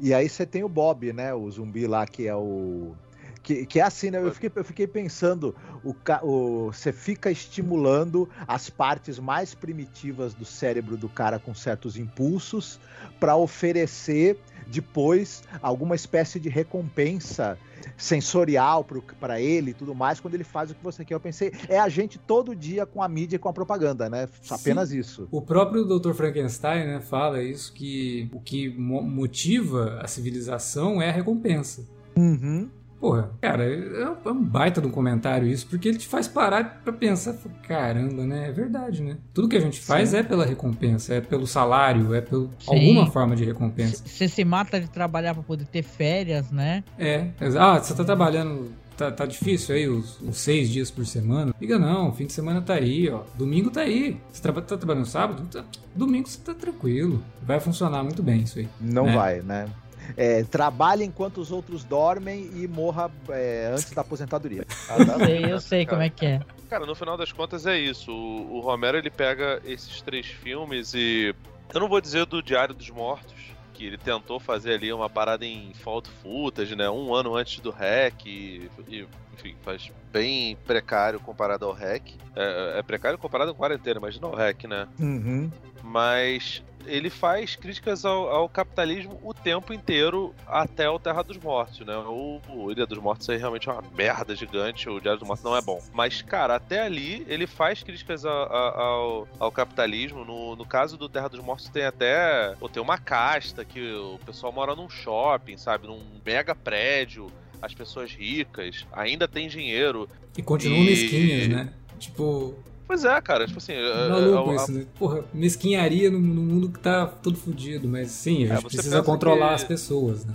E aí você tem o Bob, né? O zumbi lá que é o. Que, que é assim, né? Eu fiquei, eu fiquei pensando, o, o, você fica estimulando as partes mais primitivas do cérebro do cara com certos impulsos para oferecer depois alguma espécie de recompensa sensorial para ele e tudo mais quando ele faz o que você quer. Eu pensei, é a gente todo dia com a mídia e com a propaganda, né? Apenas isso. O próprio Dr. Frankenstein né, fala isso, que o que mo- motiva a civilização é a recompensa. Uhum. Porra, cara, é um- é um baita de um comentário isso, porque ele te faz parar pra pensar, caramba, né? É verdade, né? Tudo que a gente faz Sim. é pela recompensa, é pelo salário, é por alguma forma de recompensa. Você se mata de trabalhar pra poder ter férias, né? É, ah, você tá trabalhando, tá, tá difícil aí os, os seis dias por semana? Liga não, fim de semana tá aí, ó. Domingo tá aí. Você traba- tá trabalhando sábado? Tá- domingo você tá tranquilo. Vai funcionar muito bem isso aí. Não né? vai, né? É, trabalhe enquanto os outros dormem e morra é, antes da aposentadoria. Sei, eu sei como é que é. Cara, no final das contas é isso. O, o Romero ele pega esses três filmes e. Eu não vou dizer do Diário dos Mortos, que ele tentou fazer ali uma parada em fault footage, né? Um ano antes do REC e, e, enfim, faz bem precário comparado ao REC. É, é precário comparado com quarentena, imagina o REC, né? Uhum. Mas ele faz críticas ao, ao capitalismo o tempo inteiro até o Terra dos Mortos, né? O, o Ilha dos Mortos aí realmente é uma merda gigante, o Diário dos Mortos não é bom. Mas, cara, até ali ele faz críticas a- a- ao, ao capitalismo. No, no caso do Terra dos Mortos tem até tem uma casta que o pessoal mora num shopping, sabe? Num mega prédio. As pessoas ricas ainda têm dinheiro. E continuam E- mesquinhas, né? Tipo, Pois é, cara, tipo assim. é- maluco é- isso, né? Porra, mesquinharia no, no mundo que tá todo fudido, mas sim, a É, gente precisa controlar que- as pessoas, né?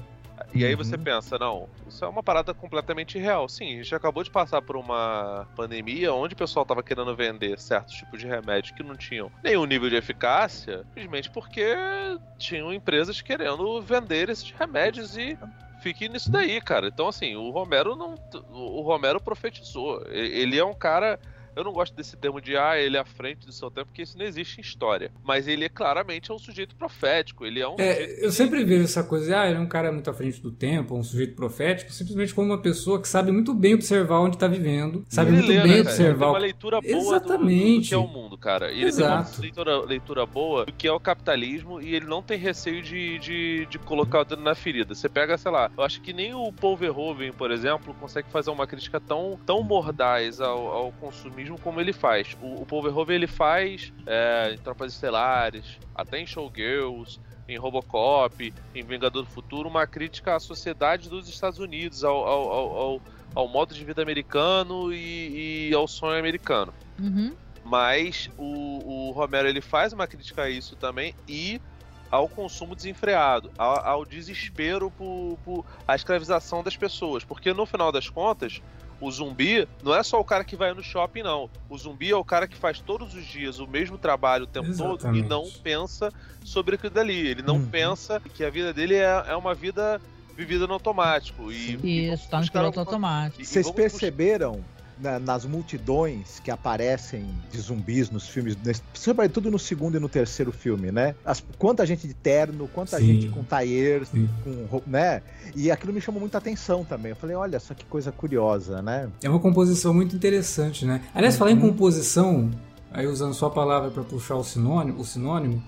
E aí Uhum. você pensa, não, isso é uma parada completamente real. Sim, a gente acabou de passar por uma pandemia onde o pessoal tava querendo vender certos tipos de remédios que não tinham nenhum nível de eficácia, simplesmente porque tinham empresas querendo vender esses remédios e fique nisso daí, cara. Então, assim, o Romero não. O Romero profetizou. Ele é um cara Eu não gosto desse termo de, ah, ele é à frente do seu tempo, porque isso não existe em história. Mas ele é claramente é um sujeito profético. Ele é um. É, eu sempre vejo essa coisa, de, ah, ele é um cara muito à frente do tempo, um sujeito profético, simplesmente como uma pessoa que sabe muito bem observar onde está vivendo, sabe ele muito lê, bem né, observar. Ele tem uma leitura boa Exatamente. Do, do que é o mundo, cara. E ele Exato. tem uma leitura, leitura boa do que é o capitalismo e ele não tem receio de, de, de colocar o dedo na ferida. Você pega, sei lá, eu acho que nem o Paul Verhoeven, por exemplo, consegue fazer uma crítica tão, tão mordaz ao, ao consumismo como ele faz. O, o Paul Verhoeven ele faz é, em Tropas Estelares, até em Showgirls, em Robocop, em Vingador do Futuro, uma crítica à sociedade dos Estados Unidos, ao, ao, ao, ao, ao modo de vida americano e, e ao sonho americano. Uhum. Mas o, o Romero ele faz uma crítica a isso também e ao consumo desenfreado, ao, ao desespero por, por a escravização das pessoas, porque no final das contas o zumbi não é só o cara que vai no shopping, não. O zumbi é o cara que faz todos os dias o mesmo trabalho o tempo todo e Exatamente. não pensa sobre aquilo dali. Ele não Uhum. pensa que a vida dele é, é uma vida vivida no automático. E, e Isso, tá no piloto automático. e- e Vocês perceberam na- nas multidões que aparecem de zumbis nos filmes, nesse- sobretudo no segundo e no terceiro filme, né? As, quanta gente de terno, quanta Sim. gente com taiers, com né? E aquilo me chamou muita atenção também. Eu falei, olha só que coisa curiosa, né? É uma composição muito interessante, né? Aliás, falar em Uhum. composição, aí usando sua palavra para puxar o sinônimo, o sinônimo,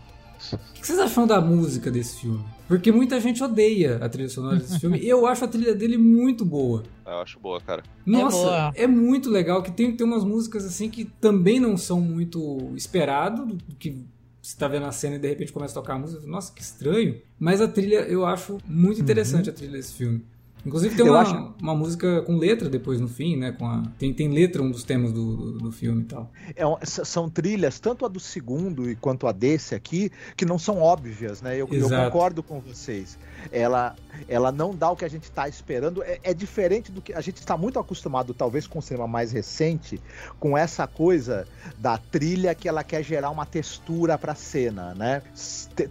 o que vocês acham da música desse filme? Porque muita gente odeia a trilha sonora desse filme e eu acho a trilha dele muito boa. Eu acho boa, cara. Nossa, boa. é, muito legal que tem, tem umas músicas assim que também não são muito esperado, do do que você tá vendo a cena e de repente começa a tocar a música, nossa, que estranho. Mas a trilha eu acho muito interessante a trilha desse filme. Inclusive tem uma, acho- uma música com letra depois no fim, né? Com a, tem, tem letra um dos temas do, do, do filme e tal. É são trilhas, tanto a do segundo e quanto a desse aqui, que não são óbvias, né? Eu, eu concordo com vocês. Ela, ela não dá o que a gente está esperando. É, é diferente do que a gente está muito acostumado, talvez com o cinema mais recente, com essa coisa da trilha que ela quer gerar uma textura para a cena, né?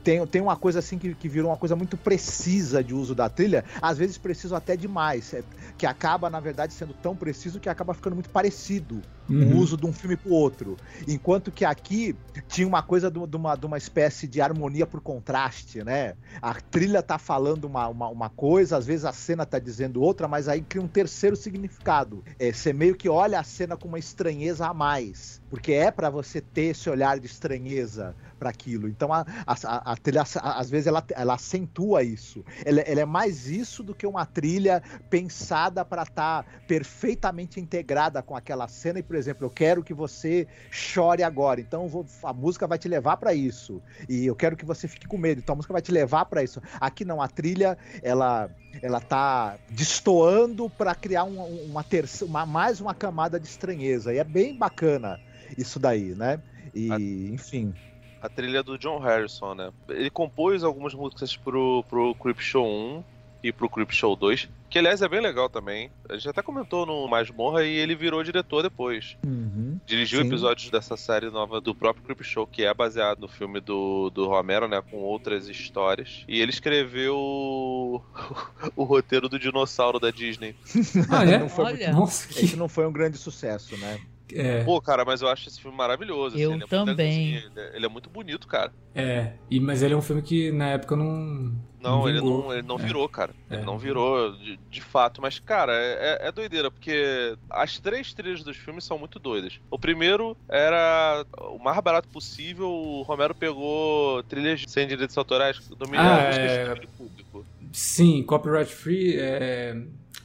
Tem, tem uma coisa assim que, que virou uma coisa muito precisa de uso da trilha, às vezes preciso até demais, é, que acaba, na verdade, sendo tão preciso que acaba ficando muito parecido Uhum. o uso de um filme pro outro. Enquanto que aqui tinha uma coisa de, de uma, de uma espécie de harmonia por contraste, né? A trilha tá falando uma, uma, uma coisa, às vezes a cena tá dizendo outra, mas aí cria um terceiro significado. É, você meio que olha a cena com uma estranheza a mais. Porque é para você ter esse olhar de estranheza para aquilo. Então a, a, a- trilha, a- às vezes, ela, ela acentua isso. Ela, ela é mais isso do que uma trilha pensada para estar perfeitamente integrada com aquela cena. E, por exemplo, eu quero que você chore agora. Então vou- a música vai te levar para isso. E eu quero que você fique com medo. Então a música vai te levar para isso. Aqui não, a trilha ela ela tá destoando para criar um- uma, terceira, uma mais uma camada de estranheza. E é bem bacana isso daí, né? E, enfim. A trilha do John Harrison, né? Ele compôs algumas músicas pro, pro Creep Show 1 e pro Creep Show 2, que aliás é bem legal também. A gente até comentou no Masmorra e ele virou diretor depois. Uhum. Dirigiu Sim. episódios dessa série nova do próprio Creep Show, que é baseado no filme do, do Romero, né? Com outras histórias. E ele escreveu o, o roteiro do dinossauro da Disney. Ah, é? Não foi Olha. Nossa, que... Esse não foi um grande sucesso, né? É, Pô, cara, mas eu acho esse filme maravilhoso. Eu ele é muito também. legalzinho, Ele é, ele muito bonito, cara. é. E, mas ele é um filme que na época não... Não, ele não, ele não É. virou, cara. Ele É. não virou de, de fato. Mas, cara, é, é- é doideira, porque as três trilhas dos filmes são muito doidas. O primeiro era o mais barato possível. O Romero pegou trilhas sem direitos autorais, do milhão Ah, é. público. Sim, copyright free, é...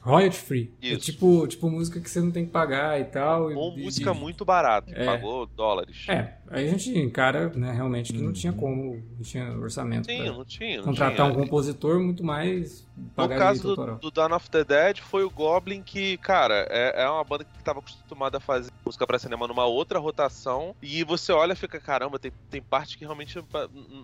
royalty free. É Isso. tipo, tipo música que você não tem que pagar e tal. Ou e- música e- muito barata, que É. pagou dólares. É, aí a gente encara, né, realmente que não Uhum. tinha como, não tinha orçamento Sim, não tinha. Não contratar tinha. um compositor, muito mais No caso do, do Dawn of the Dead, foi o Goblin que, cara, é, é uma banda que tava acostumada a fazer música pra cinema numa outra rotação. E você olha e fica, caramba, tem, tem parte que realmente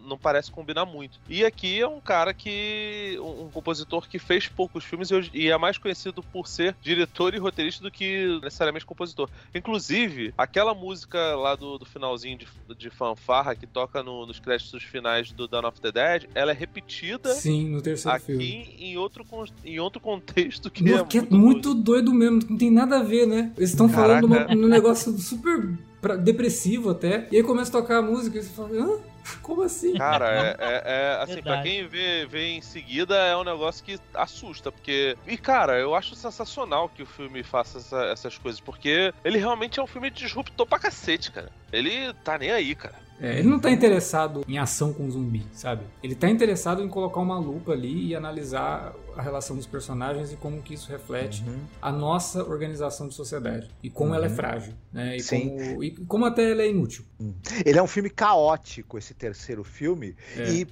não parece combinar muito. E aqui é um cara que. um, um compositor que fez poucos filmes e, e é mais conhecido por ser diretor e roteirista do que necessariamente compositor. Inclusive, aquela música lá do, do finalzinho de, de fanfarra que toca no- nos créditos finais do Dawn of the Dead, ela é repetida Sim, no terceiro aqui filme. em outro, em outro contexto que, é, que muito, é muito doido. mesmo, não tem nada a ver, né? Eles estão falando um negócio super depressivo até, e aí começa a tocar a música e você fala, hã? Como assim? Cara, é, é, é assim, Verdade. pra quem vê, vê em seguida, é um negócio que assusta, porque. E, cara, eu acho sensacional que o filme faça essa, essas coisas, porque ele realmente é um filme disruptor pra cacete, cara. Ele tá nem aí, cara. É, ele não tá interessado em ação com zumbi, sabe? Ele tá interessado em colocar uma lupa ali e analisar a relação dos personagens e como que isso reflete uhum. a nossa organização de sociedade e como uhum. ela é uhum. frágil, né? E Sim. Como, e como até ela é inútil. Uhum. Ele é um filme caótico, esse terceiro filme, é. e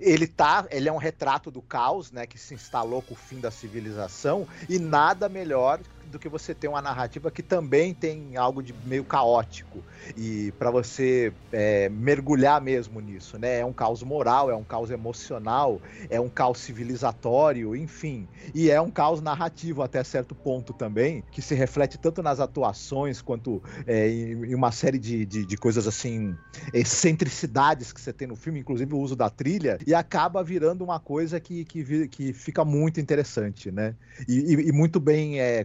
ele tá, ele é um retrato do caos, né, que se instalou com o fim da civilização e nada melhor do que você ter uma narrativa que também tem algo de meio caótico e para você é, mergulhar mesmo nisso, né? É um caos moral, é um caos emocional, é um caos civilizatório, enfim, e é um caos narrativo até certo ponto também, que se reflete tanto nas atuações quanto é, em, uma série de, de, de, coisas assim, excentricidades que você tem no filme, inclusive o uso da trilha, e acaba virando uma coisa que, que, que fica muito interessante, né? E, e, e muito bem é,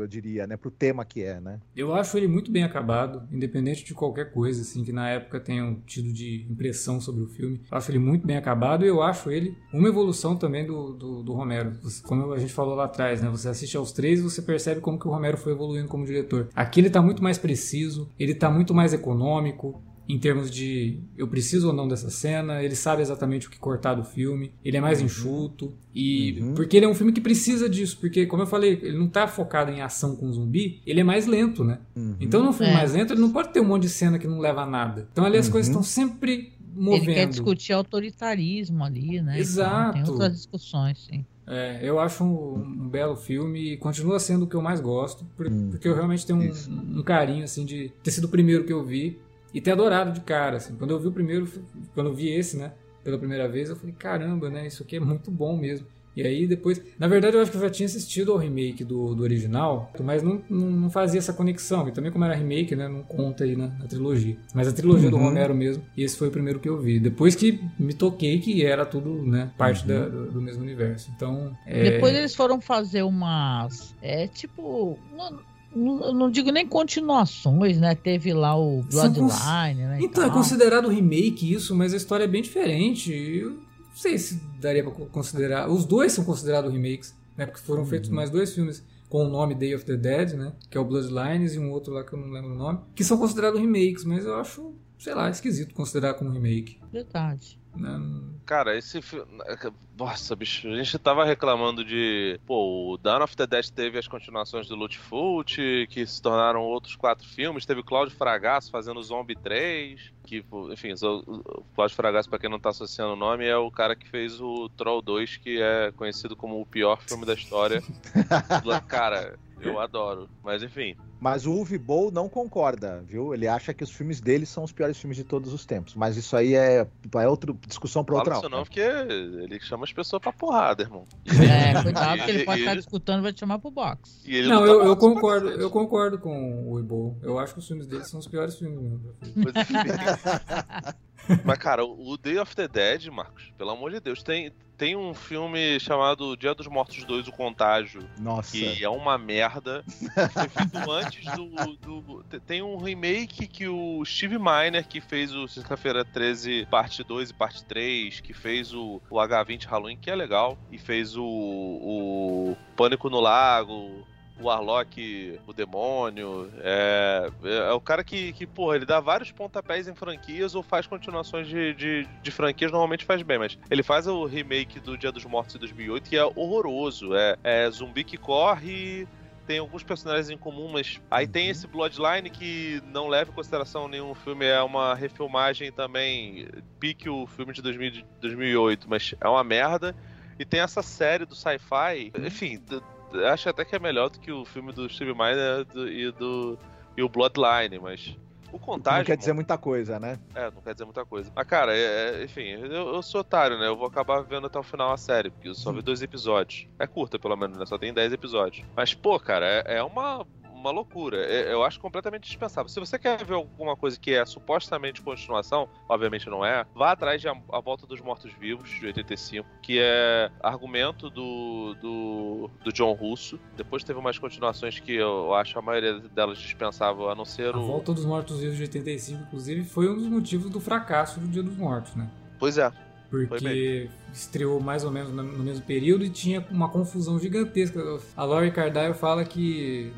eu diria, né? Pro tema que é, né? Eu acho ele muito bem acabado, independente de qualquer coisa assim que na época tenham tido de impressão sobre o filme. Eu acho ele muito bem acabado e eu acho ele uma evolução também do, do, do Romero. Como a gente falou lá atrás, né? Você assiste aos três e você percebe como que o Romero foi evoluindo como diretor. Aqui ele está muito mais preciso, ele está muito mais econômico, em termos de eu preciso ou não dessa cena, ele sabe exatamente o que cortar do filme, ele é mais uhum. enxuto e uhum. porque ele é um filme que precisa disso, porque como eu falei, ele não tá focado em ação com zumbi, ele é mais lento, né? Uhum. Então num filme é. mais lento, ele não pode ter um monte de cena que não leva a nada. Então ali as coisas uhum. estão sempre movendo. Ele quer discutir autoritarismo ali, né? Exato. Então, tem outras discussões, sim. É, eu acho um, um, belo filme e continua sendo o que eu mais gosto, hum. porque eu realmente tenho um, um, carinho assim de ter sido o primeiro que eu vi e ter adorado de cara, assim. Quando eu vi o primeiro, quando eu vi esse, né, pela primeira vez, eu falei, caramba, né, isso aqui é muito bom mesmo. E aí depois, na verdade eu acho que eu já tinha assistido ao remake do, do original, mas não, não, não fazia essa conexão, e também como era remake, né, não conta aí na, na trilogia. Mas a trilogia uhum. do Romero mesmo, e esse foi o primeiro que eu vi. Depois que me toquei que era tudo, né, parte uhum. da, do, do, mesmo universo. Então, é... Depois eles foram fazer umas, é tipo, não, não digo nem continuações, né? Teve lá o Bloodline, cons... né? Então, é considerado remake isso, mas a história é bem diferente. Eu não sei se daria pra considerar. Os dois são considerados remakes, né? Porque foram uhum. feitos mais dois filmes com o nome Day of the Dead, né? Que é o Bloodlines e um outro lá que eu não lembro o nome. Que são considerados remakes, mas eu acho, sei lá, esquisito considerar como remake. Verdade. Cara, esse filme. Nossa, bicho, a gente tava reclamando de. Pô, o Dawn of the Dead teve as continuações do Lutfoot, que se tornaram outros quatro filmes. Teve o Cláudio Fragasso fazendo Zombie 3. Que, enfim, o Cláudio Fragasso, pra quem não tá associando o nome, é o cara que fez o Troll 2, que é conhecido como o pior filme da história. cara, eu adoro. Mas enfim. Mas o Uwe Boll não concorda, viu? Ele acha que os filmes dele são os piores filmes de todos os tempos. Mas isso aí é, é outra discussão para outra hora. não, porque ele chama as pessoas pra porrada, irmão. É, cuidado que ele pode estar discutando vai te chamar pro box. não, não eu, eu concordo, eu concordo com o Uwe Boll. Eu acho que os filmes dele são os piores filmes mesmo. Mas, cara, o Day of the Dead, Marcos, pelo amor de Deus, tem, tem um filme chamado Dia dos Mortos 2, O Contágio. Nossa. Que é uma merda. Foi feito antes do, do, Tem um remake que o Steve Miner, que fez o Sexta-feira 13, parte 2 e parte 3, que fez o, o H20 Halloween, que é legal, e fez o, o Pânico no Lago o Warlock, o demônio. É, é o cara que, que, porra, ele dá vários pontapés em franquias ou faz continuações de, de, de franquias, normalmente faz bem, mas ele faz o remake do Dia dos Mortos de 2008 que é horroroso. É, é zumbi que corre tem alguns personagens em comum, mas aí tem uhum. esse Bloodline que não leva em consideração nenhum filme, é uma refilmagem também, pique o filme de 2000, 2008, mas é uma merda. E tem essa série do sci-fi, uhum. enfim, acho até que é melhor do que o filme do Steve Miner e do e o Bloodline, mas o contágio. Não quer dizer muita coisa, né? É, não quer dizer muita coisa. Mas, cara, é, é, enfim, eu, eu, sou otário, né? Eu vou acabar vendo até o final a série, porque eu só vi dois episódios. É curta, pelo menos, né? Só tem dez episódios. Mas, pô, cara, é, é uma uma loucura. É, Eu acho completamente dispensável. Se você quer ver alguma coisa que é supostamente continuação, obviamente não é, vá atrás de A, A Volta dos Mortos-Vivos, de 85, que é argumento do, do, do John Russo. Depois teve umas continuações que eu acho a maioria delas dispensável, a não ser A o. Volta dos Mortos-Vivos de 85, inclusive, foi um dos motivos do fracasso do Dia dos Mortos, né? Pois é. Porque estreou mais ou menos no no mesmo período e tinha uma confusão gigantesca. A Laurie Cardile fala que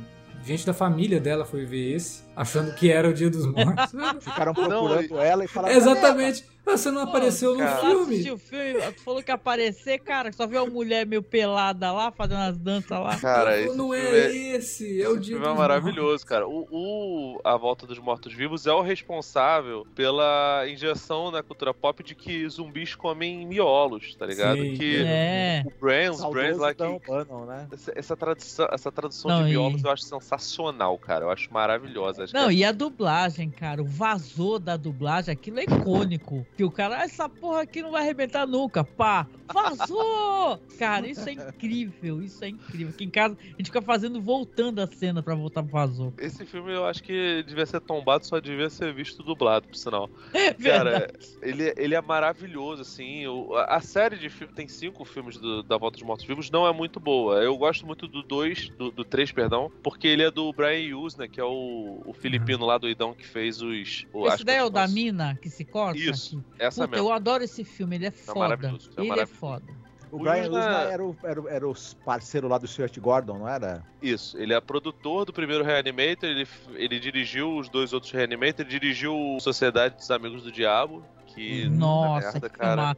gente da família dela foi ver esse, achando que era o Dia dos Mortos. Ficaram Não, procurando ela e falaram. Exatamente. Ah, Você não Pô, apareceu no cara. filme. Assistiu o filme, tu falou que ia aparecer, cara, só viu uma mulher meio pelada lá, fazendo as danças lá. Cara, não esse não filme é esse, é o Esse Dia filme é maravilhoso, cara. O, o A Volta dos Mortos-Vivos é o responsável pela injeção na cultura pop de que zumbis comem miolos, tá ligado? Sim. que É. o Brains, Saudoso Brains lá que. Bannon, né? Essa, essa tradução, essa tradução Não, de e- miolos eu acho sensacional, cara. Eu acho maravilhosa. Acho Não, é- e a dublagem, cara, o vazor da dublagem, aquilo é icônico. Que o cara, "Ah, essa porra aqui não vai arrebentar nunca, pá, vazou! cara, isso é incrível, isso é incrível. Aqui em casa a gente fica fazendo, voltando a cena pra voltar pro vazou. Esse filme eu acho que devia ser tombado, só devia ser visto dublado, por sinal. Verdade. Cara, ele, ele é maravilhoso, assim. A, série de filmes tem cinco filmes do- da Volta dos Mortos-Vivos, não é muito boa. Eu gosto muito do 2, do, 3, perdão, porque ele é do Brian Hughes, né? Que é o, o filipino lá do Idão que fez os. o- Esse daí é o da mina que se corta? Isso, Aqui. Essa Puta, mesmo. eu adoro esse filme, ele é foda. maravilhoso, é ele é maravilhoso. foda. O Brian Usna era o, era, o- era o parceiro lá do Stuart Gordon, não era? Isso, ele é produtor do primeiro Reanimator, ele, ele dirigiu os dois outros Reanimator, ele dirigiu Sociedade dos Amigos do Diabo, que. Nossa, merda, que cara.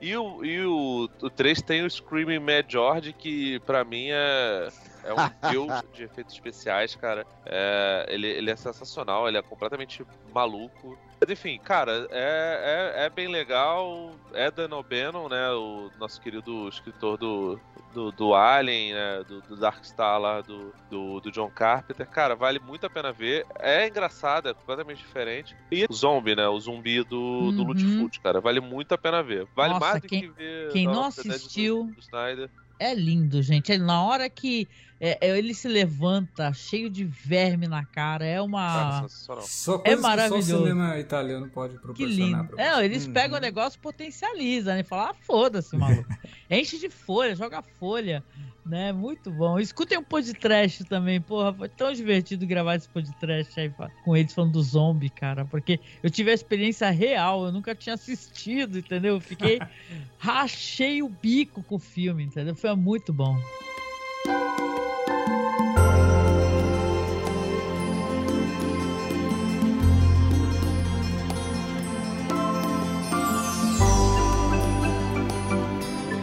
E o, e o, o 3 tem o Screaming Mad George, que pra mim é, é um deus de efeitos especiais, cara. É, ele, ele é sensacional, ele é completamente maluco. Mas enfim, cara, é, é, é bem legal. É Dan O'Bannon, né? O nosso querido escritor do, do, do Alien, né? Do, do Dark Star lá, do, do, do John Carpenter. Cara, vale muito a pena ver. É engraçado, é completamente diferente. E o zombie, né? O zumbi do, do Uhum. Lutfoot, cara. Vale muito a pena ver. Vale Nossa, mais do quem- que ver. quem não Dead do- assistiu- Do, Snyder. É lindo, gente. Ele- Na hora que é, é, ele se levanta, cheio de verme na cara, é uma. Só coisas que só o maravilhoso. cinema italiano pode Que proporcionar lindo. pra É, eles Uhum. pegam o negócio e potencializam, né? Fala, ah, foda-se, maluco. Enche de folha, joga folha, né? Muito bom. Escutem um podcast também, porra. Foi tão divertido gravar esse podcast aí com eles falando do zombie, cara. Porque eu tive a experiência real, eu nunca tinha assistido, entendeu? Eu fiquei. rachei o bico com o filme, entendeu? Foi muito bom.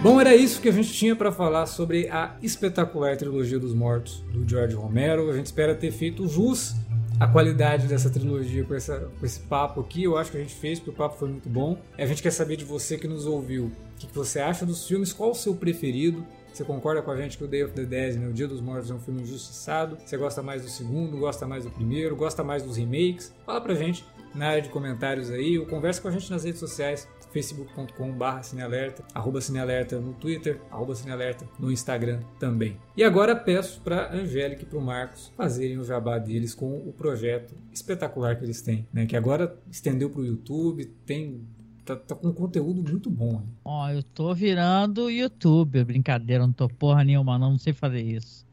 Bom, era isso que a gente tinha pra falar sobre a espetacular trilogia dos mortos do George Romero. A gente espera ter feito jus à qualidade dessa trilogia com, essa, com esse papo aqui. Eu acho que a gente fez, porque o papo foi muito bom. A gente quer saber de você que nos ouviu. O que, que você acha dos filmes? Qual o seu preferido? Você concorda com a gente que o Day of the Dead, né, o Dia dos Mortos, é um filme injustiçado? Você gosta mais do segundo? Gosta mais do primeiro? Gosta mais dos remakes? Fala pra gente na área de comentários aí, ou conversa com a gente nas redes sociais, facebook.com.br cinealerta, arroba cinealerta no Twitter, arroba cinealerta no Instagram também. E agora peço para Angélica e para o Marcos fazerem o jabá deles com o projeto espetacular que eles têm, né? que agora estendeu para o YouTube, tem tá, tá com um conteúdo muito bom. Ó, eu tô virando youtuber, brincadeira, não tô porra nenhuma, não, não sei fazer isso.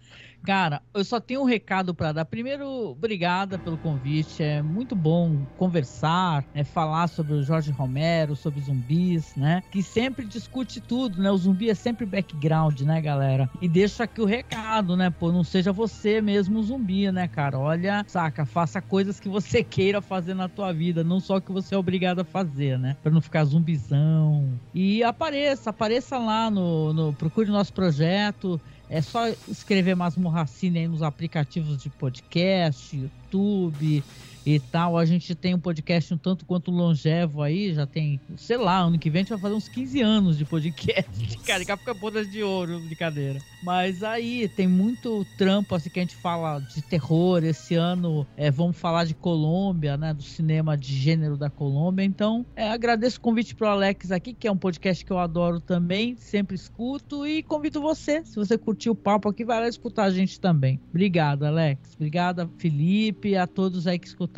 Cara, eu só tenho um recado pra dar. Primeiro, obrigada pelo convite. É muito bom conversar, é, falar sobre o Jorge Romero, sobre zumbis, né? Que sempre discute tudo, né? O zumbi é sempre background, né, galera? E deixo aqui o recado, né? Pô, não seja você mesmo um zumbi, né, cara? Olha, saca, faça coisas que você queira fazer na tua vida, não só que você é obrigado a fazer, né? Pra não ficar zumbizão. E apareça, apareça lá no, no procure nosso projeto. É só escrever Masmorracine aí nos aplicativos de podcast, YouTube. E tal. A gente tem um podcast um tanto quanto longevo aí, já tem, sei lá, ano que vem a gente vai fazer uns 15 anos de podcast. Cara, de fica bodas de ouro, brincadeira. Mas aí tem muito trampo assim que a gente fala de terror. Esse ano é, vamos falar de Colômbia, né? Do cinema de gênero da Colômbia. Então, é, agradeço o convite pro Alex aqui, que é um podcast que eu adoro também, sempre escuto. E convido você, se você curtiu o papo aqui, vai lá escutar a gente também. Obrigado, Alex. Obrigada, Felipe, a todos aí que escutaram.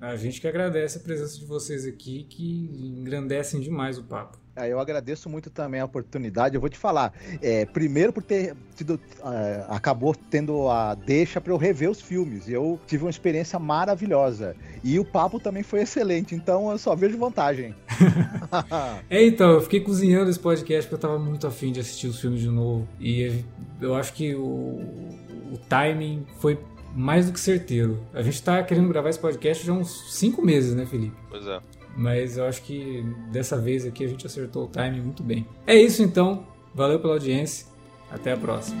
A gente que agradece a presença de vocês aqui, que engrandecem demais o papo. É, eu agradeço muito também a oportunidade. Eu vou te falar, é, primeiro por ter tido, uh, acabou tendo a deixa para eu rever os filmes. Eu tive uma experiência maravilhosa e o papo também foi excelente. Então eu só vejo vantagem. é, então eu fiquei cozinhando esse podcast porque eu estava muito afim de assistir os filmes de novo e eu acho que o, o timing foi mais do que certeiro. A gente está querendo gravar esse podcast já há uns cinco meses, né, Felipe? Pois é. Mas eu acho que dessa vez aqui a gente acertou o timing muito bem. É isso então. Valeu pela audiência. Até a próxima.